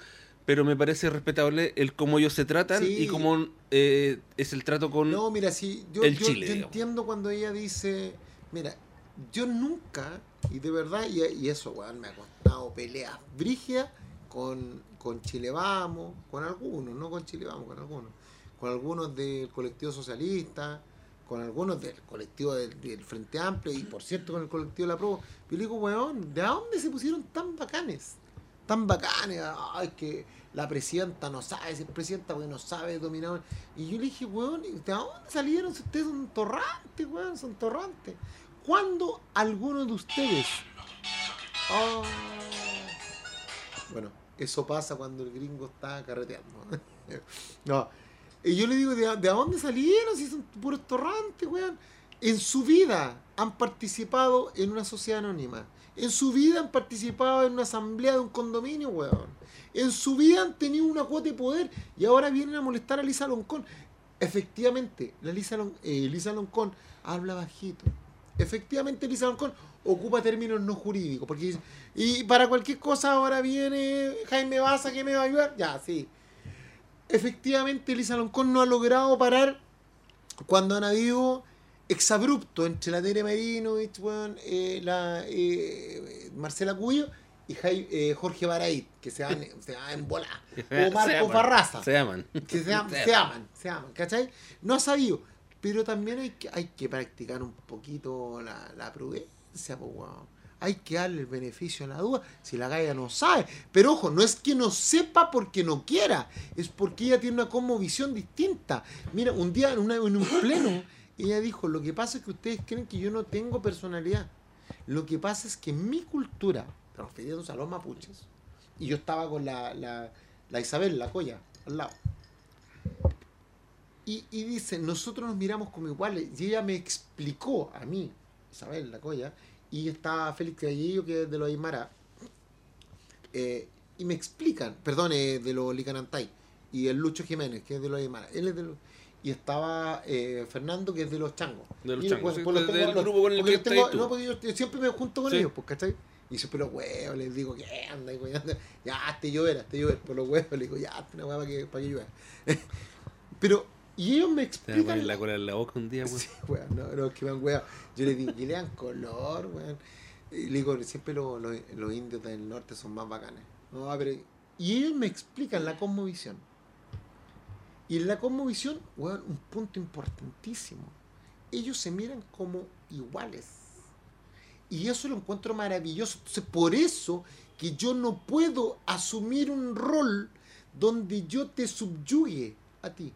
S2: pero me parece respetable el cómo ellos se tratan
S3: Sí.
S2: y cómo eh, es el trato con
S3: No, mira, si yo,
S2: el
S3: yo-
S2: Chile,
S3: yo entiendo cuando ella dice, mira, yo nunca, y de verdad, y, y eso, weón, me ha costado peleas brígidas con, con Chile Vamos, con algunos, no con Chile Vamos, con algunos, con algunos del colectivo socialista, con algunos del colectivo del, Frente Amplio y por cierto con el colectivo de la Pro. Yo digo, weón, ¿de dónde se pusieron tan bacanes? Tan bacanes, ay, que la presidenta no sabe ser presidenta porque no sabe dominar. Y yo le dije, weón, ¿y ¿de dónde salieron si ustedes son torrantes, weón? Son torrantes. ¿Cuándo alguno de ustedes... Ah, bueno, eso pasa cuando el gringo está carreteando. no. Y yo le digo, ¿de, de dónde salieron si son puros torrantes, weón? En su vida han participado en una sociedad anónima. En su vida han participado en una asamblea de un condominio, weón. En su vida han tenido una cuota de poder y ahora vienen a molestar a Lisa Loncón. Efectivamente, la Lisa, Lon- eh, Lisa Loncón habla bajito. Efectivamente, Lisa Loncón ocupa términos no jurídicos. Porque y para cualquier cosa ahora viene Jaime Baza que me va a ayudar. Ya, sí. Efectivamente, Lisa Loncón no ha logrado parar cuando han habido exabrupto entre la Tere Marinovich, weón, eh, la eh, Marcela Cuyo y Jai- eh, Jorge Barait, que se van, se van en bola. O Marco
S2: aman,
S3: Farraza
S2: se aman
S3: que se, am-
S2: Se
S3: se aman, se aman, ¿cachai? No ha sabido, pero también hay que, hay que practicar un poquito la, la prudencia, pues, weón. Hay que darle el beneficio a la duda si la galla no sabe. Pero ojo, no es que no sepa porque no quiera, es porque ella tiene una cosmovisión distinta. Mira, un día en, una- en un pleno, ella dijo, lo que pasa es que ustedes creen que yo no tengo personalidad. Lo que pasa es que mi cultura, refiriéndose a los mapuches, y yo estaba con la, la, la Isabel, la Coya, al lado. Y, y dice, nosotros nos miramos como iguales. Y ella me explicó a mí, Isabel, la Coya, y está Félix Gallillo, que es de los Aymara, eh, y me explican, perdón, eh, de los Licanantay, y el Lucho Jiménez, que es de los Aymara. Él es de los- y estaba eh, Fernando, que es de los Changos.
S2: De los
S3: Y,
S2: Changos, sí,
S3: los
S2: del- del
S3: los-
S2: grupo con el que
S3: tengo-
S2: tú.
S3: no, porque yo, yo siempre me junto con
S2: Sí.
S3: ellos, pues, ¿cachai? Y siempre los huevos, les digo, ¿qué anda? Y, anda? Ya, hazte llover, hazte llover. Por los huevos, les digo, ya, una hueva para que, para que llueva. Pero, y ellos me
S2: van
S3: explican.
S2: la cola en la boca un día weón.
S3: Sí, weón, no, no, que han hueado. Yo les digo, que le dan color, weón. Y le digo, siempre los, los, los indios del norte son más bacanes. No, pero, y ellos me explican la cosmovisión. Y en la cosmovisión, weón, un punto importantísimo. Ellos se miran como iguales. Y eso lo encuentro maravilloso. Entonces, por eso que yo no puedo asumir un rol donde yo te subyugue a ti.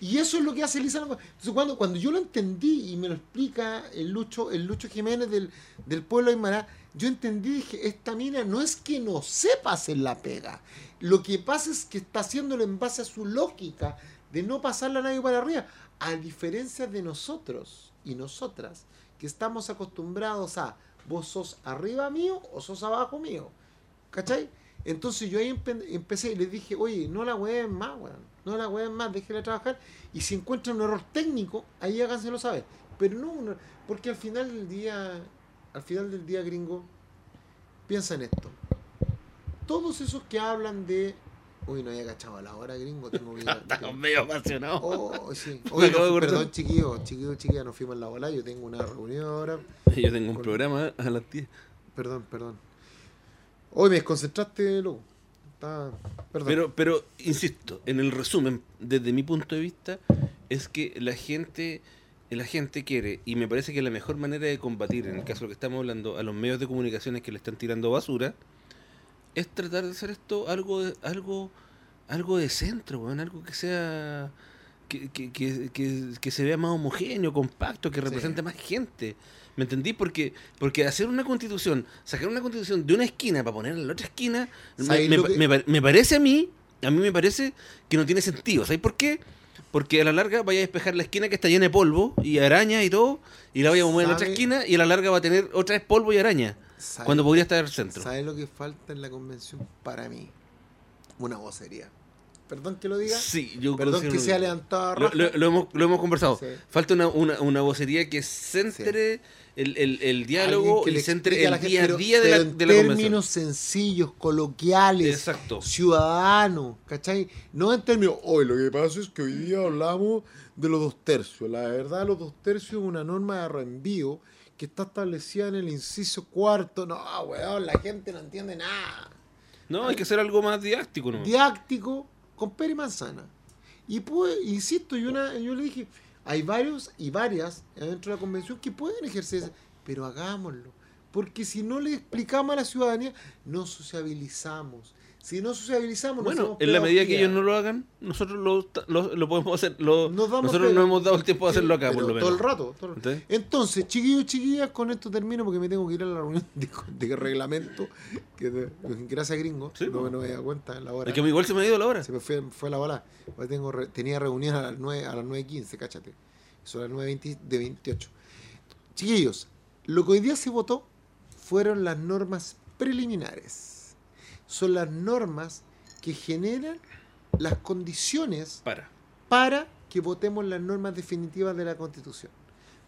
S3: Y eso es lo que hace Longo. Entonces, cuando, cuando yo lo entendí y me lo explica el Lucho, el Lucho Jiménez del, del pueblo Aymara, yo entendí, dije, esta mina no es que no sepa hacer la pega. Lo que pasa es que está haciéndolo en base a su lógica de no pasarla a nadie para arriba. A diferencia de nosotros y nosotras, que estamos acostumbrados a vos sos arriba mío o sos abajo mío. ¿Cachai? Entonces yo ahí empe- empecé y les dije, oye, no la hueven más, weón. No la hueven más, déjenla trabajar. Y si encuentran un error técnico, ahí háganselo saber. Pero no, un porque al final del día, al final del día, gringo, piensa en esto. Todos esos que hablan de Uy, no había cachado a la hora, gringo. Tengo que
S2: Estamos medio apasionados.
S3: Oh, sí. Oye, no,
S2: acordar.
S3: perdón, chiquillos, chiquillos, chiquillas, nos fuimos en la bola. Yo tengo una reunión ahora.
S2: Yo tengo un programa a las 10.
S3: Perdón, perdón. Hoy me desconcentraste, loco.
S2: Pero, pero, insisto, en el resumen, desde mi punto de vista, es que la gente, la gente quiere, y me parece que la mejor manera de combatir, en el caso de lo que estamos hablando, a los medios de comunicaciones que le están tirando basura, es tratar de hacer esto algo algo, algo de centro, weón, algo que sea que, que, que, que, que se vea más homogéneo, compacto, que represente más gente. ¿Me entendí? Porque, porque hacer una constitución, sacar una constitución de una esquina para ponerla en la otra esquina, me,
S3: ¿Sabéis
S2: me- me pa- me parece a mí, a mí me parece que no tiene sentido. ¿Sabes por qué? Porque a la larga vaya a despejar la esquina que está llena de polvo y araña y todo, y la vaya a mover en la otra esquina y a la larga va a tener otra vez polvo y araña,
S3: ¿Sabe-
S2: cuando podría estar en el centro.
S3: ¿Sabes lo que falta en la convención para mí? Una vocería. Perdón que lo diga.
S2: Sí, yo
S3: Perdón que sea levantado
S2: Lo, lo- lo hemos, lo hemos conversado.
S3: Sí.
S2: Falta una, una, una vocería que centre el, el, el diálogo
S3: que
S2: y centre el día a día de la,
S3: en
S2: de la convención.
S3: términos sencillos, coloquiales,
S2: Exacto.
S3: ciudadanos, ¿cachai? No en términos, hoy lo que pasa es que hoy día hablamos de los dos tercios. La verdad, los dos tercios es una norma de reenvío que está establecida en el inciso cuarto. No, weón, la gente no entiende nada.
S2: No, hay que hacer algo más didáctico, ¿no?
S3: Didáctico con pera manzana. Y pues, insisto, yo, una, yo le dije, hay varios y varias dentro de la convención que pueden ejercer, pero hagámoslo. Porque si no le explicamos a la ciudadanía, no sociabilizamos. Si no sociabilizamos,
S2: Bueno, en la medida que ellos no lo hagan, nosotros lo, lo, lo podemos hacer. Lo, nosotros no hemos dado el tiempo de hacerlo acá, por lo menos.
S3: Todo el rato. todo el rato.
S2: ¿Entendés?
S3: Entonces, chiquillos chiquillas, con esto termino porque me tengo que ir a la reunión de, de reglamento. Que gracias, gringo.
S2: Sí,
S3: no, no me da cuenta en la hora.
S2: Es que igual se me ha ido la hora.
S3: Se me fue, fue la bola. Tengo re- tenía reunión a las 9, a las 9.15, cáchate. Son las 9.20 de 28. Chiquillos, lo que hoy día se votó fueron las normas preliminares. Son las normas que generan las condiciones
S2: Para.
S3: para que votemos las normas definitivas de la Constitución.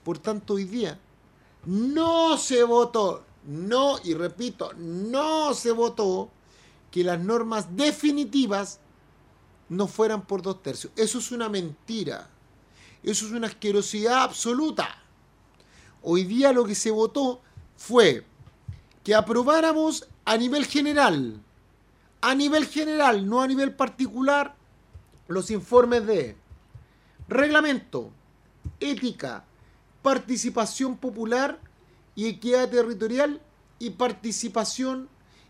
S3: Por tanto, hoy día no se votó, no, y repito, no se votó que las normas definitivas no fueran por dos tercios. Eso es una mentira. Eso es una asquerosidad absoluta. Hoy día lo que se votó fue que aprobáramos a nivel general, a nivel general, no a nivel particular, los informes de reglamento, ética, participación popular y equidad territorial y participación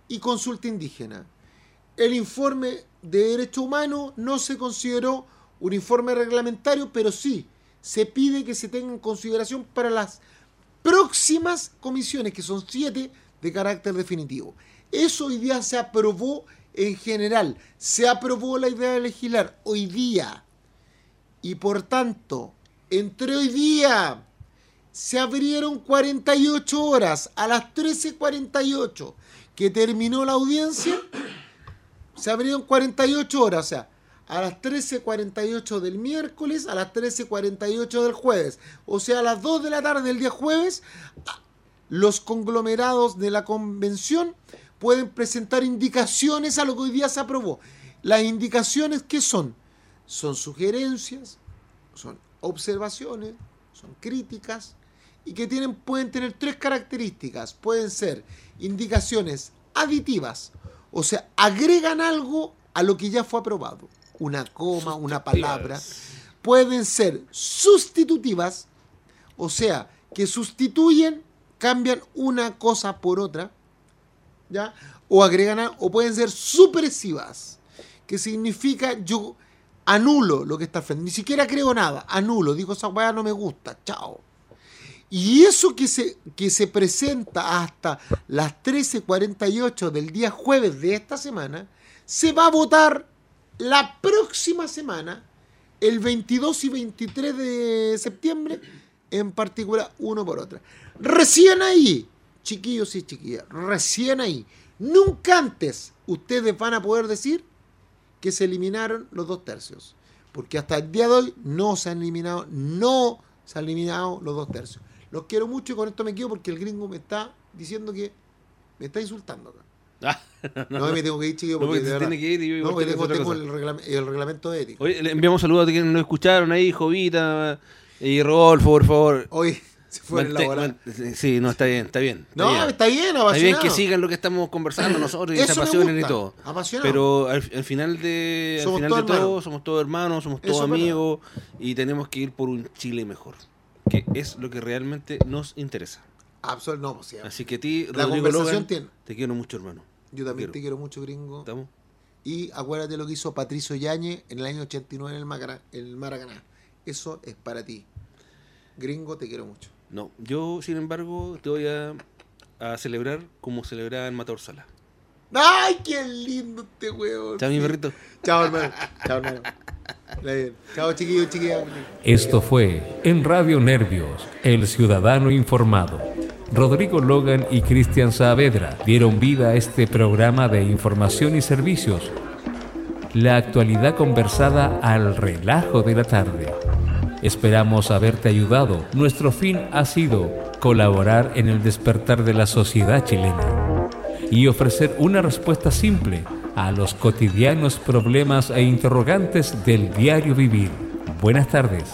S3: y consulta indígena. El informe de derechos humanos no se consideró un informe reglamentario, pero sí se pide que se tenga en consideración para las próximas comisiones, que son siete de carácter definitivo. Eso hoy día se aprobó en general, se aprobó la idea de legislar hoy día. Y por tanto, entre hoy día se abrieron 48 horas a las 13.48 que terminó la audiencia, se abrieron 48 horas, o sea, a las 13.48 del miércoles, a las 13.48 del jueves, o sea, a las 2 de la tarde del día jueves, los conglomerados de la convención pueden presentar indicaciones a lo que hoy día se aprobó. Las indicaciones, ¿qué son? Son sugerencias, son observaciones, son críticas y que tienen, pueden tener tres características. Pueden ser indicaciones aditivas, o sea, agregan algo a lo que ya fue aprobado. Una coma, una palabra. Pueden ser sustitutivas, o sea, que sustituyen, cambian una cosa por otra, O agregan, o pueden ser supresivas, que significa yo anulo lo que está frente, ni siquiera creo nada, anulo, digo esa weá no me gusta, chao. Y eso que se, que se presenta hasta las 13.48 del día jueves de esta semana, se va a votar la próxima semana, el 22 y 23 de septiembre, en particular uno por otra. Recién ahí, chiquillos y chiquillas, recién ahí, nunca antes ustedes van a poder decir que se eliminaron los dos tercios. Porque hasta el día de hoy no se han eliminado, no se han eliminado los dos tercios. Los quiero mucho y con esto me quedo porque el gringo me está diciendo que me está insultando acá.
S2: Ah,
S3: No, me tengo que ir, chiquillo,
S2: No,
S3: porque verdad-
S2: tiene que ir y yo
S3: No, porque
S2: tengo
S3: el, reglam- el reglamento ético.
S2: Oye, le enviamos saludos a quienes nos escucharon ahí, Jovita y Rodolfo, por favor.
S3: Hoy se fue en la
S2: Mante-
S3: bola.
S2: man- Sí, no, está bien, está bien.
S3: No,
S2: bien.
S3: está bien,
S2: Está
S3: apasionado.
S2: bien que sigan lo que estamos conversando nosotros y se
S3: Eso me
S2: apasionen y todo.
S3: apasionado.
S2: Pero al, al final de, al
S3: Somos
S2: final
S3: todos
S2: de todo, somos todos hermanos, somos todos amigos y tenemos que ir por un Chile mejor. Que es lo que realmente nos interesa.
S3: Absol- no, pues sí.
S2: Así que a ti,
S3: La
S2: Rodrigo
S3: conversación
S2: Logan,
S3: tiene.
S2: te quiero mucho, hermano.
S3: Yo también
S2: Quiero.
S3: te quiero mucho, gringo.
S2: ¿Estamos?
S3: Y acuérdate lo que hizo Patricio Yañez en el año 89 en el, Macana- en el Maracaná. Eso es para ti. Gringo, te quiero mucho.
S2: No, yo, sin embargo, te voy a, a celebrar como celebraba en Matador Sala.
S3: ¡Ay, qué lindo este huevo!
S2: Chao, mi perrito.
S3: Chao, hermano. Chao, hermano. Chao, chiquillos, chiquillas.
S1: Esto fue en Radio Nervios, El Ciudadano Informado. Rodrigo Logan y Cristian Saavedra dieron vida a este programa de información y servicios. La actualidad conversada al relajo de la tarde. Esperamos haberte ayudado. Nuestro fin ha sido colaborar en el despertar de la sociedad chilena y ofrecer una respuesta simple a los cotidianos problemas e interrogantes del diario vivir. Buenas tardes.